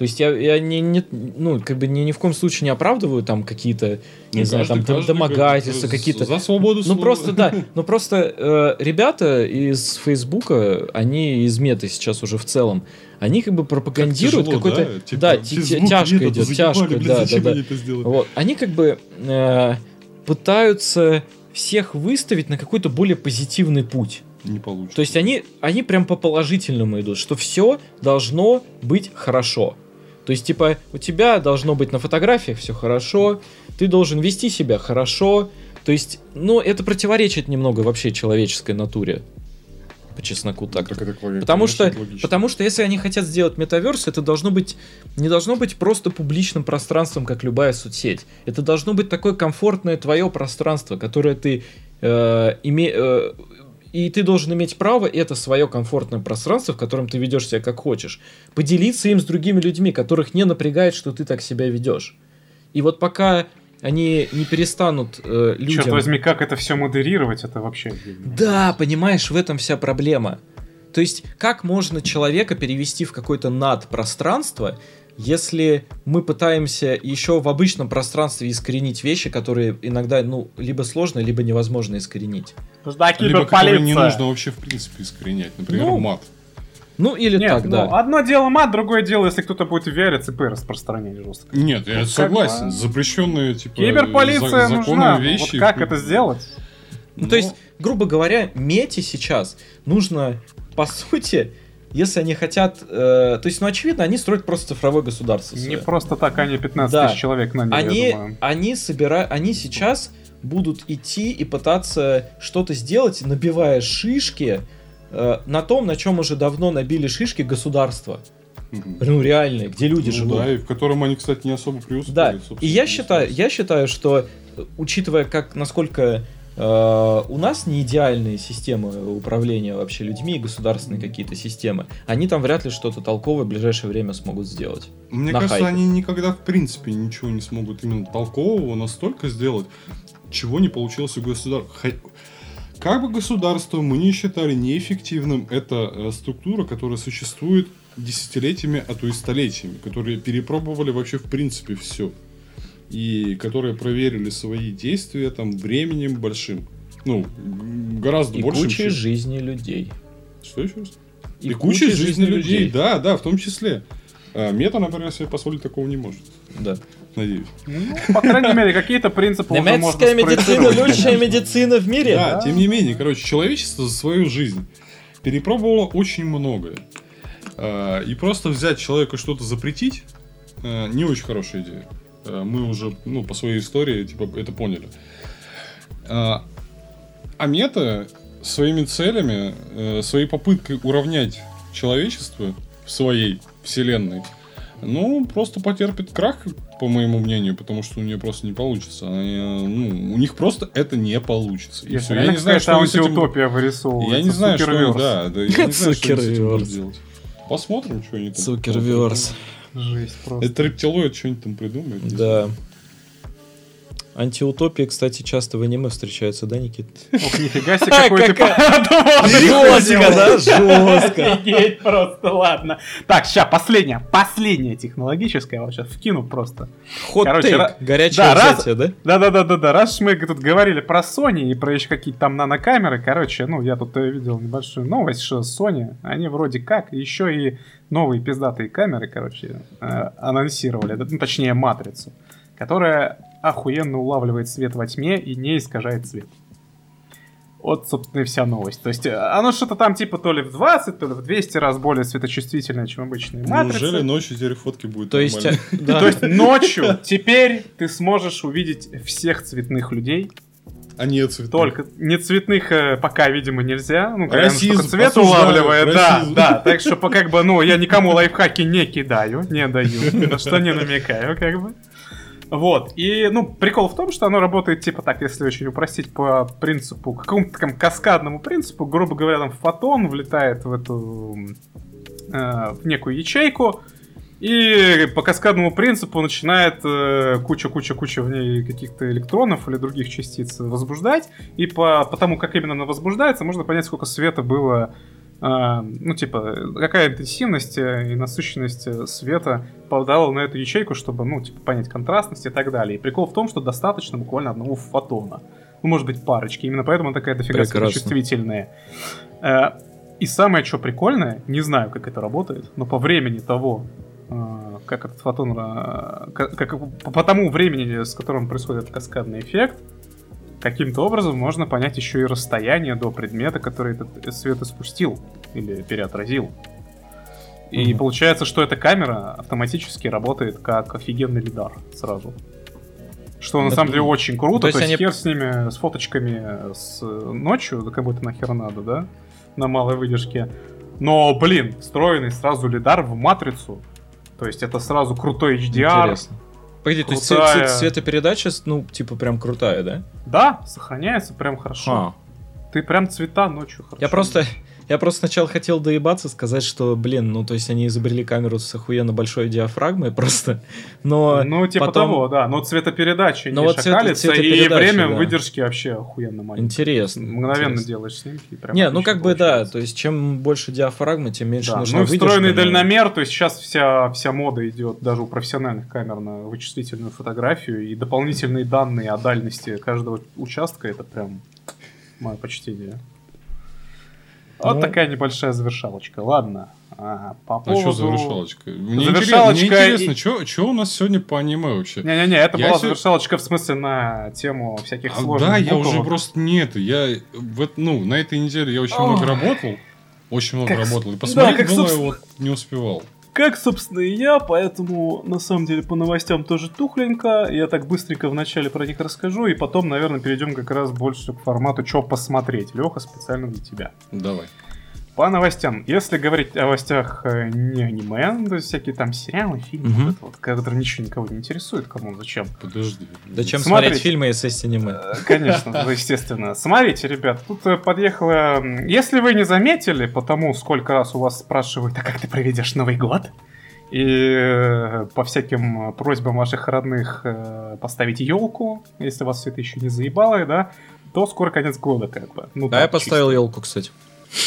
То есть я, я не, не- ну, как бы ни, ни в коем случае не оправдываю там какие-то, не
Ну,
знаю,
каждый-
там
каждый
домогательства, какие-то...
За свободу
Ну
слова.
просто да, ну просто э, ребята из Фейсбука, они из меты сейчас уже в целом, они как бы пропагандируют
Тяжело,
какой-то,
да? Типа,
да, тяжко идет, тяжко,
блин,
да, да, да. Вот. Они как бы э, пытаются всех выставить на какой-то более позитивный путь.
Не получится.
То есть они, они прям по положительному идут, что все должно быть хорошо. То есть, типа, у тебя должно быть на фотографиях все хорошо, ты должен вести себя хорошо. То есть, ну, это противоречит немного вообще человеческой натуре. По чесноку так.
Так это, конечно,
Потому что,
логично.
потому что если они хотят сделать метаверс, это должно быть не должно быть просто публичным пространством, как любая соцсеть. Это должно быть такое комфортное твое пространство, которое ты э, име- э, и ты должен иметь право это свое комфортное пространство, в котором ты ведешь себя как хочешь, поделиться им с другими людьми, которых не напрягает, что ты так себя ведешь. И вот пока они не перестанут э, людям...
Черт возьми, как это все модерировать, это вообще...
Да, понимаешь, в этом вся проблема. То есть, как можно человека перевести в какое-то надпространство, если мы пытаемся еще в обычном пространстве искоренить вещи, которые иногда, ну, либо сложно, либо невозможно искоренить.
Да,
Либо которые не нужно вообще в принципе искоренять. Например,
Ну,
мат.
Ну, или
Нет,
так,
ну,
да.
одно дело мат, другое дело, если кто-то будет в VR ЦП распространять жестко.
Нет, я
как
согласен.
бы-
Запрещенные, типа,
Киберполиция
за-
нужна.
законные
Вот
вещи.
как это сделать?
Ну, то есть, грубо говоря, мете сейчас нужно, по сути, если они хотят... э, то есть, ну, очевидно, они строят просто цифровое государство.
Не
свое.
просто так они 15
Да.
тысяч человек наняли,
они, они собирают, они сейчас будут идти и пытаться что-то сделать, набивая шишки э, на том, на чем уже давно набили шишки государства. Ну, реальные, где люди
Ну
живут.
да, и в котором они, кстати, не особо преуспели.
Да,
собственно,
и я
не
считаю, я считаю, что э, учитывая, как насколько у нас не идеальные системы управления вообще людьми, государственные какие-то системы, они там вряд ли что-то толковое в ближайшее время смогут сделать.
Мне
на
кажется,
хайпе.
они никогда, в принципе, ничего не смогут именно толкового настолько сделать, чего не получилось у государства. Как бы государство мы не считали неэффективным, это э, структура, которая существует десятилетиями, а то и столетиями, которые перепробовали вообще в принципе все. И которые проверили свои действия там временем большим. Ну, гораздо
И
больше.
кучей жизни людей.
Что еще раз?
И,
И, куча жизни людей. да, да, в том числе. А, Мета, например, себе позволить такого не может.
Да.
Надеюсь.
Ну, по крайней мере, какие-то принципы уже можно
Немецкая медицина лучшая медицина в мире.
Да, тем не менее, короче, человечество за свою жизнь перепробовало очень многое. А, И просто взять человека что-то запретить а, не очень хорошая идея. А, Мы уже, ну, по своей истории, типа, это поняли. А а мета своими целями, э, своей попыткой уравнять человечество в своей вселенной, ну, просто потерпит крах, по моему мнению, потому что у нее просто не получится. Они, ну, у них просто это не получится. И
Если
всё. Я не знаю, что с этим...
утопия вырисовывается.
Я не знаю, что да, да, я не знаю, что с этим делать. Посмотрим, что они там.
Цукерверс.
Жесть просто.
Это рептилоид что-нибудь там придумает.
Да. Антиутопии, кстати, часто в аниме встречаются, да, Никит?
Ох, нифига себе, какой ты.
Жестко, да? Жестко.
Офигеть просто, ладно. Так, сейчас, последняя, последняя технологическая, вот сейчас вкину просто.
Хот горячее взятие, да?
Да-да-да-да-да, раз мы тут говорили про Sony и про еще какие-то там нанокамеры, короче, ну, я тут э, видел небольшую новость, что Sony, они вроде как еще и новые пиздатые камеры, короче, э, анонсировали, ну, точнее, матрицу, которая охуенно улавливает свет во тьме и не искажает цвет. Вот, собственно, и вся новость. То есть, э, оно что-то там типа то ли в 20, то ли в 200 раз более светочувствительное, чем обычные матрицы.
Неужели ночью теперь фотки будет
То есть, э, да.
То есть ночью теперь ты сможешь увидеть всех цветных людей.
А нет, цветных.
Только не цветных э, пока, видимо, нельзя. Ну, когда
Расизм,
только цвет улавливает, да,
расизм.
да. Так что, как бы, ну, я никому лайфхаки не кидаю, не даю, на что не намекаю, как бы. Вот, и, ну, прикол в том, что оно работает, типа так, если очень упростить по принципу, какому-то такому каскадному принципу, грубо говоря, там фотон влетает в эту, э, в некую ячейку, и по каскадному принципу начинает э, куча-куча-куча в ней каких-то электронов или других частиц возбуждать. И по, по тому, как именно она возбуждается, можно понять, сколько света было, э, ну, типа, какая интенсивность э, и насыщенность э, света попадала на эту ячейку, чтобы, ну, типа, понять контрастность и так далее. И прикол в том, что достаточно буквально одного фотона. Ну, может быть, парочки. Именно поэтому она такая дофига чувствительная. Э, И самое, что прикольное, не знаю, как это работает, но по времени того, как этот фотон, как, по тому времени, с которым происходит каскадный эффект, каким-то образом можно понять еще и расстояние до предмета, который этот свет испустил или переотразил. И
Мгм.
получается, что эта камера автоматически работает как офигенный лидар сразу. Что на самом деле очень круто.
То
То
есть
есть,
они-
хер с ними, с фоточками с э, ночью, да кому это нахер надо, да? На малой выдержке. Но, блин, встроенный сразу лидар в матрицу. То есть это сразу крутой HDR.
Интересно. Погоди, то есть цве-
Крутая.
цве- цветопередача, ну, типа, прям крутая, да?
Да, сохраняется прям хорошо.
А.
Ты прям цвета ночью хорошо.
Я просто,
видишь.
Я просто сначала хотел доебаться, сказать, что, блин, ну, то есть они изобрели камеру с охуенно большой диафрагмой просто, но...
Ну, типа
потом-
того, да. Но цветопередача
Ну,
не
вот цвет-
шакалится, и
цветопередача,
время
да.
выдержки вообще охуенно маленькое.
Интересно.
Мгновенно
интересно.
делаешь снимки. и прям
Не, ну как бы да, то есть чем больше диафрагмы, тем меньше
Да,
нужна
ну и
выдержка,
встроенный
но-
дальномер, то есть сейчас вся, вся мода идет даже у профессиональных камер на вычислительную фотографию, и дополнительные данные о дальности каждого участка, это прям мое почтение. Вот
Ну.
такая небольшая завершалочка. Ладно. А, по
А
поводу...
что завершалочка? Мне
Завершалочка
интерес- мне
и-
интересно, что у нас сегодня по аниме вообще?
Не-не-не, это
Я
была
се-
завершалочка в смысле на тему всяких
А,
сложных
да, я
буквок.
уже просто не это. Я в, эт- ну, на этой неделе я очень
Ох.
много работал. Очень много
Как
работал. И
да,
посмотреть
как,
было,
собственно-
вот не успевал.
Как, собственно, и я, поэтому, на самом деле, по новостям тоже тухленько. Я так быстренько вначале про них расскажу, и потом, наверное, перейдем как раз больше к формату «Чё посмотреть». Леха, специально для тебя.
Давай.
По новостям. Если говорить о новостях э, не аниме, ну, то есть всякие там сериалы, фильмы,
Мгм.
вот это вот, которые ничего никого не интересует, кому, зачем.
Подожди.
Зачем
Смотрите.
смотреть фильмы, если есть аниме?
Э, Конечно, ну, естественно. Смотрите, ребят, тут э, подъехала... Если вы не заметили, потому сколько раз у вас спрашивают, а как ты проведешь Новый год? И по всяким просьбам ваших родных поставить елку, если вас все это еще не заебало, да, то скоро конец года, как бы. Ну,
Да,
так,
я поставил елку, кстати.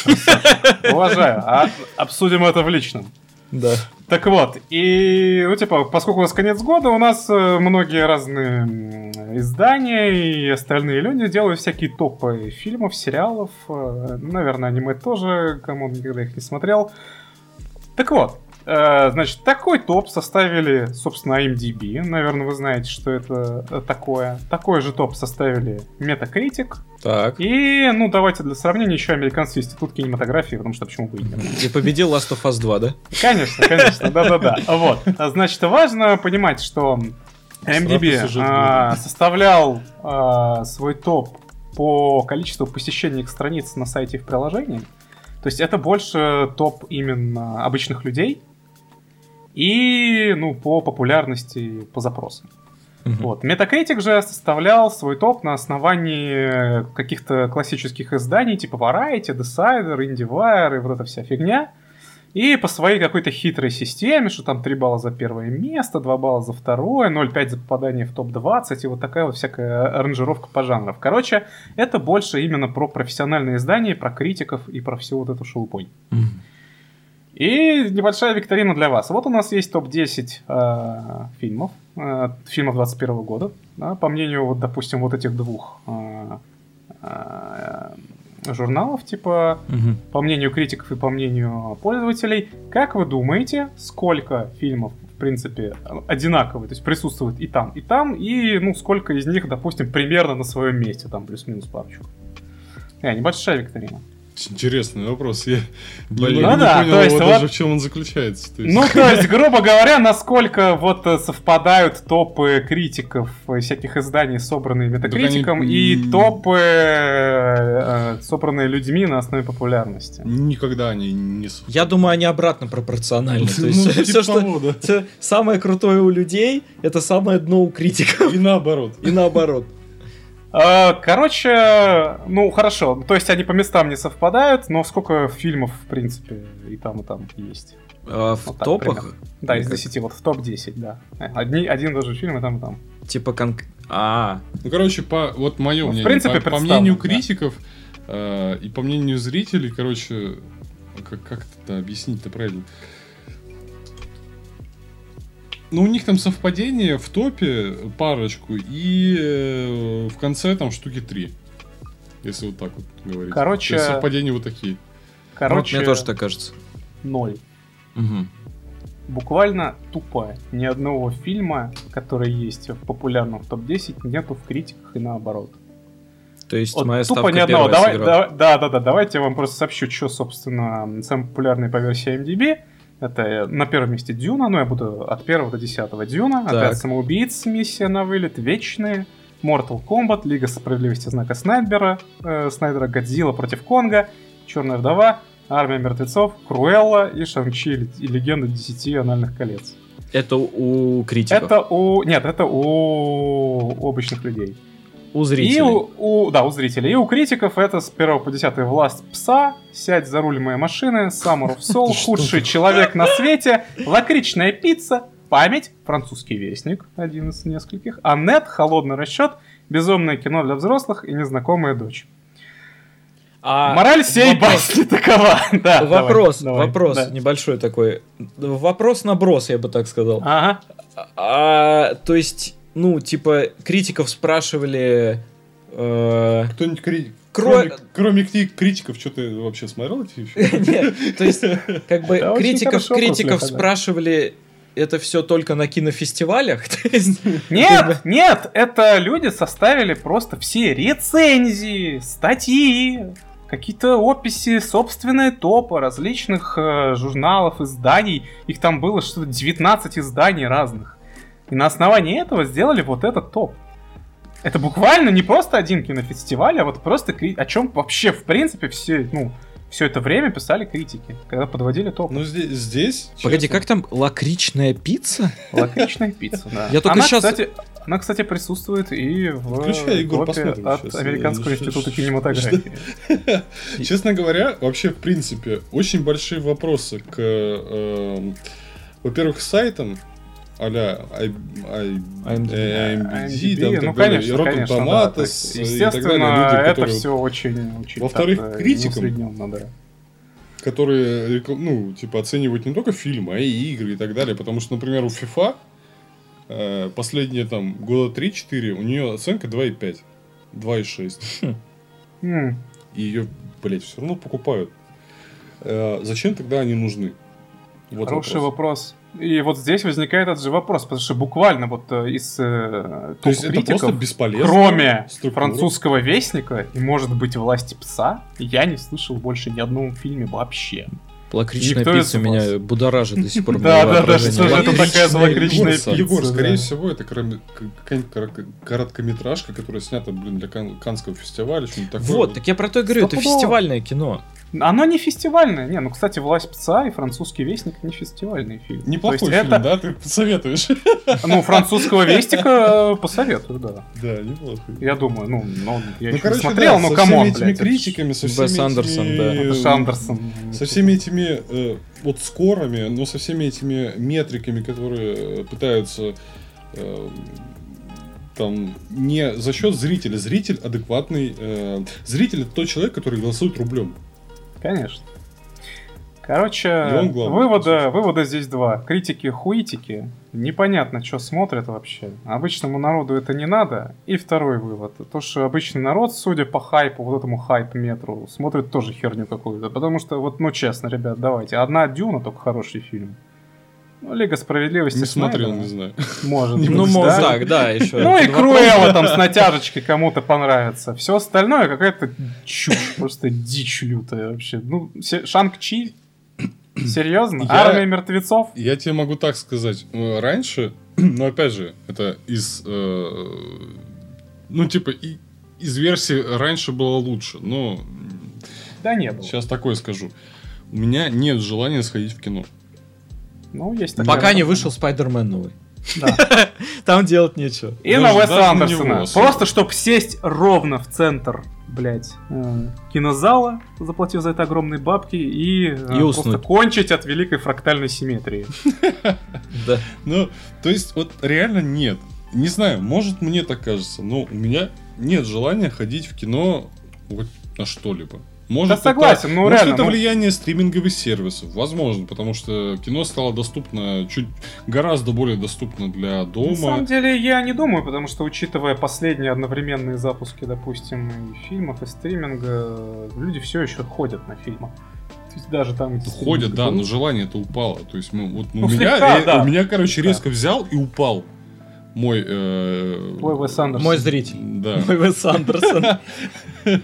Уважаю. А обсудим это в личном.
Да.
Так вот, и, ну, типа, поскольку у нас конец года, у нас э, многие разные издания и остальные люди делают всякие топы фильмов, сериалов, э, наверное, аниме тоже, кому никогда их не смотрел. Так вот, значит, такой топ составили, собственно, IMDb, наверное, вы знаете, что это э, такое. Такой же топ составили Metacritic,
Так.
и, ну, давайте для сравнения еще Американский институт кинематографии, потому что почему бы и нет.
И победил Last of Us 2, да?
Конечно, конечно, да-да-да. Вот. Значит, важно понимать, что MDB
сюжет
а, составлял а, свой топ по количеству посещений их страниц на сайте и в приложении. То есть это больше топ именно обычных людей и, ну, по популярности, по запросам.
Мгм.
Вот. Metacritic же составлял свой топ на основании каких-то классических изданий, типа Variety, Decider, IndieWire и вот эта вся фигня. И по своей какой-то хитрой системе, что там 3 балла за первое место, 2 балла за второе, 0,5 за попадание в топ-20, и вот такая вот всякая аранжировка по жанрам. Короче, это больше именно про профессиональные издания, про критиков и про всю вот эту шелупонь.
Мгм.
И небольшая викторина для вас. Вот у нас есть топ-10 э, фильмов, э, фильмов 21 года. да, по мнению, вот, допустим, вот этих двух э, э, журналов, типа,
Мгм.
по мнению критиков и по мнению пользователей. Как вы думаете, сколько фильмов, в принципе, одинаковые, то есть присутствует и там, и там, и, ну, сколько из них, допустим, примерно на своем месте, там, плюс-минус парочку? Э, небольшая викторина.
Интересный вопрос. Я
Блин.
Ну да,
не понял
то есть вот-
даже в чем он заключается. То есть-
Ну, то есть, грубо говоря, насколько вот э, совпадают топы критиков э, всяких изданий, собранные метакритиком,
они,
и топы, э, э, собранные людьми на основе популярности.
Никогда они не...
Я думаю, они обратно пропорциональны. То есть
Ну,
все,
типа
что
того, да.
самое крутое у людей, это самое дно у критиков.
И наоборот.
И наоборот.
Э, Короче, ну хорошо, то есть они по местам не совпадают, но сколько фильмов, в принципе, и там, и там есть.
А В
Вот так
топах,
примерно. Да, из
Как?
10, вот в топ-10, да. Одни, один и тот же фильм, и там, и там.
типа конк... А,
Ну, короче, по вот мое
Ну, в
мнение,
принципе,
по, по мнению
да.
критиков э, и по мнению зрителей, короче, как, как это объяснить-то правильно? Ну, у них там совпадение в топе парочку и э, в конце там штуки три. Если вот так вот говорить.
Короче-
совпадения вот такие.
Короче,
мне тоже так кажется.
ноль.
Мгм.
Буквально тупо. Ни одного фильма, который есть в популярном топ-10, нету в критиках и наоборот.
То есть
Вот
моя
тупо ни одного. Давай,
сыграла.
да, да, да, да, давайте я вам просто сообщу, что, собственно, самый популярный по версии MDB. Это на первом месте Дюна, ну я буду от первого до десятого Дюна,
Так.
опять самоубийц, миссия на вылет, Вечные, Mortal Kombat, Лига справедливости знака Снайдера, э, Снайдера Годзилла против Конга, Черная вдова, Армия мертвецов, Круэлла и Шанг-Чи и Легенда Десяти анальных колец.
Это у критиков.
Это у... Нет, это у обычных людей.
У
И
зрителей.
у, у- да, у зрителей. И у критиков это с 1 по 10 власть пса, сядь за руль моей машины, Summer of Soul, худший человек на свете, лакричная пицца, память, французский вестник, один из нескольких, Аннет, холодный расчет, безумное кино для взрослых и незнакомая дочь.
А
Мораль сей
вопрос.
басни такова. Да,
Вопрос,
давай, давай,
вопрос
да.
небольшой такой. Вопрос наброс, я бы так сказал.
Ага.
А, то есть, ну, типа, критиков спрашивали... э,
Кто-нибудь кри-
Кро-
кроме, кроме кри- критиков, что ты вообще смотрел эти фильмы?
Нет, то есть, как бы критиков, критиков спрашивали это все только на кинофестивалях?
Нет, нет, это люди составили просто все рецензии, статьи, какие-то описи, собственные топы различных э, журналов, изданий. Их там было что-то 19 изданий разных. И на основании этого сделали вот этот топ. Это буквально не просто один кинофестиваль, а вот просто кри- о чем вообще, в принципе, все, ну, все это время писали критики, когда подводили топ.
Ну, здесь... здесь
Погоди,
честно,
как там лакричная пицца?
Лакричная пицца, да.
Я только
она,
щас-
Кстати, она, кстати, присутствует и в
Включай, Егор,
от. Американского
Э,
института
ш-
кинематографии.
Честно говоря, вообще, в принципе, очень большие вопросы к, эм, во-первых, сайтам а-ля
IMDb.
э, IMDb,
IMDb,
там, так
ну,
далее,
конечно,
и Rotten
конечно, да,
Tomatoes
то есть,
и так
Естественно,
далее, люди,
это
которые,
все очень, очень
Во-вторых,
так, э,
критикам.
да.
которые, ну, типа, оценивают не только фильмы, а и игры и так далее, потому что, например, у FIFA э, последние, там, года 3-4, у нее оценка 2,5, 2,6.
М,
и ее, блядь, все равно покупают. Э, зачем тогда они нужны? Вот
Хороший
вопрос.
вопрос. И вот здесь возникает этот же вопрос, потому что буквально вот э, из э,
То есть это
топ-критиков,
просто бесполезно.
кроме
структура.
французского вестника и, может быть, власти пса, я не слышал больше ни одном фильме вообще.
Лакричная
Никто
пицца меня будоражит до сих пор.
Да, да, да, что же это такая за лакричная
пицца.
Егор, скорее всего, это какая-нибудь коротко- короткометражка, которая снята, блин, для Кан- Каннского фестиваля.
Вот, так я про то и говорю, это фестивальное кино.
Оно не фестивальное. Не, ну, кстати, «Власть пса» и «Французский вестник» не фестивальные фильмы.
Неплохой фильм,
это-
да? Ты посоветуешь?
Ну, «Французского вестника» посоветую, да.
Да, неплохой.
Я думаю, ну, ну я
Ну,
еще
короче,
не смотрел,
да,
но
со
come on,
всеми этими критиками, со всеми
Андерсон,
этими,
да.
Это Андерсон.
Со всеми этими э, вот скорами, но со всеми этими метриками, которые э, пытаются э, там не за счет зрителя. Зритель адекватный. э, зритель это тот человек, который голосует рублем.
Конечно. Короче, вывода, вывода здесь два. Критики хуитики. Непонятно, что смотрят вообще. Обычному народу это не надо. И второй вывод. То, что обычный народ, судя по хайпу, вот этому хайп-метру, смотрит тоже херню какую-то. Потому что, вот, ну честно, ребят, давайте. Одна Дюна только хороший фильм. Ну, Лига Справедливости
Не смотрел,
Снайдера,
не знаю.
Может быть,
Ну, мол,
да.
так, да, еще.
Ну и. Круэлла там с натяжечкой кому-то понравится. Все остальное какая-то чушь, просто дичь лютая вообще. Ну, Шанг-Чи? Серьезно? Армия мертвецов?
Я тебе могу так сказать. э, Раньше, но опять же, это из... э, ну, типа, из версии раньше было лучше. Но
Да не было.
сейчас такое скажу. У меня нет желания сходить в кино.
Ну, есть такая
Пока не вышел Спайдермен новый.
Да.
Там делать нечего.
И
Даже-
на Уэса Андерсона.
него.
Просто, чтобы сесть ровно в центр, блядь, э, кинозала, заплатив за это огромные бабки, и, э,
И
просто кончить от великой фрактальной симметрии.
Да.
Ну, то есть, вот реально нет. Не знаю, может мне так кажется, но у меня нет желания ходить в кино вот на что-либо. Может,
Да
это-
согласен, ну
может,
реально,
это
ну-
влияние стриминговых сервисов. Возможно, потому что кино стало доступно чуть гораздо более доступно для
На самом
дома.
деле, я не думаю, потому что, учитывая последние одновременные запуски, допустим, и фильмов, и стриминга, люди все еще ходят на фильмы. То есть даже там... эти
Ходят, да, но желание это упало. То есть, мы, вот, ну,
Ну,
у, меня,
слегка,
э,
да.
у меня, короче,
Да.
резко взял и упал мой... э,
Твой Уэс Андерсон.
Мой зритель.
Да.
Мой Уэс Андерсон.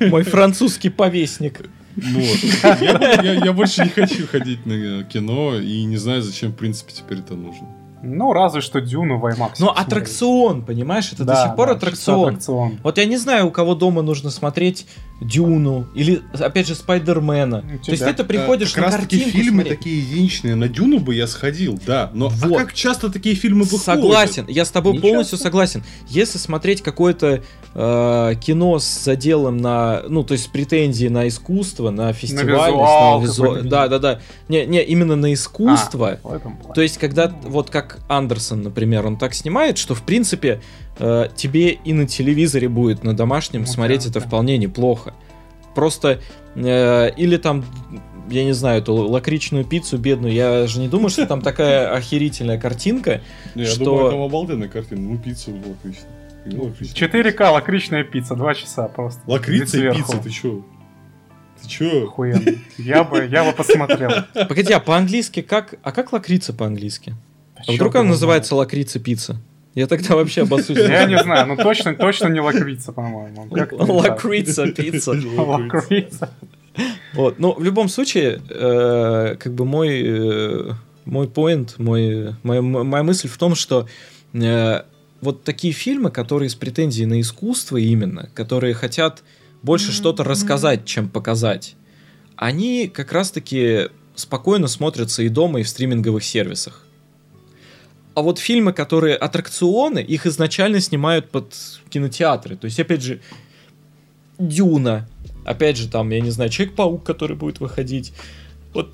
Мой французский повестник.
Вот. Я, я- я больше не хочу ходить на кино и не знаю, зачем, в принципе, теперь это нужно.
Ну, разве что Дюну в IMAX. Посмотреть.
аттракцион, понимаешь, это до сих пор
да,
аттракцион.
чисто аттракцион.
Вот я не знаю, у кого дома нужно смотреть Дюну или, опять же, Спайдермена.
У
То есть ты-то приходишь
как
на
раз таки фильмы
смотреть.
такие единичные. На Дюну бы я сходил, да. Но а
Вот.
как часто такие фильмы выходят?
Согласен, я с тобой
Не
полностью
часто.
согласен. Если смотреть какое-то э, кино с заделом на, ну, то есть претензии на искусство, на фестивальность,
визуал
на визу- да, да, да, не, не, именно на искусство.
А.
То есть, когда, вот как Андерсон, например, он так снимает, что, в принципе, э, тебе и на телевизоре будет, на домашнем,
Ну,
смотреть
да,
это
да.
вполне неплохо. Просто, э, или там, я не знаю, эту лакричную пиццу бедную, я же не думаю, что там такая охерительная картинка.
Не, Я
что-
думаю, там обалденная картина. Ну, пицца. Ну, отлично.
4К лакричная пицца, 2 часа просто.
Лакрица и пицца, ты чё? Ты чё?
Охуенно. Я бы, я бы посмотрел.
Погоди, а по-английски как? А как лакрица по-английски? А вдруг она называется лакрица пицца? Я тогда вообще обоссусь.
Я не знаю, ну точно, точно не лакрица, по-моему.
Лакрица пицца.
Лакрица.
Вот, но в любом случае, э, как бы мой э, мой point, мой, моя, моя мысль в том, что э, вот такие фильмы, которые с претензией на искусство именно, которые хотят больше что-то рассказать, чем показать, они как раз-таки спокойно смотрятся и дома, и в стриминговых сервисах. А вот фильмы, которые аттракционы, их изначально снимают под кинотеатры. То есть, опять же, Дюна. Опять же, там, я не знаю, Человек-паук, который будет выходить. Вот,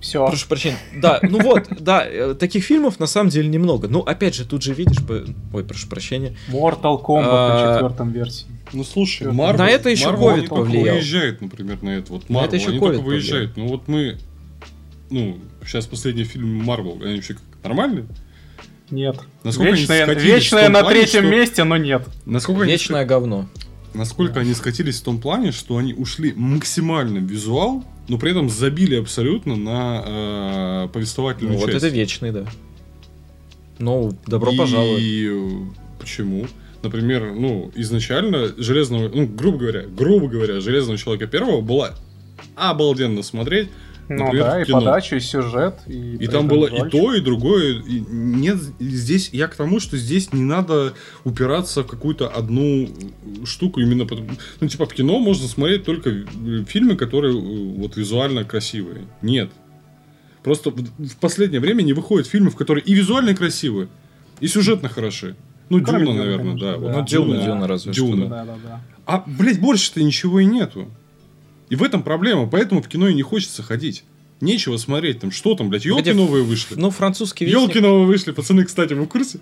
Все.
прошу прощения. Да, ну вот, да, э, таких фильмов на самом деле немного. Ну, опять же, тут же видишь, ой, прошу прощения.
Mortal Kombat
А,
на четвертом версии.
Ну слушай. Марвел,
На это еще
Marvel,
COVID повлиял.
выезжают, например, на это. Вот
На
Marvel,
это еще
они
COVID
только выезжают. Ну вот мы, ну, сейчас последний фильм Марвел, они вообще как, нормальные?
Нет.
Насколько они
Вечная,
скатились
вечная
в том
на
плане,
третьем
что-
месте, но нет.
Насколько они,
Вечное говно.
насколько они скатились в том плане, что они ушли максимально в визуал, но при этом забили абсолютно на э, повествовательную
Ну, вот
часть.
это вечный, да. Ну, добро
И
пожаловать.
э, почему? Например, ну, изначально Железного, ну, грубо говоря, грубо говоря, Железного Человека Первого была обалденно смотреть,
Ну
например,
да, и
кино.
подача, и сюжет, и...
И там было и то, и другое. И нет, здесь я к тому, что здесь не надо упираться в какую-то одну штуку именно потому, ну типа в кино можно смотреть только э, фильмы, которые э, вот визуально красивые. Нет, просто в последнее время не выходят фильмы, в которые и визуально красивые, и сюжетно хороши. Ну,
Кроме
Дюна,
Дюны,
наверное,
конечно,
да.
да.
вот
Ну, Дюна, Дюна разве что,
Дюна.
Да, да, да.
А, блядь, больше-то ничего и нету. И в этом проблема, поэтому в кино и не хочется ходить. Нечего смотреть там, что там, блядь, елки новые вышли.
Ну, французский
Елки
вестник,
новые вышли, пацаны, кстати, вы в курсе?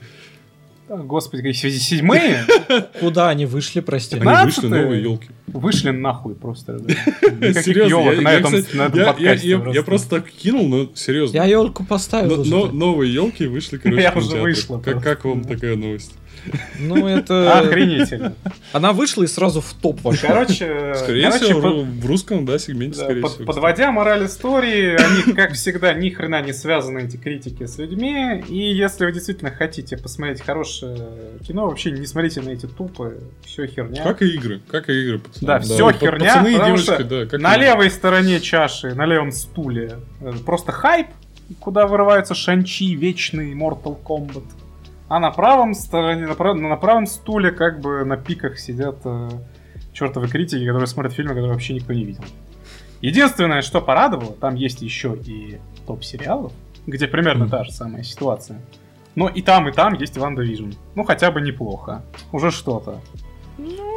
А, Господи, какие седьмые
куда они вышли, прости?
Они вышли
15-е?
новые елки.
вышли нахуй просто.
Серьезно,
на этом подкасте
я-
просто.
так кинул, но серьезно.
Я елку поставил
новые елки вышли, короче,
Я уже вышла
как вам такая новость?
Ну, это...
Охренительно.
Она вышла и сразу в топ вошла.
Короче,
Скорее
короче,
всего,
под-
в- русском, да, сегменте,
Да,
скорее
под-
всего.
подводя мораль истории, они, как всегда, ни хрена не связаны, эти критики, с людьми. И если вы действительно хотите посмотреть хорошее кино, вообще не смотрите на эти тупы, все херня.
Как и игры, как и игры, пацаны.
Да, все
Вот
херня,
Пацаны и девочки,
что
да. Как
на
и-
левой стороне чаши, на левом стуле, э, просто хайп, куда вырываются Шанчи, вечный Mortal Kombat. А на правом стороне, на, прав- на правом стуле, как бы на пиках сидят э, чертовы критики, которые смотрят фильмы, которые вообще никто не видел. Единственное, что порадовало, там есть еще и топ сериалов, где примерно
Мгм.
та же самая ситуация. Но и там, и там есть WandaVision. Ну, хотя бы неплохо. Уже что-то.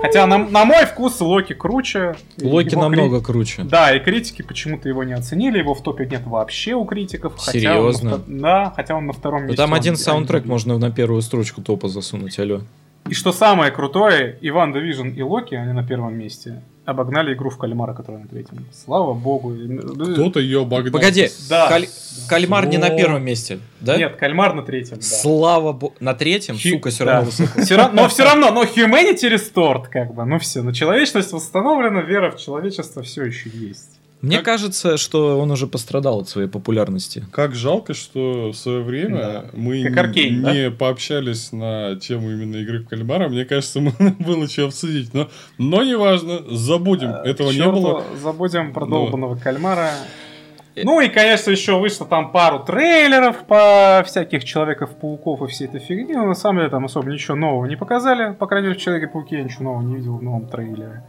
Хотя, на, на мой вкус, Локи круче.
Локи
Его кри-
намного круче.
Да, и критики почему-то его не оценили, его в топе нет вообще у критиков. хотя он
Серьезно?
Да, хотя он на втором
Ну,
месте.
Там
он-
один
они-
саундтрек можно на первую строчку топа засунуть, алло.
И что самое крутое, и WandaVision и Локи, они на первом месте, обогнали игру в кальмара, которая на третьем. Слава богу.
Кто-то ее обогнал.
Погоди,
Да.
Каль- Кальмар не на
О.
первом месте, да?
Нет, кальмар на третьем, да.
Слава богу. На третьем,
Хи-
сука, все
да.
равно высоко.
Но все равно, но humanity restored, как бы, ну все, но человечность восстановлена, вера в человечество все еще есть.
Мне
Как-
кажется, что он уже пострадал от своей популярности.
Как жалко, что в свое время
Да.
мы
Как Аркейн, да?
не пообщались на тему именно игры в кальмара. Мне кажется, мы было что обсудить. Но, но неважно, забудем. Этого
К
не было.
Забудем про долбанного кальмара. Ну и, конечно, еще вышло там пару трейлеров по всяких Человеков-пауков и всей этой фигни. Но на самом деле там особо ничего нового не показали. По крайней мере, в Человеке-пауке я ничего нового не видел в новом трейлере.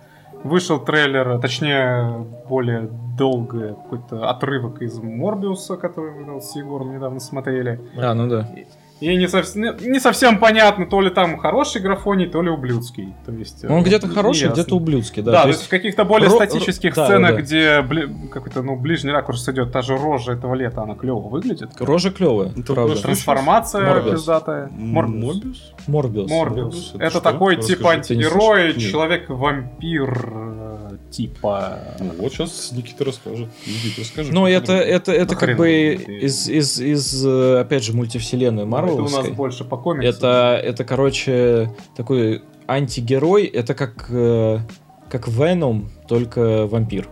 Вышел трейлер, точнее, более долгий какой-то отрывок из Морбиуса, который мы с Егором недавно смотрели.
А, ну да.
И не, совсем, не совсем понятно, то ли там хороший графоний, то ли ублюдский. То есть,
Он
э,
где-то хороший,
неясно.
где-то ублюдский, да.
Да,
То
то
есть
есть в каких-то более
ро-
статических
ро-
сценах,
да, да.
где бли- какой-то ну, ближний ракурс идет, та же рожа этого лета, она клево выглядит.
Рожа клевая,
Это
правда.
Трансформация
Морбиус.
пиздатая. Морбиус.
Мобиус?
Морбиус.
Морбиус.
Это
Это такой
Расскажи.
типа антигерой, человек-вампир, э, типа...
Ну, вот сейчас Никита расскажет. Никита, расскажи.
Ну, это, это, это
Ну,
как бы из, из, из, э, опять же, мультивселенной
Это у нас больше по комиксу.
Это, это, короче, такой антигерой. Это как, э, как Веном, только вампир.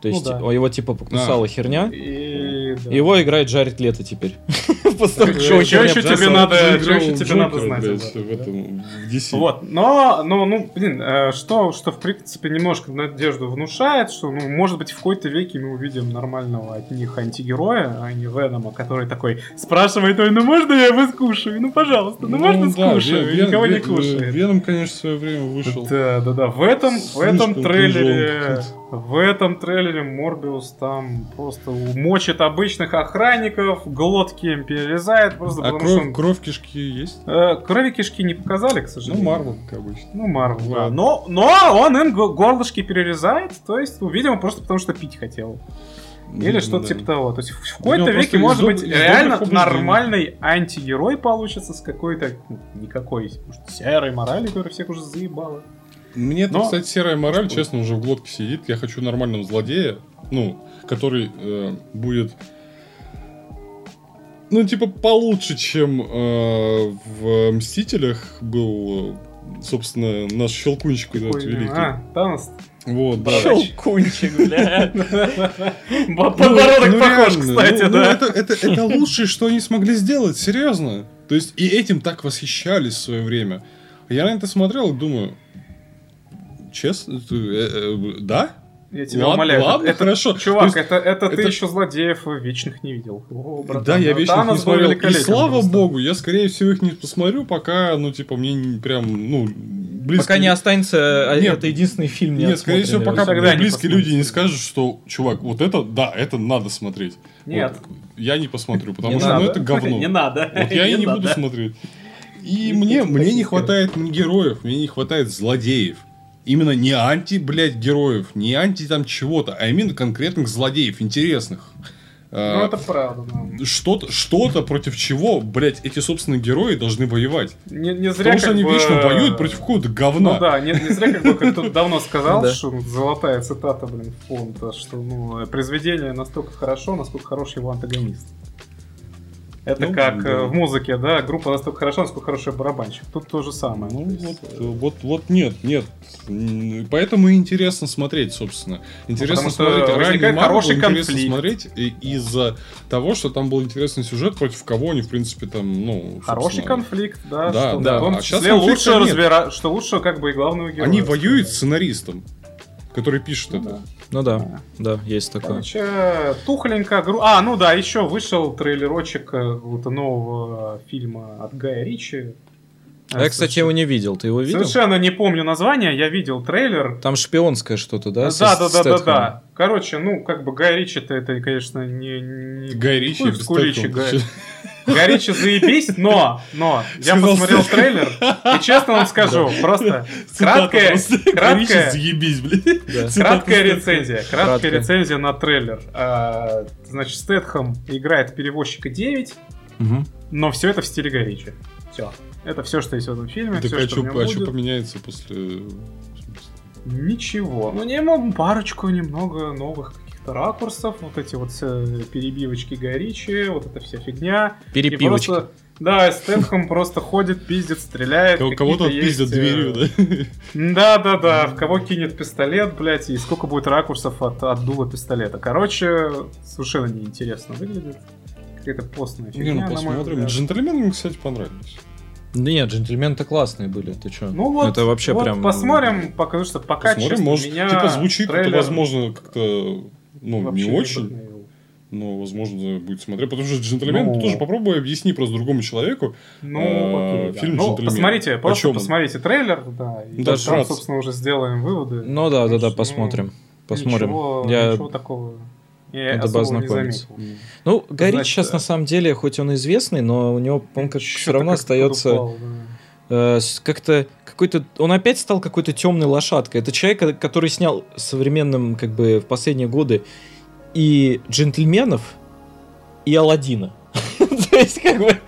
То
Ну
есть
да.
его типа покусала херня.
И... да.
Его играет Джаред Лето теперь.
Чё
херня
еще тебе надо- еще тебе надо знать
в этом, в DC.
Вот, но, но, ну, блин, э, что, что, в принципе, немножко надежду внушает, что, ну, может быть, в какой-то веке мы увидим нормального от них антигероя, а не Венома, который такой спрашивает, ой, ну можно я его скушаю? Ну, пожалуйста, ну, можно
да,
скушаю?
Вен-
никого не кушает.
Веном, конечно, в свое время вышел.
Да, да, да. В этом, в этом трейлере,
тяжелый.
В этом трейлере Морбиус там просто мочит обычных охранников, глотки им перерезает, просто
А
потому что
кровь,
он-
кровь кишки есть?
Э, Крови кишки не показали, к
Ну,
сожалению.
Марвел, как обычно.
Ну, Марвел, да. Но, но он им го- горлышки перерезает, то есть, ну, видимо, просто потому что пить хотел. Или что-то
да.
типа того. То есть в какой-то веке, может быть, реально нормальный антигерой получится с какой-то, ну, никакой, может, серой моралью, которая всех уже заебала.
Мне,
Но-
кстати, серая мораль,
Что?
честно, уже в глотке сидит. Я хочу нормального злодея, ну, который э, будет, ну, типа, получше, чем э, в Мстителях был, собственно, наш щелкунчик этот
Такой,
великий.
А, Танос.
Вот, да.
Щелкунчик, бля.
Бо- Подбородок
Ну,
похож, кстати,
ну, ну,
да.
это лучшее, что они смогли сделать, серьезно. То есть, и этим так восхищались в свое время. Я на это смотрел и думаю, честно, э, э, да?
Я тебя
Ладно,
умоляю.
ладно,
это,
хорошо.
Чувак,
есть
это, это, ты
это-
еще злодеев вечных не видел. О, братан,
Да, я
ну, Танос
не смотрел. И слава
просто.
богу, я, скорее всего, их не посмотрю, пока, ну, типа, мне не прям, ну, близко...
Пока не останется, а
Нет.
это единственный фильм не
Нет, скорее всего, пока
вообще.
Тогда не
близкие люди не скажут, что, чувак, вот это, да, это надо смотреть.
Нет.
Вот. я не посмотрю, потому
Не
что, ну,
надо.
это говно.
Не надо.
Вот я и не буду
надо.
смотреть. И
Не
мне, мне не хватает героев, мне не хватает злодеев. Именно не анти, блядь, героев, не анти там чего-то, а именно конкретных злодеев, интересных.
Ну,
А,
это правда, да.
Что-то, что-то против чего, блядь, эти собственные герои должны воевать.
Не, не зря
Потому что они
бы-
вечно воюют против какого-то говна.
Ну да, не, не зря, как бы как кто-то давно сказал,
Да.
что ну, золотая цитата, блин, фонда, что ну, произведение настолько хорошо, насколько хороший его антагонист. Это
Ну,
как
да.
э, в музыке, да, группа настолько хороша, насколько хороший барабанщик. Тут то же самое.
Ну вот,
э,
вот, вот нет, нет. Поэтому и интересно смотреть, собственно. Интересно
что
смотреть ранний
возникает
Марвел,
хороший
интересно
конфликт.
смотреть из-за того, что там был интересный сюжет, против кого они, в принципе, там, ну,
Хороший конфликт, да,
Да,
что
да.
в том
А
числе лучше разбира... что лучше как бы и главного героя.
Они воюют с сценаристом, который пишет
Ну
это.
да.
Ну да,
Да.
да, есть такое.
Короче, тухленько. гру- А, ну да, еще вышел трейлерочек э, какого-то нового фильма от Гая Ричи.
А я, кстати, его не видел. Ты его видел?
Совершенно не помню название, я видел трейлер.
Там шпионское что-то, да?
Да, да, да, да, да. Короче, ну, как бы Гай Ричи-то это, конечно, не... не...
Гай Ричи Стэтхэма.
Гай. Ричи заебись, но, но, я
Сказал
посмотрел
Стэтхэм.
трейлер, и честно вам скажу, просто краткая, краткая,
заебись, блядь.
Краткая рецензия. Краткая
Краткая.
рецензия на трейлер. А, значит, Стэтхэм играет перевозчика 9,
Мгм.
но все это в стиле Горичи. Все. Это все, что есть в этом фильме.
Так
всё,
а
что
что а
будет.
поменяется после...
Ничего. Ну, не парочку немного новых ракурсов. Вот эти вот э, перебивочки Горичи, вот эта вся фигня. И
Перепивочки.
просто- Да, Стэтхэм просто ходит, пиздит, стреляет.
Кого- Кого-то
есть, э,
дверью, да?
Да, да, да. В кого кинет пистолет, блядь, и сколько будет ракурсов от, от дула пистолета. Короче, совершенно неинтересно выглядит. Какая-то постная фигня,
Не, ну посмотрим. Джентльмены мне, кстати, понравились.
Да нет, джентльмены-то классные были, ты чё?
Ну вот,
Это вообще
вот
прям...
посмотрим, пока что пока,
Посмотрим,
честно,
может,
меня
типа звучит это,
трейлер
возможно, как-то, ну,
вообще
не очень, но, возможно, будет смотреть. Потому что джентльмен,
Ну.
тоже попробуй объясни просто другому человеку.
Ну,
э,
окей, да.
фильм
Ну,
«Джентльмен».
посмотрите,
О
просто
он?
посмотрите трейлер, да, и
Да,
там,
вкратце.
собственно, уже сделаем выводы.
Ну да, да, да,
Ну,
посмотрим. Посмотрим.
Ничего,
Я...
ничего такого я
Надо бы ознакомиться. Ну, Горич
Значит,
сейчас
э,
на самом деле, хоть он известный, но у него, он как все равно остается
подупал, да.
э, как-то какой-то. Он опять стал какой-то темной лошадкой. Это человек, ко- который снял современным, как бы, в последние годы и джентльменов, и Аладдина. То есть, как бы.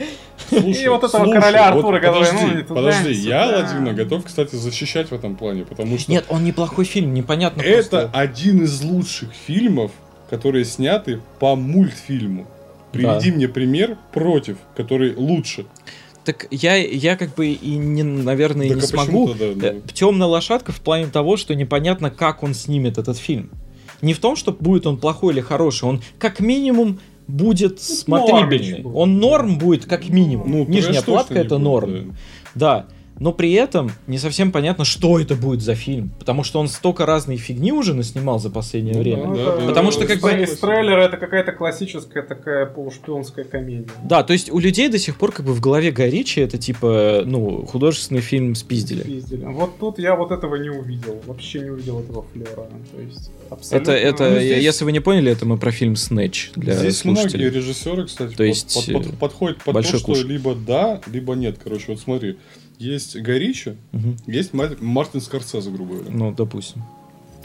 Слушай,
И вот этого
слушай,
короля
вот
Артура, который,
подожди,
ну,
подожди, я
сюда.
Аладдина готов, кстати, защищать в этом плане, потому что
Нет, он неплохой фильм, непонятно
это
просто.
один из лучших фильмов, которые сняты по мультфильму. Приведи мне пример против, который лучше.
Так я, я как бы и не, наверное,
Так
не
а
смогу.
тогда, ну?
Темная лошадка в плане того, что непонятно, как он снимет этот фильм. Не в том, что будет он плохой или хороший, он как минимум будет смотрибельный.
нормич будет.
Он норм будет как минимум.
Ну,
Нижняя платка это
будет,
норм. Да. Но при этом не совсем понятно, что это будет за фильм. Потому что он столько разной фигни уже наснимал за последнее
Ну
время.
да,
Потому
да,
что как
да,
бы-
Из трейлера это какая-то классическая такая полушпионская комедия.
Да, то есть у людей до сих пор как бы в голове Горичи это типа, ну, художественный фильм спиздили.
Пиздили. Вот тут я вот этого не увидел. Вообще не увидел этого флера. То есть абсолютно...
Это, это,
Ну, здесь-
если вы не поняли, это мы про фильм Снэч для
Здесь многие
слушателей.
режиссеры, кстати,
То
под-
есть,
под- под-
э,
подходят под то, что
куш.
либо да, либо нет. Короче, вот смотри, есть Горичи,
Мгм.
есть Мар- Мартин Скорсезе, грубо говоря.
Ну, допустим.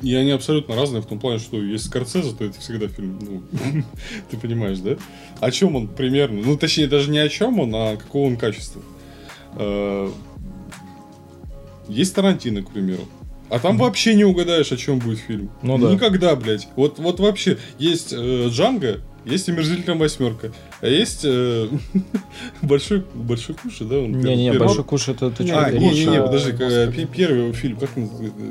И они абсолютно разные в том плане, что есть Скорсезе, то это всегда фильм, ну, ты понимаешь, да? О чем он примерно? Ну, точнее, даже не о чем он, а какого он качества. Э, Есть Тарантино, к примеру. А там вообще не угадаешь, о чем будет фильм.
Ну да.
Никогда, блядь. Вот, вот вообще есть э, Джанго, есть омерзительная восьмерка, а есть э, большой большой куш, да? он
Не-не,
первый.
Большой Куш это ты
Не,
что
А,
Куш,
не-не-не,
а,
подожди, э,
господи.
пи- первый фильм, как он?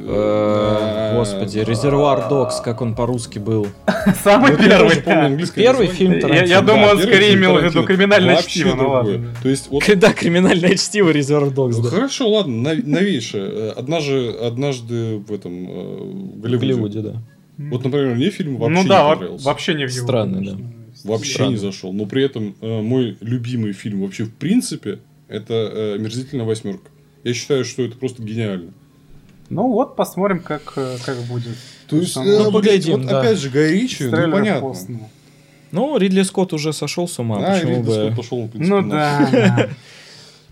Э, Господи, Резервуар Докс, как он по-русски был.
Самый
я
первый.
Первый фильм
Я,
Тарантино.
я думаю, он
Да,
скорее имел в виду криминальное
Вообще
чтиво, ну ладно.
То есть, вот
Да, криминальное чтиво Резервуар Докс,
Ну,
да.
Хорошо, ладно, нов- новейшее. Э, Однажды, в этом э, Голливуде.
Голливуде, да.
Вот, например, мне фильм вообще
ну
не
да, во-
понравился.
вообще не в его. Стиле.
Вообще
Странно.
не зашел. Но при этом э, мой любимый фильм вообще в принципе это э, «Мерзительная восьмерка». Я считаю, что это просто гениально.
Ну вот, посмотрим, как, э, как будет.
То есть,
Там-
э,
Ну,
блин,
поглядим,
вот
да.
опять же, Гай Ричи, ну понятно.
постно.
Ну, Ридли Скотт уже сошел с ума,
Да,
почему
Ридли
бы...
Скотт пошел, в принципе,
Ну да, да.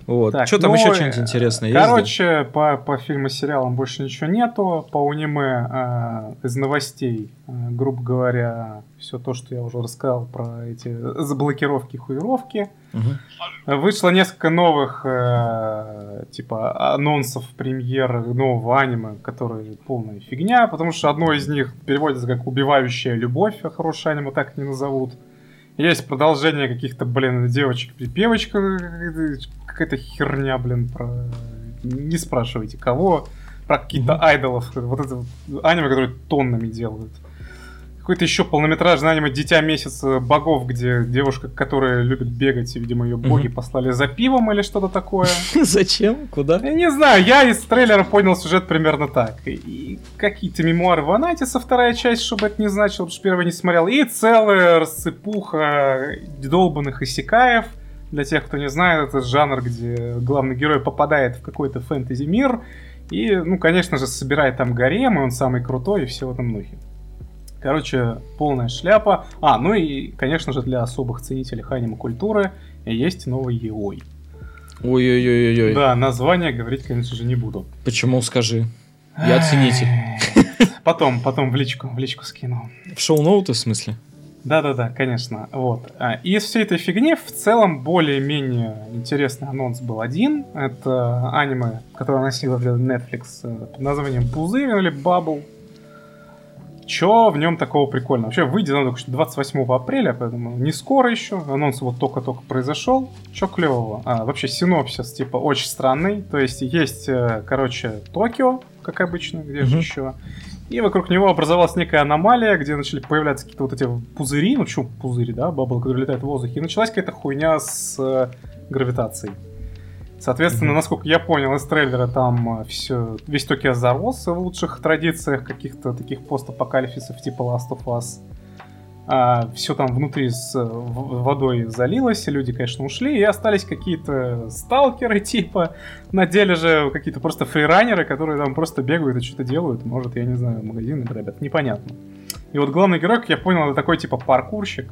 Вот.
Так,
Что там
ну,
еще
э,
что-нибудь интересное есть?
Короче, по, по фильму сериалам больше ничего нету. По аниме э, из новостей, э, грубо говоря, все то, что я уже рассказал про эти заблокировки хуировки.
Мгм.
Вышло несколько новых э, типа анонсов премьер нового аниме, которые полная фигня, потому что одно из них переводится как «Убивающая любовь», а хорошее аниме так не назовут. Есть продолжение каких-то, блин, девочек-припевочка, какая-то херня, блин, про... Не спрашивайте, кого. Про каких-то айдолов. Вот это вот аниме, которые тоннами делают. Какой-то еще полнометражный аниме «Дитя месяца богов», где девушка, которая любит бегать, и, видимо, ее боги
Мгм.
послали за пивом или что-то такое.
Зачем? Куда?
Я не знаю, я из трейлера понял сюжет примерно так. И, и какие-то мемуары Ванатиса, вторая часть, чтобы это не значило, потому что первый не смотрел. И целая рассыпуха долбанных исекаев. Для тех, кто не знает, это жанр, где главный герой попадает в какой-то фэнтези-мир. И, ну, конечно же, собирает там гарем, и он самый крутой, и все в этом духе. Короче, полная шляпа. А, ну и, конечно же, для особых ценителей аниме-культуры есть новый Еой.
Ой-ой-ой-ой.
Да, название говорить, конечно же, не буду.
Почему, скажи? Я ценитель.
Потом, потом в личку, в личку скину.
В шоу-ноуты, в смысле?
Да-да-да, конечно. Вот. А, И из всей этой фигни в целом более-менее интересный анонс был один. Это аниме, которое носило для Netflix э, под названием Пузырь или Bubble. Чё в нем такого прикольного? Вообще выйдет оно только что 28 апреля, поэтому не скоро еще. Анонс вот только-только произошел. Чё клевого? А, вообще синопсис типа очень странный. То есть есть, э, короче, Токио, как обычно, где же
Мгм.
еще. И вокруг него образовалась некая аномалия, где начали появляться какие-то вот эти пузыри, ну почему пузыри, да, бабл, который летает в воздухе. И началась какая-то хуйня с э, гравитацией. Соответственно,
Мгм.
насколько я понял из трейлера, там все, весь Токио зарос в лучших традициях каких-то таких постапокалипсисов типа Last of Us. все там внутри с э, водой залилось, люди, конечно, ушли, и остались какие-то сталкеры типа, на деле же какие-то просто фриранеры, которые там просто бегают и что-то делают, может, я не знаю, магазины грабят, непонятно. И вот главный герой, как я понял, это такой типа паркурщик,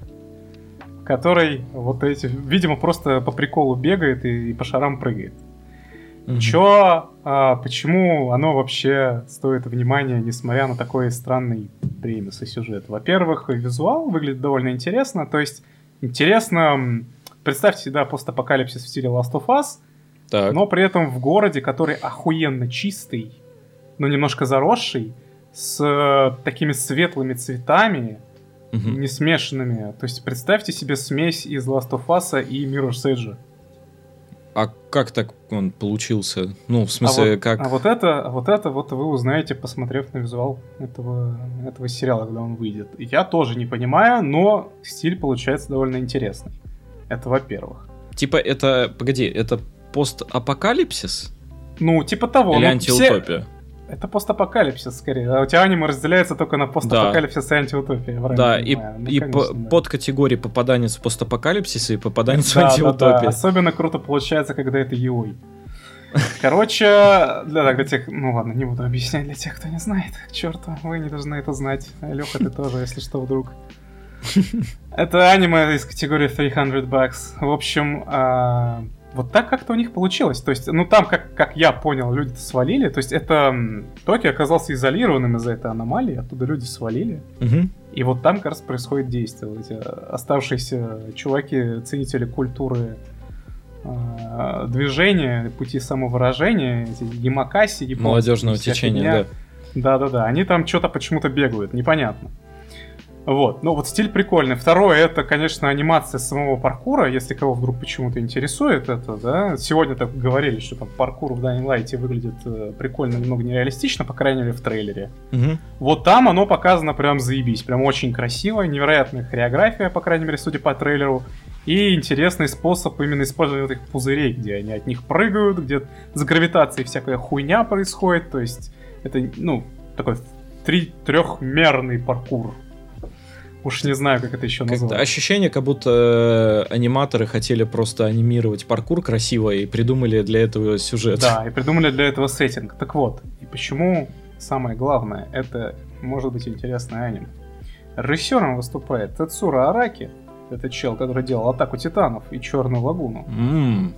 который вот эти, видимо, просто по приколу бегает и, по шарам прыгает.
Мгм.
Чё, а, почему оно вообще стоит внимания, несмотря на такой странный премис и сюжет? Во-первых, визуал выглядит довольно интересно, то есть интересно, представьте, да, постапокалипсис в стиле Last of Us,
Так.
но при этом в городе, который охуенно чистый, но немножко заросший, с э, такими светлыми цветами,
Мгм.
не смешанными. То есть представьте себе смесь из Last of Us и Mirror's Edge.
А как так он получился? Ну, в смысле,
а вот,
как...
А вот это, а вот это вот вы узнаете, посмотрев на визуал этого, этого сериала, когда он выйдет. Я тоже не понимаю, но стиль получается довольно интересный. Это во-первых.
Типа это... Погоди, это постапокалипсис?
Ну, типа того.
Или
ну, все-
антиутопия?
Это постапокалипсис, скорее. А у тебя аниме разделяется только на постапокалипсис и антиутопия.
Да, и?
Ну,
и
конечно,
по-
да.
под категории попаданец в постапокалипсис и попаданец в
Да, да, да. Особенно круто получается, когда это Юй. Короче, для, да, для тех, ну ладно, не буду объяснять для тех, кто не знает. К черту, вы не должны это знать. Леха, ты тоже, если что, вдруг. Это аниме из категории 300 bucks. В общем, а, вот так как-то у них получилось. То есть, ну там, как, как я понял, люди свалили. То есть это Токио оказался изолированным из-за этой аномалии, оттуда люди свалили.
Мгм.
И вот там как раз происходит действие. Вот эти оставшиеся чуваки, ценители культуры э, движения, пути самовыражения, эти ямакаси, японцы,
Молодежного течения,
фигня.
да.
Да-да-да, они там что-то почему-то бегают, непонятно. Вот, ну вот стиль прикольный. Второе, это, конечно, анимация самого паркура, если кого вдруг почему-то интересует это, да. Сегодня так говорили, что там паркур в Dying Light выглядит э, прикольно, немного нереалистично, по крайней мере, в трейлере.
Мгм.
Вот там оно показано прям заебись, прям очень красиво, невероятная хореография, по крайней мере, судя по трейлеру, и интересный способ именно использования этих пузырей, где они от них прыгают, где с гравитацией всякая хуйня происходит, то есть это, ну, такой три, трехмерный паркур. Уж не знаю, как это еще
Как-то
назвать.
ощущение, как будто э, аниматоры хотели просто анимировать паркур красиво и придумали для этого сюжет.
Да, и придумали для этого сеттинг. Так вот, и почему самое главное, это может быть интересное аниме. Режиссером выступает Тецура Араки, это чел, который делал Атаку Титанов и Черную Лагуну.
М,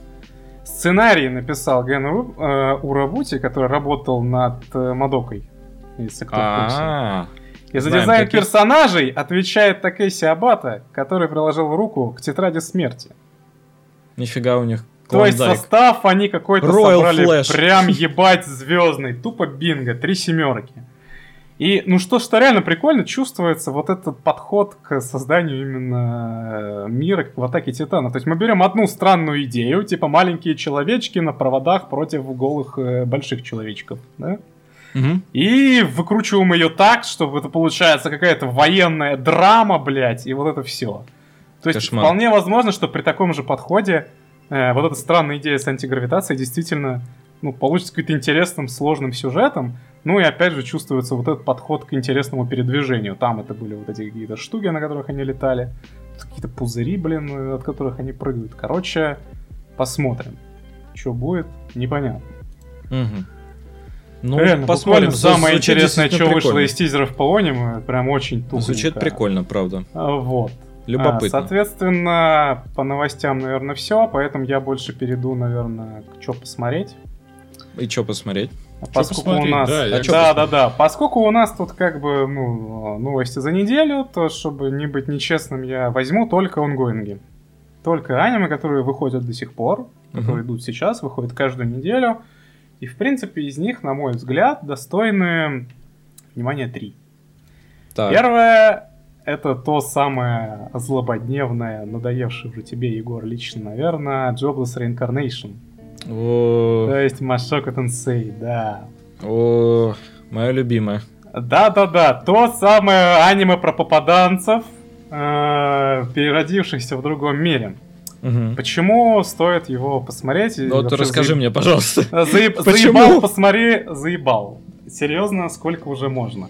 Сценарий написал Ген э, Урабути, который работал над э, Мадокой из Сектор Курса.
а,
И за
знаем
дизайн
таких.
персонажей отвечает Такеси Абата, который приложил руку к тетради смерти.
Нифига у них
То есть
клондайк.
состав они какой-то
Royal
собрали
Flash.
прям ебать звездный, тупо бинго, три семерки. И, ну что, что реально прикольно, чувствуется вот этот подход к созданию именно э, мира как в Атаке Титана. То есть мы берем одну странную идею, типа маленькие человечки на проводах против голых э, больших человечков, да?
Мгм.
И выкручиваем ее так, чтобы это получается какая-то военная драма, блядь, и вот это все. То есть
Кошмар.
вполне возможно, что при таком же подходе э, вот эта странная идея с антигравитацией действительно ну, получится каким-то интересным, сложным сюжетом. Ну и опять же чувствуется вот этот подход к интересному передвижению. Там это были вот эти какие-то штуки, на которых они летали. Какие-то пузыри, блин, от которых они прыгают. Короче, посмотрим. Что будет, непонятно.
Мгм. Ну,
Реально,
посмотрим.
самое
Звучит
интересное, что
действительно
вышло
прикольно.
из тизеров по аниме, прям очень тупо.
Звучит прикольно, правда.
Вот.
Любопытно.
А, соответственно, по новостям, наверное, все, поэтому я больше перейду, наверное, к что посмотреть.
И что посмотреть?
А Поскольку у нас...
Да, я
да, да, да, Поскольку у нас тут как бы, ну, новости за неделю, то, чтобы не быть нечестным, я возьму только онгоинги. Только аниме, которые выходят до сих пор, которые идут сейчас, выходят каждую неделю. И, в принципе, из них, на мой взгляд, достойны, внимание, три.
Так.
Первое это то самое злободневное, надоевшее уже тебе, Егор, лично, наверное, Jobless Reincarnation.
О,
То есть Машока Тенсей, да.
о, мое любимое.
Да-да-да, то самое аниме про попаданцев, э, переродившихся в другом мире.
Мгм.
Почему стоит его посмотреть? и
Ну, вот расскажи
заеб-
мне, пожалуйста.
Заеб-
Почему?
Заебал, посмотри, заебал. Серьезно, сколько уже можно?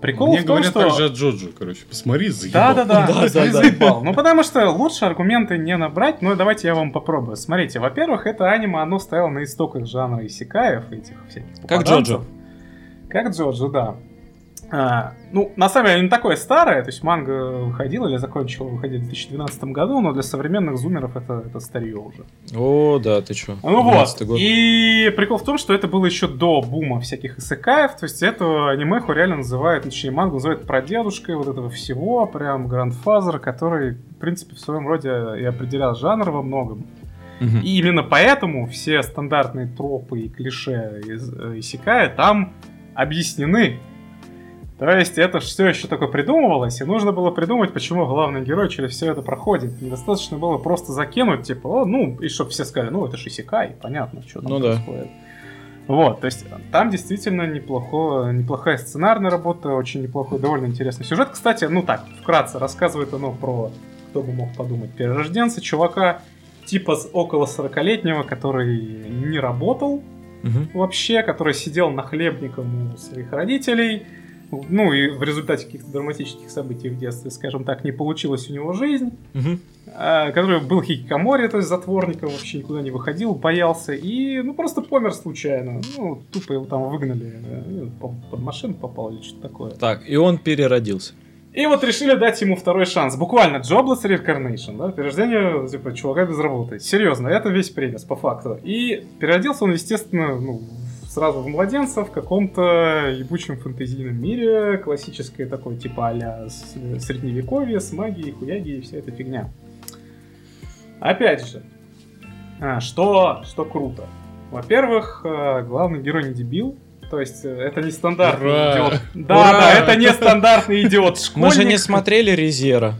Прикол
Мне
в том,
говорят
что...
так же от Джоджо, короче. Посмотри, заебал.
Да, да, да,
Да, да, да.
заебал. Ну, потому что лучше аргументы не набрать, но давайте я вам попробую. Смотрите, во-первых, это аниме, оно стояло на истоках жанра исекаев, этих всяких
Как. Джоджо.
Как Джоджо, да. А, ну, на самом деле, не такое старое, то есть манга выходила или закончила выходить в 2012 году, но для современных зумеров это, это старье уже.
О, да, ты чё?
Ну
12-й
вот,
год.
и прикол в том, что это было еще до бума всяких исекаев, то есть эту анимеху реально называют, точнее мангу называют прадедушкой вот этого всего, прям грандфазер, который, в принципе, в своем роде и определял жанр во многом.
Мгм.
И именно поэтому все стандартные тропы и клише из э, Исекая там объяснены. То есть это все еще только придумывалось, и нужно было придумать, почему главный герой через все это проходит. Недостаточно было просто закинуть, типа, о, ну, и чтобы все сказали, ну, это же Исекай, понятно, что там
Ну да.
происходит. Вот, то есть там действительно неплохо, неплохая сценарная работа, очень неплохой, довольно интересный сюжет. Кстати, ну так, вкратце рассказывает оно про, кто бы мог подумать, перерожденца, чувака, типа около 40-летнего, который не работал
Мгм.
вообще, который сидел нахлебником у своих родителей, ну и в результате каких-то драматических событий в детстве, скажем так, не получилась у него жизнь,
Мгм.
а, который был хикикамори, то есть затворником, вообще никуда не выходил, боялся, и ну просто помер случайно. Ну, тупо его там выгнали, э, ну, по- под машину попал или что-то такое.
Так, и он переродился.
И вот решили дать ему второй шанс. Буквально Jobless Reincarnation, да, перерождение, типа, чувака без работы. Серьезно, это весь премис, по факту. И переродился он, естественно, ну, сразу в младенца в каком-то ебучем фэнтезийном мире, классическое такое, типа, а-ля с- средневековье, с магией, хуяги и вся эта фигня. Опять же, а, что, что круто. Во-первых, э, главный герой не дебил, то есть э, это не стандартный
Ура!
идиот. Да,
Ура!
да, это не стандартный идиот
Мы
школьник.
же не смотрели Резера.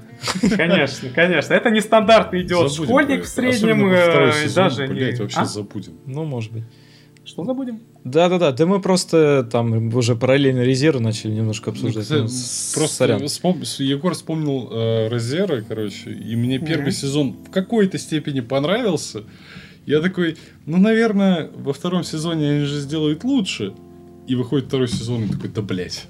Конечно, конечно. Это не стандартный идиот
Забудем
школьник в среднем,
Особенно второй
э,
сезон,
даже
блядь,
не...
вообще
А?
забудем.
Ну, может быть.
Что забудем?
Да-да-да, да мы просто там уже параллельно Резеру начали немножко обсуждать.
Кстати,
Ну,
Просто
сорян.
вспом- Егор вспомнил э, Розера, короче, и мне первый
Мгм.
сезон в какой-то степени понравился. Я такой, ну, наверное, во втором сезоне они же сделают лучше. и выходит второй сезон, и такой, да блять.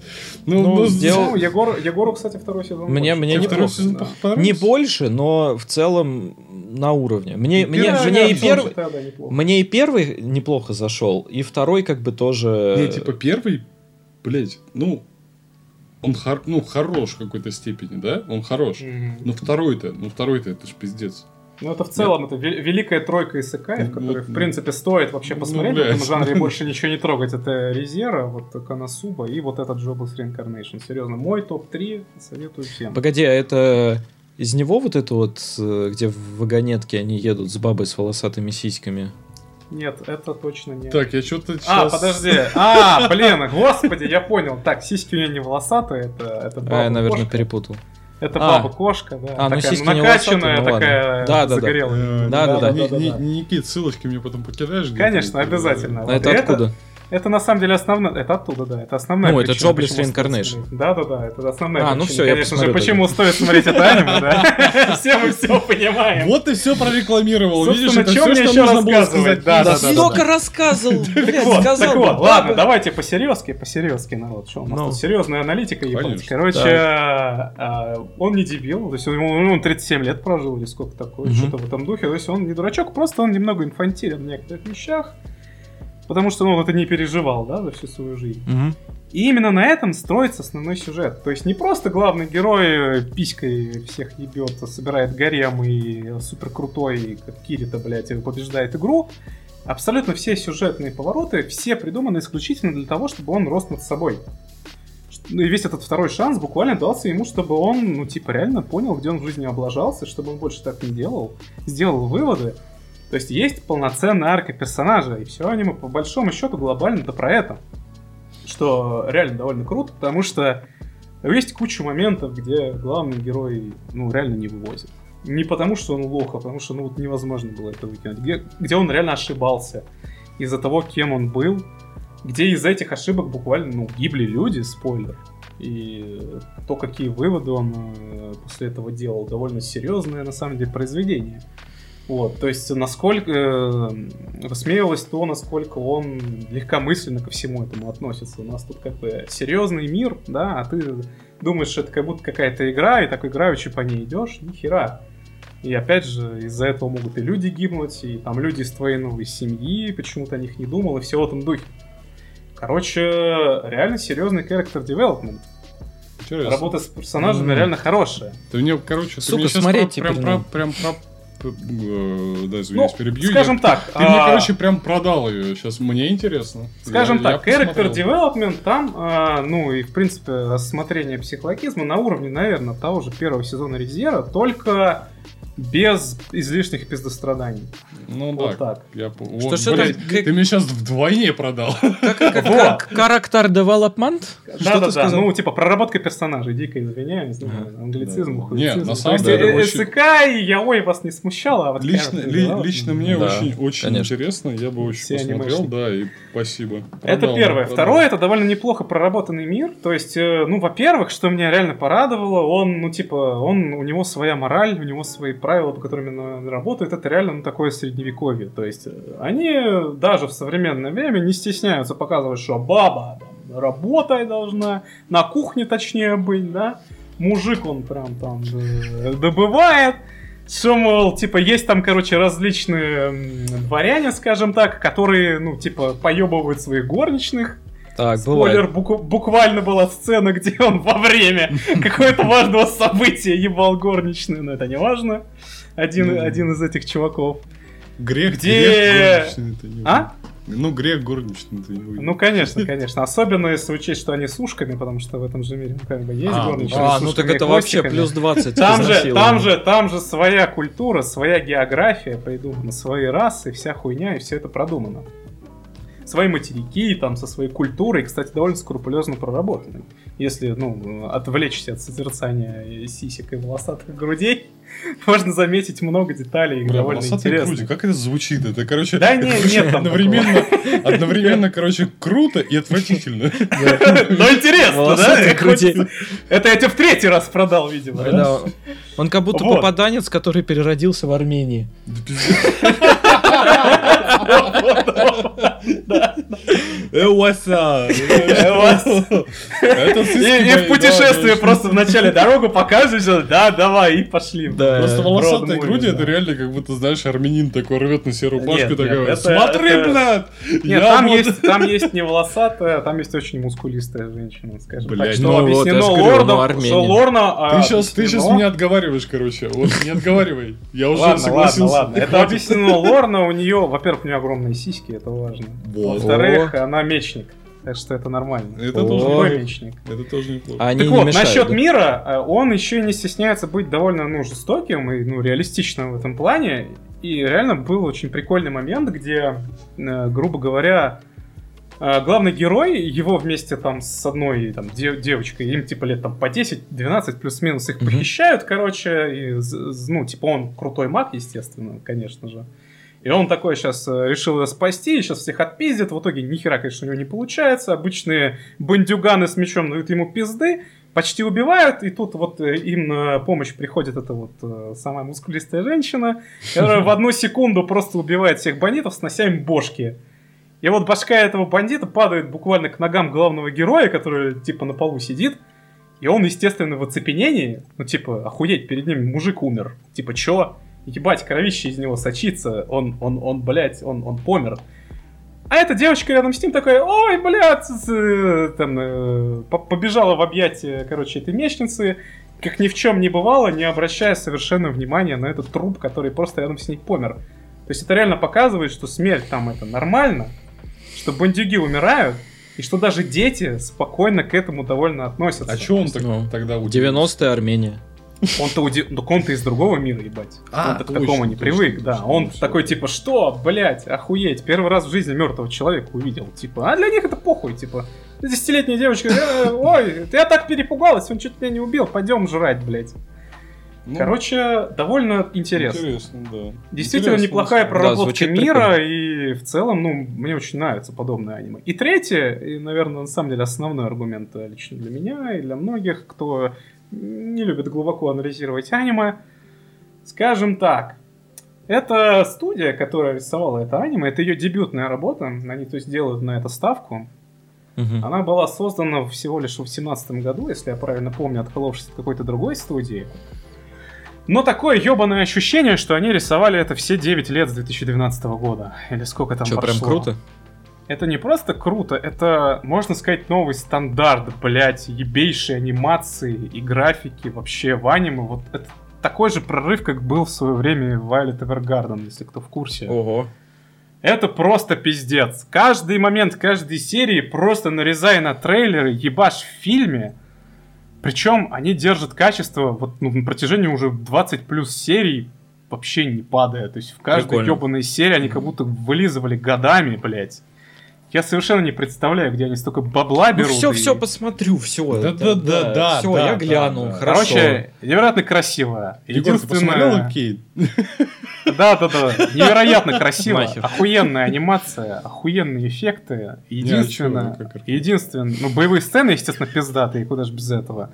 Ну,
Ну,
ну,
сделал-
Ну, Егор, Егору, кстати, второй сезон.
Мне-
больше.
мне не
сезон
да.
Не больше, но в целом на уровне. Мне,
Ну,
мне, мне, и первый,
неплохо.
мне и первый неплохо зашел, и второй как бы тоже...
Не, типа первый, блять, ну, он хор- ну, хорош в какой-то степени, да? Он хорош.
Мгм.
Но второй-то, ну второй-то это ж пиздец.
Ну, это в целом, это ве- великая тройка исекаев,
Ну,
которые, в
ну,
принципе, стоит вообще
ну,
посмотреть в
блядь.
этом жанре и больше ничего не трогать. Это Резера, вот Канасуба и вот этот Jobless Reincarnation. Серьезно, мой топ-3 советую всем.
Погоди, а это из него вот это вот, э, где в вагонетке они едут с бабой с волосатыми сиськами?
Нет, это точно не...
Так, я что-то
А,
сейчас...
подожди. А, блин, господи, я понял. Так, сиськи у нее не волосатые, это, это
А, я, наверное, перепутал.
Это
А.
баба-кошка, да.
А, ну,
такая,
сиськи не
накачанная,
волосатые, ну ладно.
такая
Да, да, да.
загорелая.
Не-
да,
не-
да.
Никит, ссылочки мне потом покидаешь?
Конечно, обязательно.
А
Вот
это откуда?
Это на самом деле основная... Это оттуда, да. Это основная
Ну, это
почему стоит
Reincarnation.
смотреть. Да-да-да, это основная
А, ну
причина.
всё, я
Конечно же, почему стоит смотреть это аниме, да? Все мы все понимаем.
Вот ты все прорекламировал. Видишь, это все, что нужно было сказать.
Да, да, да,
Столько рассказывал,
Так вот, ладно, давайте по-серьезки, по-серьезки, народ. Что у нас
Ну.
тут серьезная аналитика японская. Короче, а, он не дебил, то есть он, он 37 лет прожил или сколько такое, что-то в этом духе. То есть он не дурачок, просто он немного инфантилен в некоторых вещах, потому что ну, он это не переживал, да, за всю свою жизнь.
Мгм.
И именно на этом строится основной сюжет. То есть не просто главный герой э, писькой всех ебет, собирает гарем и супер крутой, как Кирита, блядь, побеждает игру. Абсолютно все сюжетные повороты, все придуманы исключительно для того, чтобы он рос над собой. Ну и весь этот второй шанс буквально дался ему, чтобы он, ну, типа, реально понял, где он в жизни облажался, чтобы он больше так не делал, сделал выводы. То есть есть полноценная арка персонажа, и все аниме, по большому счету, глобально это про это что реально довольно круто, потому что есть куча моментов, где главный герой, ну, реально не вывозит. Не потому, что он лох, а потому что, ну, вот невозможно было это выкинуть. Где, где он реально ошибался из-за того, кем он был, где из этих ошибок буквально, ну, гибли люди, спойлер. И то, какие выводы он э, после этого делал, довольно серьезное, на самом деле, произведение. Вот, то есть, насколько э, высмеивалось то, насколько он легкомысленно ко всему этому относится. У нас тут как бы серьезный мир, да, а ты думаешь, что это как будто какая-то игра, и так играючи по ней идешь, ни хера. И опять же, из-за этого могут и люди гибнуть, и там люди из твоей новой семьи, почему-то о них не думал, и все в этом духе. Короче, реально серьезный character development.
Интересно.
Работа с персонажами
Мгм.
реально хорошая.
Ты мне, короче, ты
Сука,
мне щас
смотреть
про- прям, про,
надо.
прям э, Да,
Ну,
извиняюсь, перебью.
скажем
Я-
так.
Ты мне,
а,
короче, прям продал ее. Сейчас мне интересно.
Скажем
Я- я
так, character
посмотрел.
development там, а, ну и в принципе рассмотрение психологизма на уровне, наверное, того же первого сезона Резера, только без излишних пиздостраданий.
Ну
Вот
да.
так.
Я,
Что
вот,
ж это,
блядь,
как-
Ты мне сейчас вдвойне продал.
Как Character Development? Что
Да, да, да. Ну, типа проработка персонажей, дико извиняюсь, не знаю, англицизм.
Нет, на
То
самом
есть,
деле
э,
очень-
СК и Яой вас не смущало, а вот
Лично, мне очень, интересно. Я бы очень посмотрел, да, и спасибо.
Это первое. Второе, это довольно неплохо проработанный мир. То есть, э, ну, во-первых, что меня реально порадовало, он, ну, типа, он, у него своя мораль, у него свои правила, по которым он работает. Это реально, ну, такое средневековье. То есть, э, они даже в современное время не стесняются показывать, что баба там, работать должна, на кухне точнее быть, да. Мужик он прям там э, добывает. Что, мол, типа, есть там, короче, различные дворяне, скажем так, которые, ну, типа, поебывают своих горничных.
Так,
Спойлер, буку- буквально была сцена, где он во время какого-то важного события ебал горничную, но это не важно. Один, один из этих чуваков.
Грех,
Где-
грех горничный, это не
А?
Ну, грех горничный, это не вы.
Ну, конечно, конечно. Особенно если учесть, что они с ушками, потому что в этом же мире, ну, как бы, есть
А,
горничные
А,
с
ну так это вообще плюс 20.
Там же, там же, там же своя культура, своя география придумана, свои расы, вся хуйня, и все это продумано. Свои материки, там, со своей культурой, кстати, довольно скрупулезно проработаны. Если, ну, отвлечься от созерцания сисек и волосатых грудей, можно заметить много деталей,
Бля,
довольно
волосатые
интересных.
груди, как это звучит? Это, короче,
Да не,
короче,
нет
одновременно, одновременно, короче, круто и отвратительно.
Но интересно, да? Это я тебе в третий раз продал, видимо.
Он как будто попаданец, который переродился в Армении.
Да.
Эуаса!
Это И в путешествии просто вначале дорогу показываешь, да, давай, и пошли.
Просто волосатые груди, это реально как будто, знаешь, армянин такой рвет на себе рубашку, такой, смотри, блядь!
Нет, там есть, там есть не волосатая, там есть очень мускулистая женщина, скажем так. Что объяснено лордом, что Лорна...
Сейчас, ты сейчас меня отговариваешь, короче, вот не отговаривай. Я уже согласился.
Ладно, ладно, это объяснено Лорна, у нее, во-первых, у нее огромные сиськи, это важно. Во-вторых, она мечник. Так что это нормально.
Это О, тоже мечник. Это тоже неплохо.
Они так не вот, мешают, насчет да? мира, э, он еще не стесняется быть довольно ну, жестоким и ну, реалистичным в этом плане. И реально был очень прикольный момент, где, э, грубо говоря, э, главный герой, его вместе там с одной там, дев- девочкой, им типа лет там по 10-12 плюс-минус их mm-hmm. похищают, короче, и, ну, типа он крутой маг, естественно, конечно же. И он такой сейчас э, решил ее спасти, сейчас всех отпиздит. В итоге ни хера, конечно, у него не получается. Обычные бандюганы с мечом дают ему пизды, почти убивают, и тут вот э, им на помощь приходит эта вот э, самая мускулистая женщина, которая в одну секунду просто убивает всех бандитов, снося им бошки. И вот башка этого бандита падает буквально к ногам главного героя, который типа на полу сидит. И он, естественно, в оцепенении, ну типа, охуеть, перед ним мужик умер. Типа, чё? Ебать, кровище из него сочится, он, он, он, блядь, он, он помер. А эта девочка рядом с ним такая, ой, блядь, там, э, побежала в объятия, короче, этой мечницы, как ни в чем не бывало, не обращая совершенно внимания на этот труп, который просто рядом с ней помер. То есть это реально показывает, что смерть там это нормально, что бандюги умирают, и что даже дети спокойно к этому довольно относятся.
А что он так, ну, тогда
удивился? 90-е Армения.
Он-то уди... ну, он-то из другого мира, ебать. А, он-то к такому не точно, привык, да. Точно, он точно. такой, типа, что, блядь, охуеть, первый раз в жизни мертвого человека увидел. Типа, а для них это похуй, типа. Десятилетняя девочка, э, ой, я так перепугалась, он чуть меня не убил, пойдем жрать, блядь. Ну, Короче, довольно интересно. Интересно, да. Действительно интересно, неплохая проработка да, мира, прикольно. и в целом, ну, мне очень нравится подобное аниме. И третье, и, наверное, на самом деле основной аргумент лично для меня и для многих, кто не любят глубоко анализировать аниме. Скажем так, это студия, которая рисовала это аниме, это ее дебютная работа, они то есть делают на это ставку. Угу. Она была создана всего лишь в 17 году, если я правильно помню, отколовшись от какой-то другой студии. Но такое ебаное ощущение, что они рисовали это все 9 лет с 2012 года. Или сколько там Что, прошло.
прям круто?
Это не просто круто, это, можно сказать, новый стандарт, блять, ебейшие анимации и графики вообще в аниме. Вот это такой же прорыв, как был в свое время в Violet Evergarden, если кто в курсе.
Ого.
Это просто пиздец. Каждый момент каждой серии просто нарезая на трейлеры, ебашь в фильме. Причем они держат качество вот, ну, на протяжении уже 20 плюс серий вообще не падая. То есть в каждой ебаной серии они как будто вылизывали годами, блядь. Я совершенно не представляю, где они столько бабла ну берут. Ну
все, и... все посмотрю, все. Да, да, да, да. Все, да, я гляну, да, да. хорошо.
Короче, невероятно красиво.
Единственное...
Да, да, да. Невероятно красиво. Охуенная анимация, охуенные эффекты. Единственное, единственное, ну боевые сцены, естественно, пиздатые, куда же без этого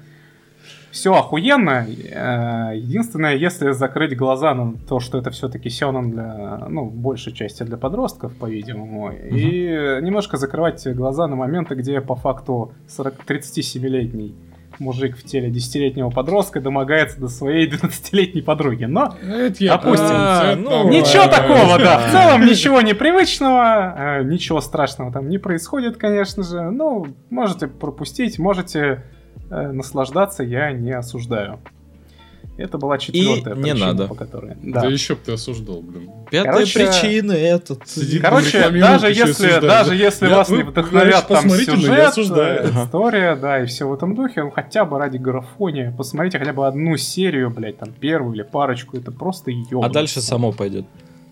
все охуенно. Э, единственное, если закрыть глаза на то, что это все-таки сёнэн для, ну, большей части для подростков, по-видимому, угу. и немножко закрывать глаза на моменты, где по факту 37-летний мужик в теле десятилетнего подростка домогается до своей 12-летней подруги. Но, это я допустим, а, ну, ничего такого, да. В целом ничего непривычного, э, ничего страшного там не происходит, конечно же. Ну, можете пропустить, можете наслаждаться я не осуждаю. Это была четвертая
и причина, не надо.
по которой.
Да, да еще бы ты осуждал, блин.
Пятая короче, причина этот.
Короче, даже если, даже если вас не вдохновят там сюжет, э, история, да, и все в этом духе, ну хотя бы ради графония, посмотрите хотя бы одну серию, блядь, там первую или парочку, это просто ёбан.
А дальше само пойдет.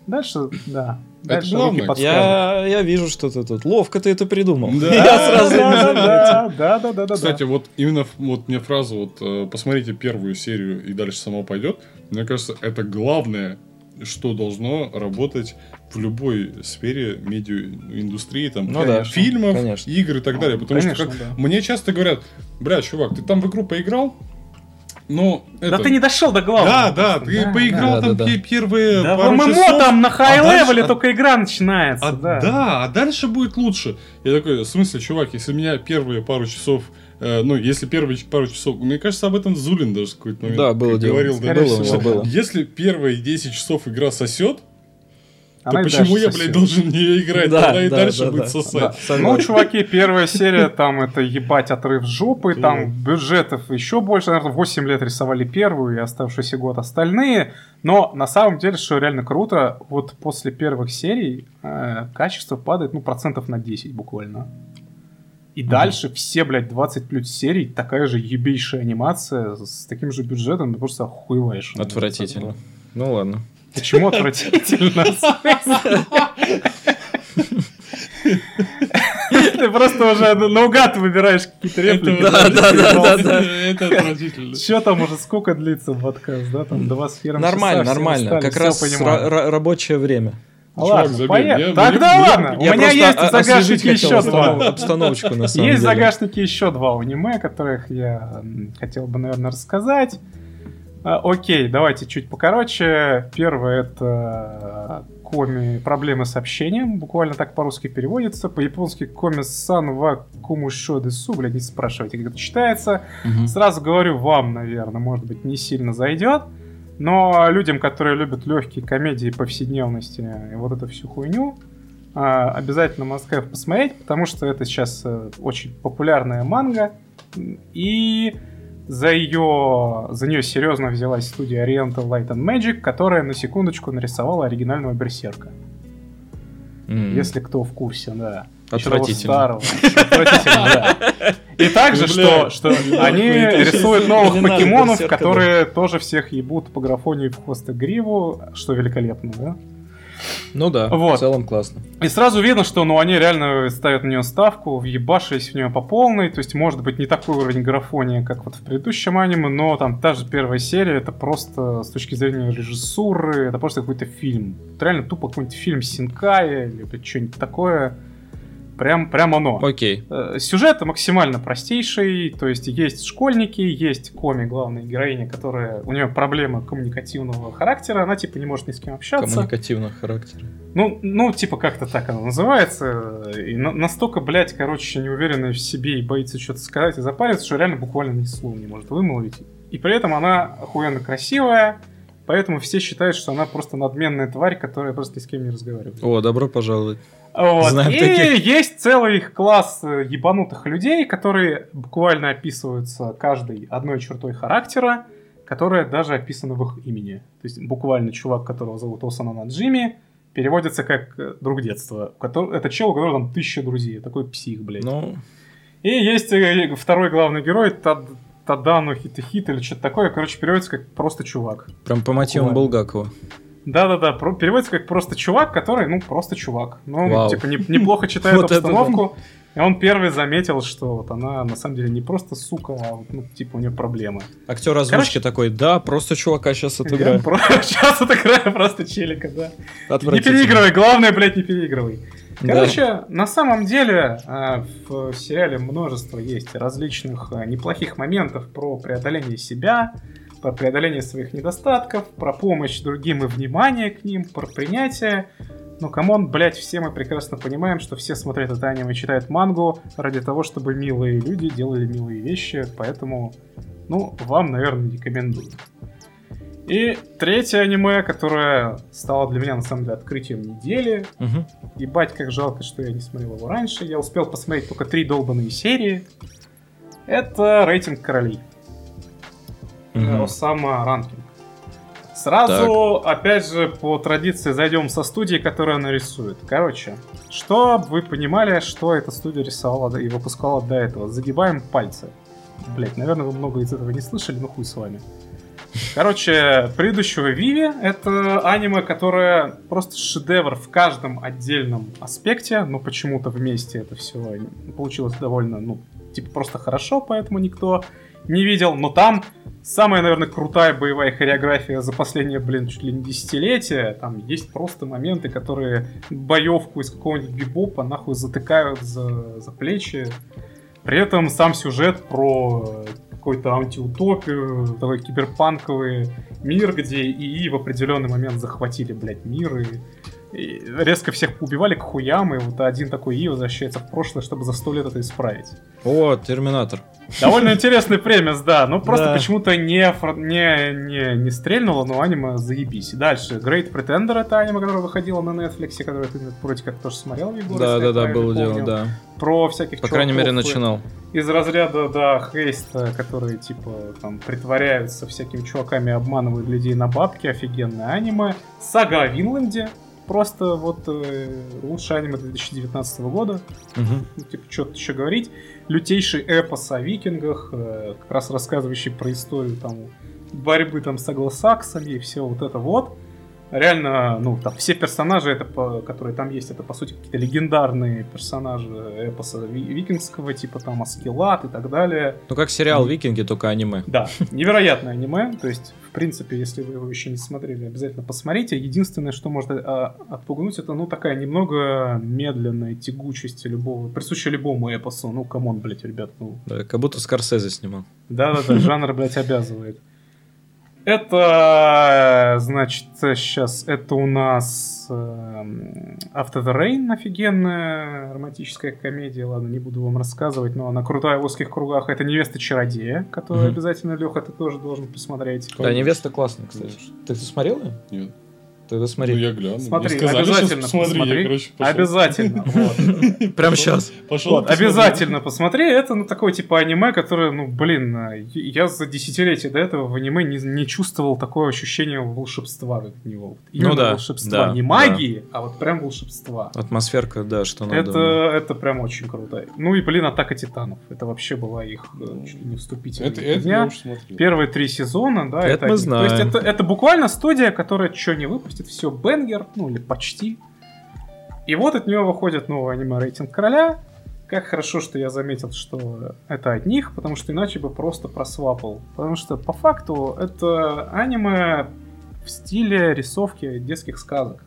Дальше, да.
Дальше главное. Я, я вижу, что ты тут ловко ты это придумал.
Да, я сразу да, да, да, да, да.
Кстати, вот именно вот мне фраза вот э, посмотрите первую серию и дальше само пойдет. Мне кажется, это главное, что должно работать в любой сфере медиаиндустрии, там, ну, конечно, фильмов, конечно. игр и так далее. Потому конечно, что как, да. мне часто говорят, бля, чувак, ты там в игру поиграл, Ну,
Да
это-
ты не дошел до главного.
Да, да, ты
Да,
поиграл
да.
там
Да, да,
пе- первые
Да в
пару
ММО
часов,
там на
а дальше-
хай-левеле
а-
только игра начинается,
а-
да.
да, а дальше будет лучше. Я такой, в смысле, чувак, если меня первые пару часов, э, ну, если первые пару часов, мне кажется, об этом Зулин даже в какой-то момент
Да, было дело.
говорил. да,
Скорее
что
всего,
было.
Если первые 10 часов игра сосет,
Она
то
и
почему я, блядь, должен в нее играть?
Да,
Она и
да,
дальше
да,
будет
да.
сосать.
Да,
Ну, чуваки, первая серия, там это ебать отрыв жопы, там бюджетов еще больше, наверное, 8 лет рисовали первую и оставшийся год остальные, но на самом деле, что реально круто, вот после первых серий э, качество падает, ну, процентов на 10 буквально. И дальше все, блядь, 20 плюс серий, такая же ебейшая анимация с таким же бюджетом, ты просто охуеваешь.
Отвратительно. Ну ладно.
Почему отвратительно? Ты просто уже наугад выбираешь какие-то реплики.
Да, да, да, да, да.
Это отвратительно.
Че там уже сколько длится подкаст, да? Там два с хером
Нормально,
все
нормально. Как раз рабочее время.
Ладно, поехали. Тогда ладно, у меня есть в загашнике
хотел
еще два.
обстановочку, на самом
Есть в
деле.
загашнике еще два аниме, которых я хотел бы, наверное, рассказать. А, Окей, давайте чуть покороче. Первое это э, коми «Проблемы с общением». Буквально так по-русски переводится. По-японски «Коми-сан ва кумушо десу». Блядь, не спрашивайте, как это читается.
Мгм.
Сразу говорю, вам, наверное, может быть, не сильно зайдет. Но людям, которые любят легкие комедии повседневности и вот эту всю хуйню, а, обязательно must посмотреть, потому что это сейчас э, очень популярная манга. И за ее, за нее серьезно взялась студия Oriental Light and Magic, которая на секундочку нарисовала оригинального Берсерка.
М.
Если кто в курсе, да.
Отвратительно.
старого. Отвратительно, да. И также, что,
Бля.
что они
Это щас
рисуют новых покемонов, которые тоже всех ебут по графоне в хвост и гриву, что великолепно, да?
Ну да,
Вот.
в целом классно.
И сразу видно, что ну, они реально ставят на нее ставку, въебашились в нее по полной. То есть, может быть, не такой уровень графония, как вот в предыдущем аниме, но там та же первая серия, это просто с точки зрения режиссуры, это просто какой-то фильм. Это реально тупо какой-нибудь фильм Синкая или что-нибудь такое. Прям, прям оно.
Окей.
Э, Сюжет максимально простейший, то есть есть школьники, есть коми, главная героиня, которая, у нее проблемы коммуникативного характера, она типа не может ни с кем общаться.
Коммуникативного характера.
Ну, ну, типа как-то так оно называется. И на- настолько, блядь, короче, неуверенная в себе и боится что-то сказать и запариться, что реально буквально ни слова не может вымолвить. И при этом она охуенно красивая, поэтому все считают, что она просто надменная тварь, которая просто ни с кем не разговаривает.
О, добро пожаловать.
Вот.
Знаем
и
таких.
есть целый класс э, ебанутых людей, которые буквально описываются каждой одной чертой характера, которая даже описана в их имени. То есть буквально чувак, которого зовут Осана Наджими, переводится как э, друг детства. Это чел, у которого там тысяча друзей. Такой псих, блядь.
Ну,
И есть э, второй главный герой, Тад- Тадану Хитахит или что-то такое. Короче, переводится как просто чувак.
прям по мотивам. Булгакова.
Да-да-да, переводится как просто чувак, который, ну, просто чувак. Ну,
Вау.
типа, не- неплохо читает
Вот
обстановку. И он первый заметил, что вот она на самом деле не просто сука, а вот, ну, типа, у нее проблемы.
Актер озвучки такой, да, просто чувака сейчас отыграю.
про- Сейчас отыграю просто челика, да. Не переигрывай, главное, блядь, не переигрывай.
Да.
Короче, на самом деле а, в сериале множество есть различных а, неплохих моментов про преодоление себя, про преодоление своих недостатков, про помощь другим и внимание к ним, про принятие. Ну, come on, блядь, все мы прекрасно понимаем, что все смотрят это аниме, читают мангу ради того, чтобы милые люди делали милые вещи, поэтому, ну, вам, наверное, рекомендую. И третье аниме, которое стало для меня, на самом деле, открытием недели,
Мгм.
Ебать, как жалко, что я не смотрел его раньше. Я успел посмотреть только три долбанные серии. Это рейтинг королей.
Мгм.
Осама Ранкинг. Сразу, опять же, по традиции зайдем со студии, которая она рисует. Короче, чтобы вы понимали, что эта студия рисовала и выпускала до этого. Загибаем пальцы. Блять, наверное, вы много из этого не слышали, но хуй с вами. Короче, предыдущего Виви это аниме, которое просто шедевр в каждом отдельном аспекте, но почему-то вместе это все получилось довольно, ну, типа просто хорошо, поэтому никто не видел. Но там самая, наверное, крутая боевая хореография за последние, блин, чуть ли не десятилетия. Там есть просто моменты, которые боевку из какого-нибудь бибопа нахуй затыкают за, за плечи. При этом сам сюжет про какой-то антиутопию, такой киберпанковый мир, где ИИ в определенный момент захватили, блядь, мир и, и резко всех убивали к хуям, и вот один такой ИИ возвращается в прошлое, чтобы за сто лет это исправить.
О, Терминатор.
Довольно интересный премис, да. Ну, просто
Да.
почему-то не, не, не, не стрельнуло, но аниме заебись. И дальше. Great Pretender это аниме, которое выходило на Netflix, которое ты вроде как тоже смотрел, Егор.
Да, да, да, было дело, да.
Про всяких
По крайней мере, начинал.
Из разряда, да, хейста, которые, типа, там, притворяются всякими чуваками, обманывают людей на бабки. Офигенное аниме. Сага о Винланде. Просто вот э, лучшее аниме 2019 года
Мгм.
ну, типа, что-то еще говорить. Лютейший эпос о викингах, э, как раз рассказывающий про историю там борьбы там с англосаксами и все вот это вот. Реально, ну, там все персонажи, это, по- которые там есть, это, по сути, какие-то легендарные персонажи эпоса ви- викингского, типа там Аскелат и так далее.
Ну, как сериал «Викинги», только аниме.
Да, невероятное аниме. То есть, принципе, если вы его еще не смотрели, обязательно посмотрите. Единственное, что может а, отпугнуть, это, ну, такая немного медленная тягучесть любого, присущая любому эпосу. Ну, come on, блядь, ребят, ну.
Да, как будто Скорсезе снимал.
Да-да-да, жанр, блядь, обязывает. Это, значит, сейчас, это у нас эм, After the Rain, офигенная романтическая комедия, ладно, не буду вам рассказывать, но она крутая в узких кругах. Это Невеста Чародея, которую
Мгм.
обязательно, Леха, ты тоже должен посмотреть.
Да, невеста классная, кстати. Ты, ты смотрел ее?
Нет.
Тогда смотри.
Ну, я гляну.
Смотри,
сказали,
обязательно
посмотри.
посмотри.
Я, короче, пошел.
Обязательно. вот.
Прям сейчас.
Пошел,
Вот, обязательно посмотри. Это ну такое типа аниме, которое, ну блин, я за десятилетия до этого в аниме не, не чувствовал такое ощущение волшебства как от него. Именно
Ну да,
волшебства,
да,
не магии, а вот прям волшебства.
Атмосферка, да, что надо.
Это, это прям очень круто. Ну и, блин, Атака Титанов. Это вообще была их э, чуть ли не вступительная
Это, это.
Первые три сезона, да.
Это мы
они.
знаем.
То есть это, это буквально студия, которая что не выпустит, все бенгер, ну или почти. И вот от нее выходит новый аниме-рейтинг короля. Как хорошо, что я заметил, что это от них, потому что иначе бы просто просвапал. Потому что по факту это аниме в стиле рисовки детских сказок.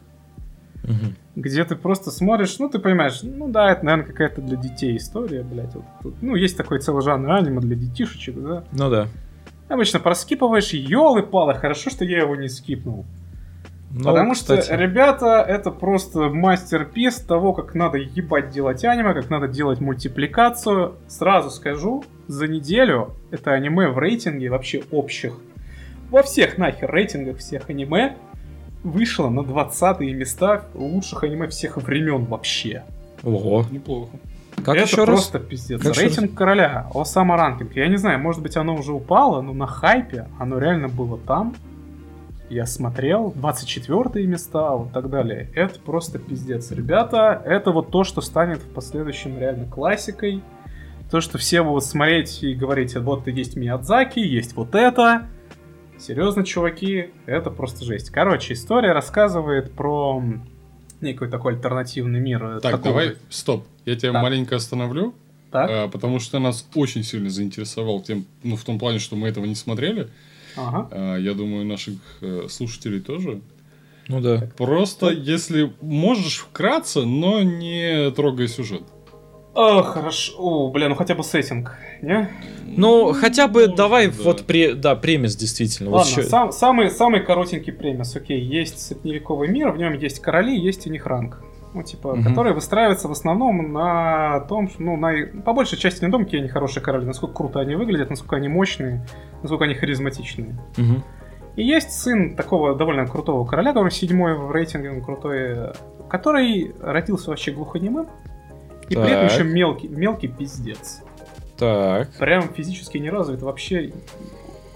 Мгм.
Где ты просто смотришь, ну ты понимаешь, ну да, это, наверное, какая-то для детей история, блядь. Вот тут. Ну, есть такой целый жанр аниме для детишечек, да.
Ну да.
Обычно проскипываешь, елы-палы, хорошо, что я его не скипнул.
Ну,
Потому
кстати,
что, ребята, это просто мастер-пис того, как надо ебать делать аниме, как надо делать мультипликацию. Сразу скажу, за неделю это аниме в рейтинге вообще общих. Во всех нахер рейтингах всех аниме вышло на 20 места лучших аниме всех времен вообще.
Ого.
Неплохо.
Как
это
еще раз?
просто пиздец.
Как
Рейтинг короля, Осама ранкинг. Я не знаю, может быть оно уже упало, но на хайпе оно реально было там. Я смотрел, 24 места, вот так далее. Это просто пиздец. Ребята, это вот то, что станет в последующем реально классикой. То, что все будут смотреть и говорить, вот есть Миядзаки, есть вот это. Серьезно, чуваки, это просто жесть. Короче, история рассказывает про некий такой альтернативный мир. э,
Так,
такого
давай, стоп. Я тебя
Так.
маленько остановлю,
Так,
а, потому что нас очень сильно заинтересовал тем, ну, в том плане, что мы этого не смотрели.
Ага.
А, я думаю, наших э, слушателей тоже.
Ну да.
Просто, если можешь вкратце, но не трогай сюжет.
О, хорошо. О, бля, ну хотя бы сеттинг, не?
Ну, хотя бы
Может,
давай
да.
вот при, да, премис действительно. Вот
Ладно,
щё-
сам- самый, самый коротенький премис, окей, есть средневековый мир, в нем есть короли, есть у них ранг. Ну, типа,
Мгм.
которые выстраиваются в основном на том, что, ну, на, по большей части на том, какие они хорошие короли, насколько круто они выглядят, насколько они мощные, насколько они харизматичные.
Мгм.
И есть сын такого довольно крутого короля, который седьмой в рейтинге, он крутой, который родился вообще глухонемым, и при этом
Так.
еще мелкий, мелкий пиздец.
Так.
прям физически не развит вообще.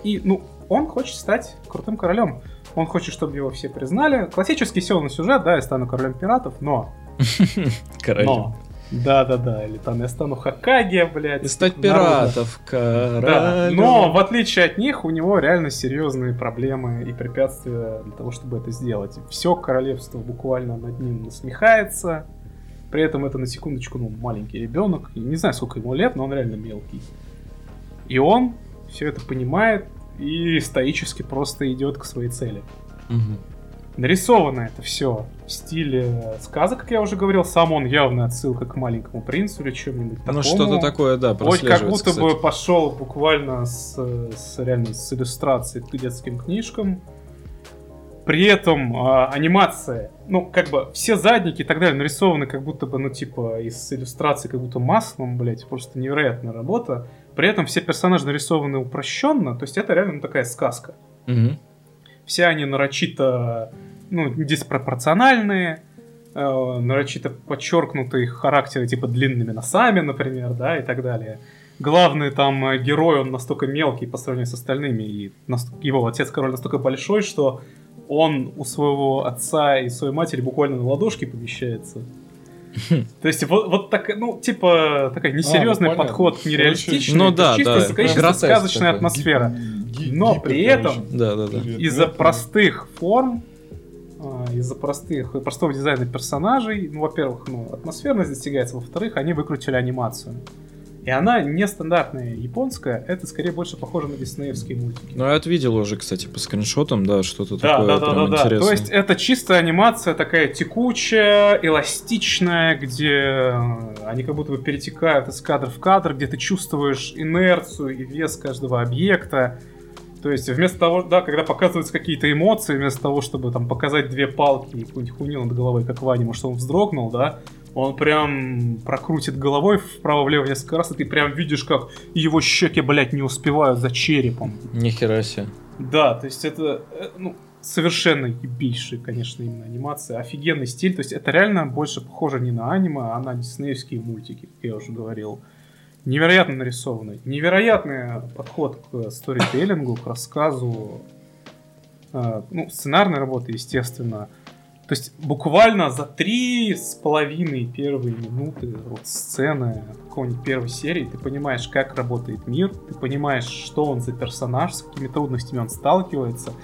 И, ну, он хочет стать крутым королем. Он хочет, чтобы его все признали. Классический сёный сюжет, да, я стану королем пиратов, но...
Король.
Но... Да-да-да, или там я стану Хакаге, блядь.
И стать
народа.
пиратов,
Да,
королем.
но в отличие от них, у него реально серьезные проблемы и препятствия для того, чтобы это сделать. Все королевство буквально над ним насмехается. При этом это на секундочку, ну, маленький ребенок. Не знаю, сколько ему лет, но он реально мелкий. И он все это понимает и стоически просто идет к своей цели.
Мгм.
Нарисовано это все в стиле сказок, как я уже говорил. Сам он явная отсылка к маленькому принцу или чем-нибудь такому.
Ну, что-то такое, да,
Ой, как будто
кстати.
бы пошел буквально с, с реально с иллюстрацией к детским книжкам. При этом а, анимация, ну, как бы все задники и так далее нарисованы как будто бы, ну, типа, из иллюстрации как будто маслом, блять, просто невероятная работа. При этом все персонажи нарисованы упрощенно, то есть это реально ну, такая сказка.
Мгм.
Все они нарочито, ну, диспропорциональные, э, нарочито подчеркнутые их характеры, типа длинными носами, например, да, и так далее. Главный там э, герой, он настолько мелкий по сравнению с остальными, и его отец-король настолько большой, что он у своего отца и своей матери буквально на ладошке помещается. То есть вот, вот так, ну, типа, такой несерьезный
ну, понятно.
подход к нереалистичной,
Ну
это
да,
чисто,
да, гротеск
сказочная
такой.
атмосфера. Но при этом
Да, да, да.
Из-за простых форм, а, из-за простых, простого дизайна персонажей, ну, во-первых, ну, атмосферность достигается, во-вторых, они выкрутили анимацию. И она нестандартная японская, это скорее больше похоже на диснеевские мультики.
Ну, я видел уже, кстати, по скриншотам, да, что-то
Да,
такое
да, да,
прям
да, да.
интересное.
То есть это чистая анимация такая текучая, эластичная, где э, они как будто бы перетекают из кадра в кадр, где ты чувствуешь инерцию и вес каждого объекта. То есть вместо того, да, когда показываются какие-то эмоции, вместо того, чтобы там показать две палки и какую-нибудь хуйню над головой, как в аниме, что он вздрогнул, да, он прям прокрутит головой вправо-влево несколько раз, и ты прям видишь, как его щеки, блядь, не успевают за черепом.
Нихера себе.
Да, то есть это, э, ну, совершенно ебейшая, конечно, именно анимация, офигенный стиль, то есть это реально больше похоже не на аниме, а на диснеевские мультики, как я уже говорил. Невероятно нарисованный, невероятный подход к сторителлингу, к рассказу, э, ну, сценарной работы, естественно. То есть буквально за три с половиной первые минуты вот сцены какой-нибудь первой серии ты понимаешь, как работает мир, ты понимаешь, что он за персонаж, с какими трудностями он сталкивается,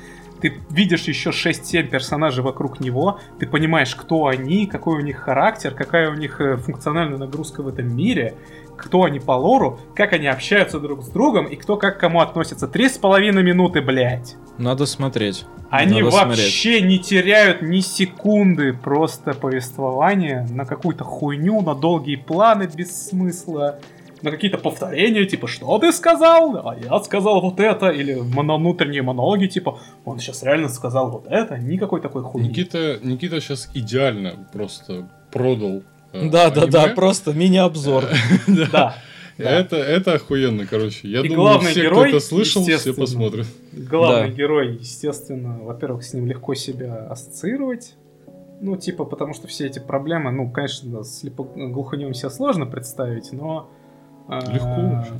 ты видишь еще 6-7 персонажей вокруг него, ты понимаешь, кто они, какой у них характер, какая у них э, функциональная нагрузка в этом мире, кто они по лору, как они общаются друг с другом и кто как к кому относится. Три с половиной минуты, блядь.
Надо смотреть.
Они
Надо
вообще не теряют ни секунды просто повествования на какую-то хуйню, на долгие планы без смысла, на какие-то повторения, типа, что ты сказал? А я сказал вот это, или внутренние монологи, типа, он сейчас реально сказал вот это, никакой такой хуйни.
Никита, Никита сейчас идеально просто продал. Э,
Да, да, да, просто мини-обзор.
Да. Это, это охуенно, короче. Я
И
думаю,
главный
все,
герой,
кто это слышал, все посмотрят.
Главный
Да.
герой, естественно, во-первых, с ним легко себя ассоциировать. Ну, типа, потому что все эти проблемы, ну, конечно, слепо... глухонем себе сложно представить, но... э,
Легко вообще.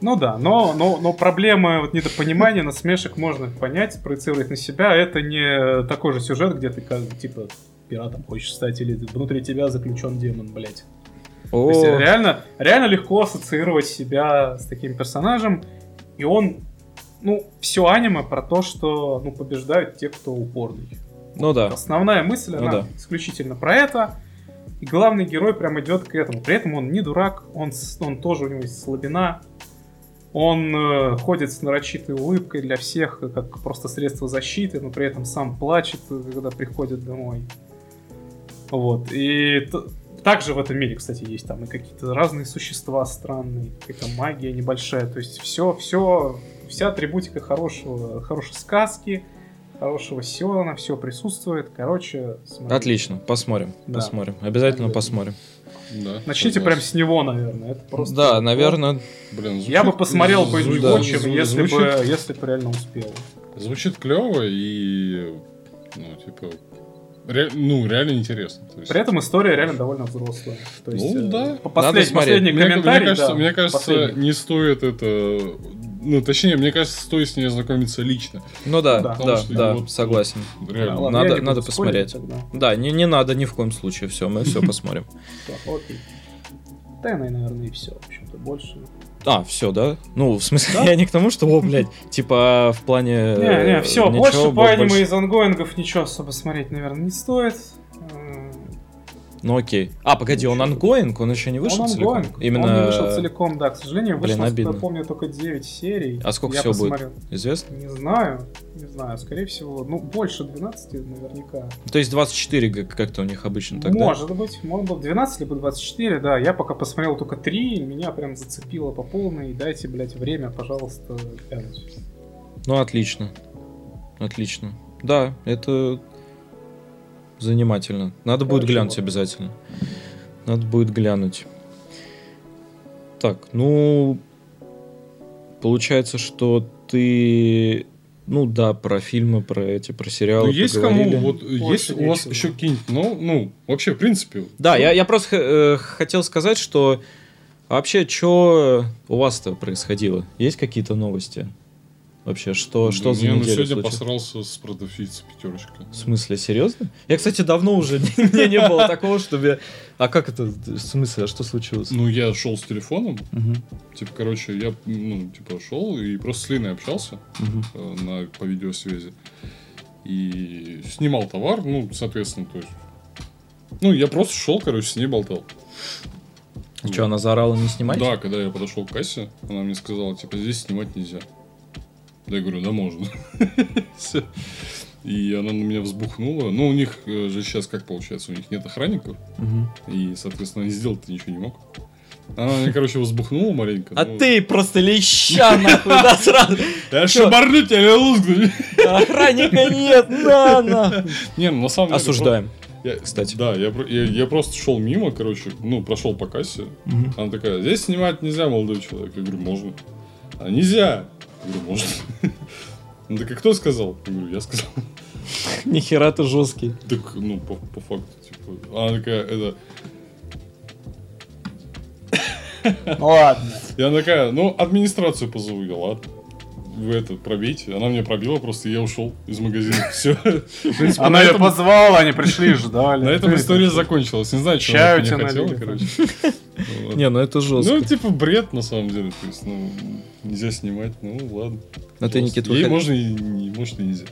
Ну да, но, но, но проблемы вот недопонимания, насмешек можно понять, проецировать на себя. Это не такой же сюжет, где ты как типа пиратом хочешь стать, или внутри тебя заключен демон, блять. То есть
О,
реально, реально легко ассоциировать себя с таким персонажем, и он, ну, все аниме про то, что, ну, побеждают те, кто упорный.
ну да.
Основная мысль,
Ну
она
да.
исключительно про это. И главный герой прям идет к этому. При этом он не дурак, он, он тоже у него есть слабина. Он э, ходит с нарочитой улыбкой для всех, как просто средство защиты, но при этом сам плачет, э, когда приходит домой. Вот. И также в этом мире, кстати, есть там и какие-то разные существа странные, какая-то магия небольшая. То есть все, все, вся атрибутика хорошего, хорошей сказки, хорошего Сиона, все присутствует. Короче, смотрите.
Отлично, посмотрим,
Да.
посмотрим. Обязательно
Обязательно.
посмотрим.
Да,
Начните
согласен.
прям с него, наверное. Это просто.
Да, наверное,
Блин, звучит-
Я бы посмотрел бы
зву-
него,
да, зву-
если
звучит-
бы, если бы реально успел.
Звучит клево и, ну, типа, ре- ну, реально интересно. Есть-
При этом история реально довольно взрослая. То есть,
Ну,
э,
да.
по-
Надо
послед-
смотреть.
последний
Мне, мне
комментарий.
кажется,
да,
мне кажется
последний.
не стоит это... Ну, точнее, мне кажется, стоит с ней ознакомиться лично.
ну да,
Да.
да,
Потому что
да,
вот-
согласен.
Реально.
Да, ладно,
надо- надо посмотреть.
тогда.
Да, не, не надо ни в коем случае, все, мы все посмотрим.
Так, окей. Да, наверное, и все. В общем-то, больше.
А, все, да? Ну, в смысле,
Да.
я не к тому, что, о, блядь, типа в плане...
Не,
э,
не, все,
ничего,
больше по аниме из ангоингов ничего особо смотреть, наверное, не стоит.
Ну окей. А, погоди, он ongoing, он еще не вышел
он
целиком?
ongoing.
Именно...
Он не вышел целиком, да. К сожалению,
Блин,
вышло,
обидно.
помню, только 9 серий.
А сколько
Я
всего будет?
посмотрел.
Известно?
Не знаю, не знаю, скорее всего, ну, больше 12 наверняка.
То есть 24 как- как-то у них обычно тогда?
Может быть, может быть 12 либо 24, да. Я пока посмотрел только 3, меня прям зацепило по полной. Дайте, блядь, время, пожалуйста, глянуть.
Ну, отлично. Отлично. Да, это занимательно. Надо будет
Короче,
глянуть обязательно. Надо будет глянуть. Так, ну... Получается, что ты... Ну да, про фильмы, про эти, про сериалы
Ну, есть
поговорили.
кому, вот есть у вас еще какие-нибудь, ну, ну, вообще, в принципе.
Да, я, я просто э, хотел сказать, что вообще, что у вас-то происходило? Есть какие-то новости? Вообще, что, что за
Не, ну
неделю
сегодня
случилось?
посрался с продавщицей пятерочка.
В смысле, серьезно? Я, кстати, давно уже не, не было такого, чтобы... А как это? В смысле, а что случилось?
Ну, я шел с телефоном, типа, короче, я, ну, типа, шел и просто с Линой общался э, на, по видеосвязи. И снимал товар, ну, соответственно, то есть... Ну, я просто шел, короче, с ней болтал.
Что, она заорала не снимать?
Да, когда я подошел к кассе, она мне сказала, типа, здесь снимать нельзя. Я говорю, да можно. И она на меня взбухнула. Ну, у них э, же сейчас как получается, у них нет охранников. И, соответственно, они сделать ничего не мог. Она мне, короче, взбухнула маленько.
А
ну,
ты просто леща, нахуй, да, сразу.
Я шибарну тебя, лузгну.
Охранника нет, на, на.
Не, ну, на самом деле...
Осуждаем.
Я-
кстати.
Да, я, я, я просто шел мимо, короче, ну, прошел по кассе.
Мгм.
Она такая, здесь снимать нельзя, молодой человек. Я говорю, можно. А нельзя. Я говорю, можно. Ну, так а кто сказал? Я говорю, я сказал.
Нихера ты жесткий.
Так, ну, по, по факту, типа. Она такая, это...
Ну ладно.
Она такая, ну, администрацию позову я, ладно. Вы это пробейте. Она мне пробила, просто и я ушел из магазина. Все.
Она ее позвала, они пришли, ждали.
На этом история закончилась. Не знаю, что она меня хотела, короче.
Не, ну это жестко.
Ну, типа, бред, на самом деле. То есть, ну, нельзя снимать. Ну, ладно.
А ты, Никит, выходил?
можно и не, может и нельзя.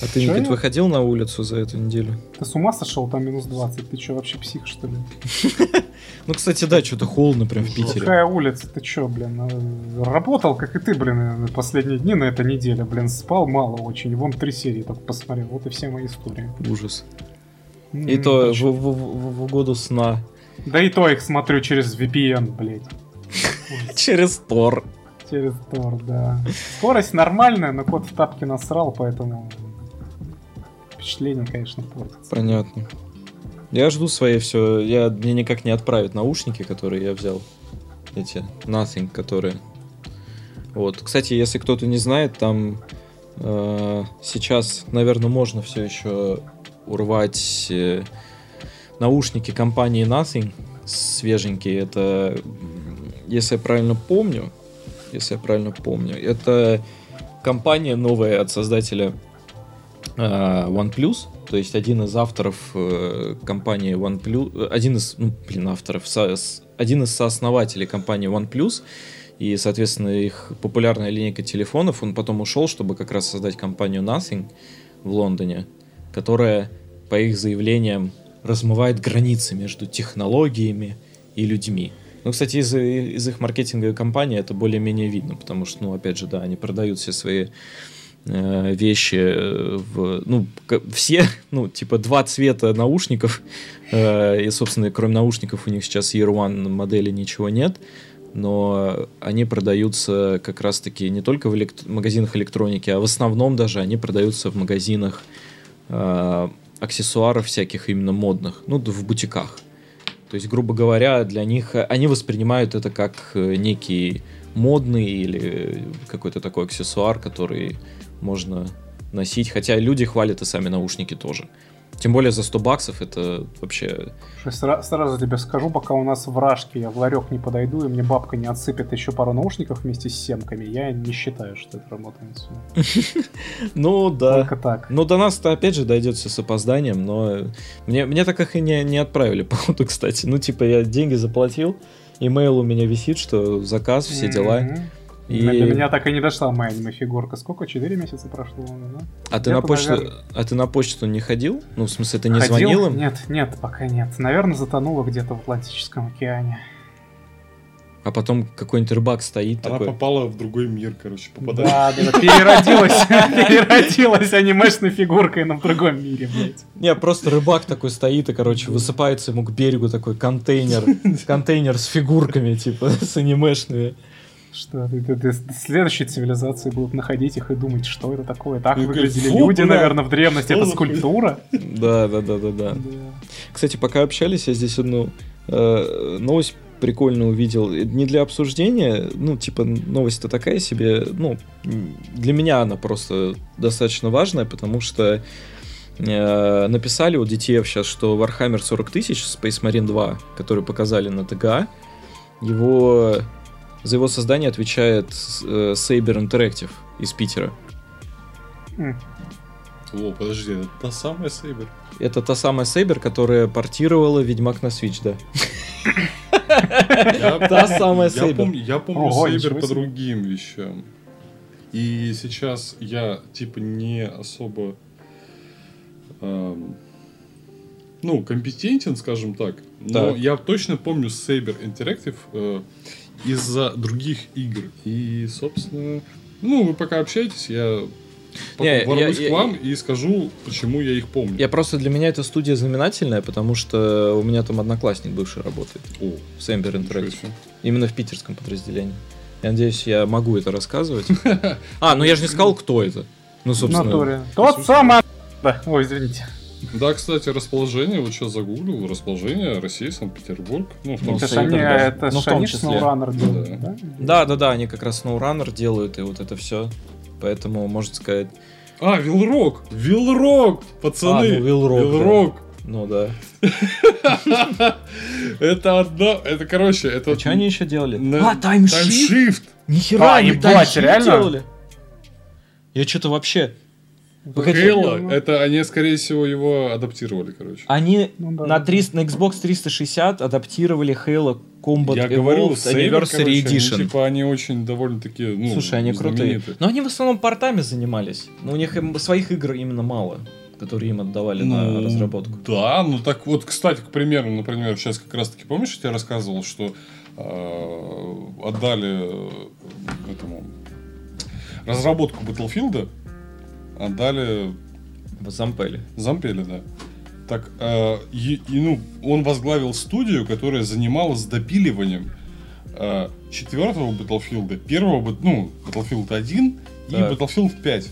А ты, Никит, выходил на улицу за эту неделю?
Ты с ума сошел, там минус 20. Ты что, вообще псих, что ли?
Ну, кстати, да, что-то холодно прям в Питере.
Какая улица? Ты что, блин? э, Работал, как и ты, блин, э, последние дни на этой неделе, блин, спал мало очень. Вон три серии только посмотрел. Вот и все мои истории.
Ужас. И то в, угоду сна.
Да и то их смотрю через VPN, блядь.
Через Тор.
Через Тор, да. Скорость нормальная, но кот в тапки насрал, поэтому впечатление, конечно, портится.
Понятно. Я жду свои все. Я мне никак не отправят наушники, которые я взял. Эти Nothing, которые. Вот. Кстати, если кто-то не знает, там э, сейчас, наверное, можно все еще урвать э, наушники компании Nothing свеженькие. Это, если я правильно помню, если я правильно помню, это компания новая от создателя э, OnePlus, то есть один из авторов э, компании OnePlus, один из, ну, блин, авторов, со- один из сооснователей компании OnePlus, и, соответственно, их популярная линейка телефонов, он потом ушел, чтобы как раз создать компанию Nothing в Лондоне, которая, по их заявлениям, размывает границы между технологиями и людьми. Ну, кстати, из, из их маркетинговой кампании это более-менее видно, потому что, ну, опять же, да, они продают все свои э, вещи э, в, ну, все, ну, типа два цвета наушников, э, и, собственно, кроме наушников у них сейчас Year One модели ничего нет, но они продаются как раз-таки не только в элект- магазинах электроники, а в основном даже они продаются в магазинах э, аксессуаров всяких именно модных, ну, в бутиках. То есть, грубо говоря, для них э, они воспринимают это как э, некий модный или какой-то такой аксессуар, который можно носить. Хотя люди хвалят и сами наушники тоже. Тем более за 100 баксов это вообще...
Сра- Сразу тебе скажу, пока у нас в Рашке я в ларек не подойду, и мне бабка не отсыпет еще пару наушников вместе с семками, я не считаю, что это работает.
Ну да.
Только так.
Ну, до нас-то опять же дойдет все с опозданием, но мне, мне так их и не, не отправили, походу, кстати. Ну, типа, я деньги заплатил, имейл у меня висит, что заказ, все дела.
Мгм.
И...
До меня так и не дошла моя аниме-фигурка. Сколько? Четыре месяца прошло? Да?
А ты на почту,
наверное-
а ты на почту не ходил? Ну, в смысле, ты не
Ходил?
звонил им?
Нет, нет, пока нет. Наверное, затонула где-то в Атлантическом океане.
А потом какой-нибудь рыбак стоит
Она
такой.
попала в другой мир, короче, попадает.
Да, да, да, переродилась, переродилась анимешной фигуркой, но в другом мире, блядь.
Не, просто рыбак такой стоит и, короче, высыпается ему к берегу такой контейнер, контейнер с фигурками, типа, с анимешными.
Что, ты- следующие цивилизации будут находить их и думать, что это такое. Так
И
выглядели
«Фу,
люди,
бля,
наверное, в древности. Это
за хуйня?»
скульптура?
Да, да, да, да, да. Кстати, пока общались, я здесь одну э, новость прикольно увидел. Не для обсуждения, ну, типа, новость-то такая себе, ну, для меня она просто достаточно важная, потому что э, написали у DTF сейчас, что Warhammer 40 тысяч Space Marine 2, который показали на ТГА, его, за его создание отвечает э, Saber Interactive из Питера.
М.
О, подожди, это та самая Сейбер.
Это та самая Saber, которая портировала Ведьмак на Switch, да. Та самая
Я
Saber.
помню, я помню
ничего
по другим вещам. И сейчас я, типа, не особо... ну, компетентен, скажем так. Но я точно помню Saber Interactive э, из-за других игр. И, собственно... Ну, вы пока общаетесь, я
Не,
ворвусь
я-
к
я-
вам и скажу, почему я их помню.
Я просто для меня эта студия знаменательная, потому что у меня там одноклассник бывший работает
О,
в
ничего
Interactive. Именно в питерском подразделении. Я надеюсь, я могу это рассказывать. А, ну я же не сказал, кто это. Ну, собственно.
натуре. Тот самый... Да, ой, извините.
Да, кстати, расположение, вот сейчас загуглил, расположение России, Санкт-Петербург. Ну, в том
Это ж они,
да.
это
Ну, в том числе.
SnowRunner делают,
Да.
да?
Да, да, да, они как раз SnowRunner делают и вот это все. Поэтому, можно сказать,
А, Вилрок! Вилрок! Пацаны!
А, ну, Вилрок, да.
Вилрок!
ну да.
Это одно... Это, короче, это...
А что они еще делали? А, таймшифт!
Таймшифт!
Нихера,
А,
они таймшифт
реально?
делали? Я что-то вообще...
Хейла,
ну.
это они, скорее всего, его адаптировали, короче.
Они
Ну да.
на, 300 на Xbox 360 адаптировали Halo Combat
Я говорю,
Evolved
Saber,
Anniversary
короче, они,
Edition.
типа, они очень довольно-таки, ну,
Слушай, они крутые.
знаменитые.
Но они в основном портами занимались. Но у них своих игр именно мало, которые им отдавали на
Ну,
разработку.
Да, ну так вот, кстати, к примеру, например, сейчас как раз-таки, помнишь, я тебе рассказывал, что э, отдали этому разработку Battlefield, отдали
В Зампеле.
Зампеле, да. Так, э, и, и, ну, он возглавил студию, которая занималась допиливанием э, четвертого Battlefield, первого, ну, Battlefield 1 и
Так.
Battlefield 5.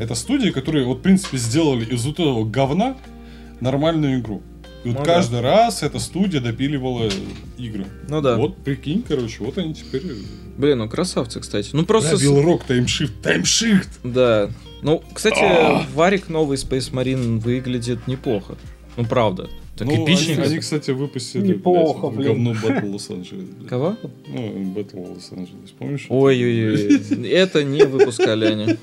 Это студии, которые, вот, в принципе, сделали из вот этого говна нормальную игру. И вот
Ну
каждый раз эта студия допиливала игры.
Ну да.
Вот, прикинь, короче, вот они теперь...
Блин, ну красавцы, кстати. Ну просто... с-
Рок, таймшифт, таймшифт!
Да. Ну, кстати,
А.
Варик новый Space Marine выглядит неплохо. Ну, правда. Так
Ну,
эпичненько.
Они, они, кстати, выпустили
Неплохо,
блядь,
блин.
говно Battle Лос-Анджелес.
Кого?
Ну, Battle Лос-Анджелес, помнишь?
Ой-ой-ой. Это не выпускали они.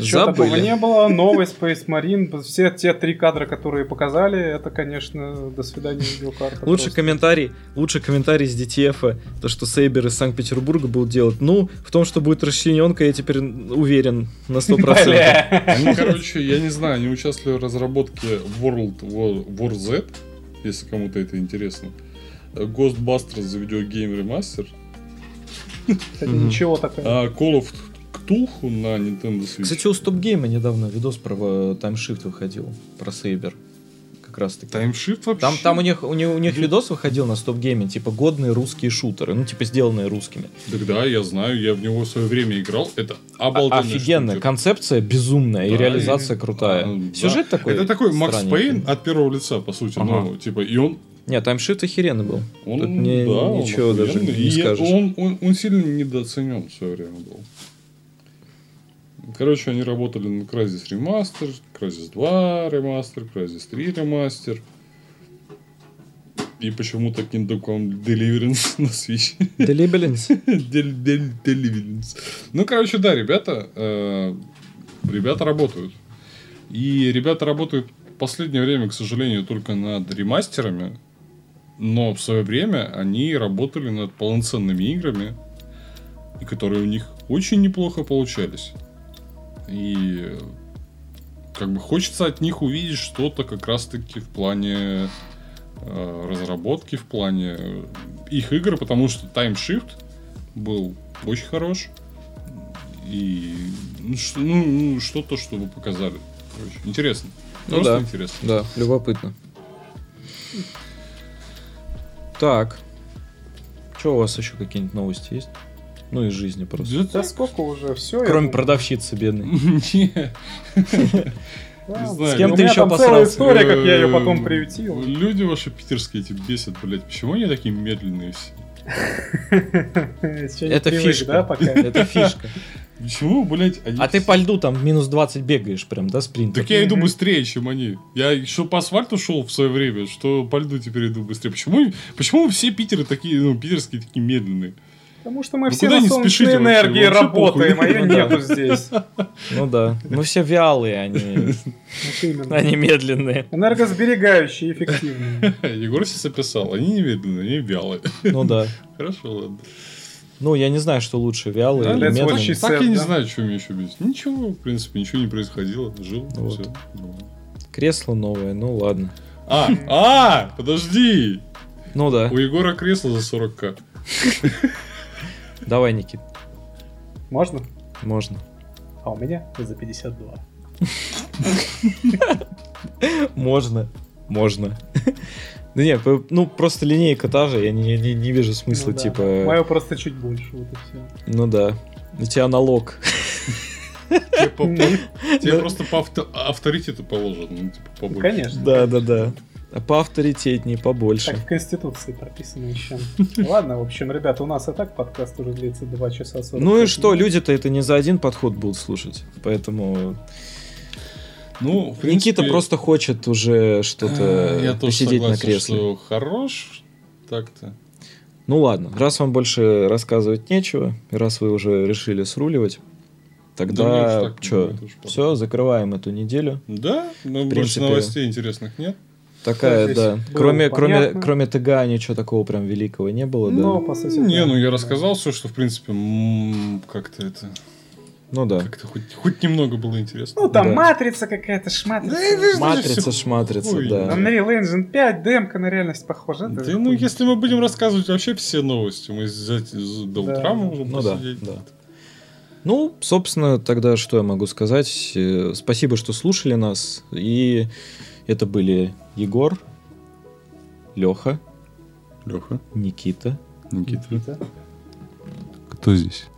Забыли.
не было. Новый Space Marine. Все те три кадра, которые показали, это, конечно, до свидания видеокарта.
Лучший комментарий, лучший комментарий из DTF, то, что Сейбер из Санкт-Петербурга будут делать. Ну, в том, что будет расчлененка, я теперь уверен на 100%.
Бля.
Они, короче, я не знаю, они участвовали в разработке World War Z, если кому-то это интересно. Ghostbusters за видеогейм ремастер.
Ничего такого.
а Call of Cthulhu на Nintendo Switch.
Кстати, у Стоп Гейма недавно видос про таймшифт выходил, про Сейбер. Как раз таки.
Таймшифт вообще?
Там, там у них, у них, у них видос выходил на Стоп Гейме, типа годные русские шутеры, ну типа сделанные русскими.
Так да, я знаю, я в него в свое время играл. Это
А-
обалденная
Офигенная,
штука.
концепция безумная и
Да,
реализация
и-
крутая.
а, да.
Сюжет такой.
Это такой Макс. Пейн от первого лица, по сути.
Ага.
Ну, типа, и он
Не, таймшифт охеренный был.
Он,
Тут не-
да, он
ничего даже
охуенный.
не
И
скажешь.
Он, он, он сильно недооценен в свое время был. Короче, они работали на Crysis Remaster, Crysis 2 ремастер, Crysis 3 ремастер. И почему-то Kingdom Come Deliverance на Switch.
Deliverance.
Del- del- Deliverance. Ну, короче, да, ребята, э, ребята работают. И ребята работают в последнее время, к сожалению, только над ремастерами. Но в свое время они работали над полноценными играми, которые у них очень неплохо получались. И как бы хочется от них увидеть что-то как раз-таки в плане э, разработки, в плане их игр, потому что Time Shift был очень хорош. И ну, что, ну, что-то, что вы показали. Короче, интересно.
Ну
Просто
да.
интересно.
Да, любопытно. Так. Что у вас еще какие-нибудь новости есть? Ну, из жизни просто.
Да
сколько уже, все.
Кроме продавщицы бедной.
не.
Да,
Не знаю,
С кем ты еще посрался?
история, как я ее
Э,
потом приютил.
Люди ваши питерские эти бесят, блядь. Почему они такие медленные все?
Это фишка.
да, пока?
Это фишка.
Почему, блядь, они...
А ты по льду там минус 20 бегаешь прям, да, спринт?
Так я иду быстрее, чем они. Я еще по асфальту шел в свое время, что по льду теперь иду быстрее. Почему, почему все питеры такие, ну, питерские такие медленные?
Потому что мы
Ну
все на
не
солнечной энергии
Вообще
работаем, а
похуй.
ее
Ну
нету здесь.
Ну да. Мы все вялые, они,
Вот именно.
они медленные.
Энергосберегающие, эффективные.
Егор сейчас описал. Они не медленные, они вялые.
Ну да.
Хорошо, ладно.
Ну, я не знаю, что лучше, вялые
Да,
или
it.
Так я не знаю, что мне еще бесит. Ничего, в принципе, ничего не происходило. Жил, все.
Кресло новое, ну ладно.
А, а, подожди!
Ну да.
У Егора кресло за 40к.
Давай, Никит,
Можно?
можно.
А у меня за 52.
Можно. Можно. Да не, п- ну просто линейка та же, я не, не, не вижу смысла,
Ну да.
типа...
Мое просто чуть больше, вот и все.
Ну да. У тебя налог.
Тебе по- тебе просто по авто- авторитету положено, ну, типа, побольше.
Конечно.
Да, да, да. Поавторитетней побольше.
Так в Конституции прописано еще. Ладно, в общем, ребята, у нас и так подкаст уже длится 2 часа 40
Ну и что, люди-то это не за один подход будут слушать. Поэтому
Ну, в принципе,
Никита просто хочет уже что-то
э, я тоже
посидеть на
согласен,
кресле.
что хорош так-то.
Ну ладно, раз вам больше рассказывать нечего, и раз вы уже решили сруливать,
Да
тогда
так,
что, все, закрываем эту неделю.
Да, но больше
принципе,
новостей интересных нет.
Такая, да. Кроме, кроме,
понятно.
кроме ТГ ничего такого прям великого не было, да.
Но, по сути,
Не,
да.
ну я рассказал все, что в принципе как-то это
Ну да.
как-то хоть, хоть немного было интересно.
Ну, там
Да.
матрица какая-то, шматрица.
Да,
Матрица, шматрица,
хуй.
да.
Unreal Engine 5, демка на реальность похожа.
Да,
же
ну если мы будем рассказывать вообще все новости, мы за- за- до
Да.
утра можем
Ну да,
посидеть.
да. Ну, собственно, тогда что я могу сказать? Э, Спасибо, что слушали нас. И это были Егор, Леха,
Леха,
Никита.
Никита.
Никита.
Кто здесь?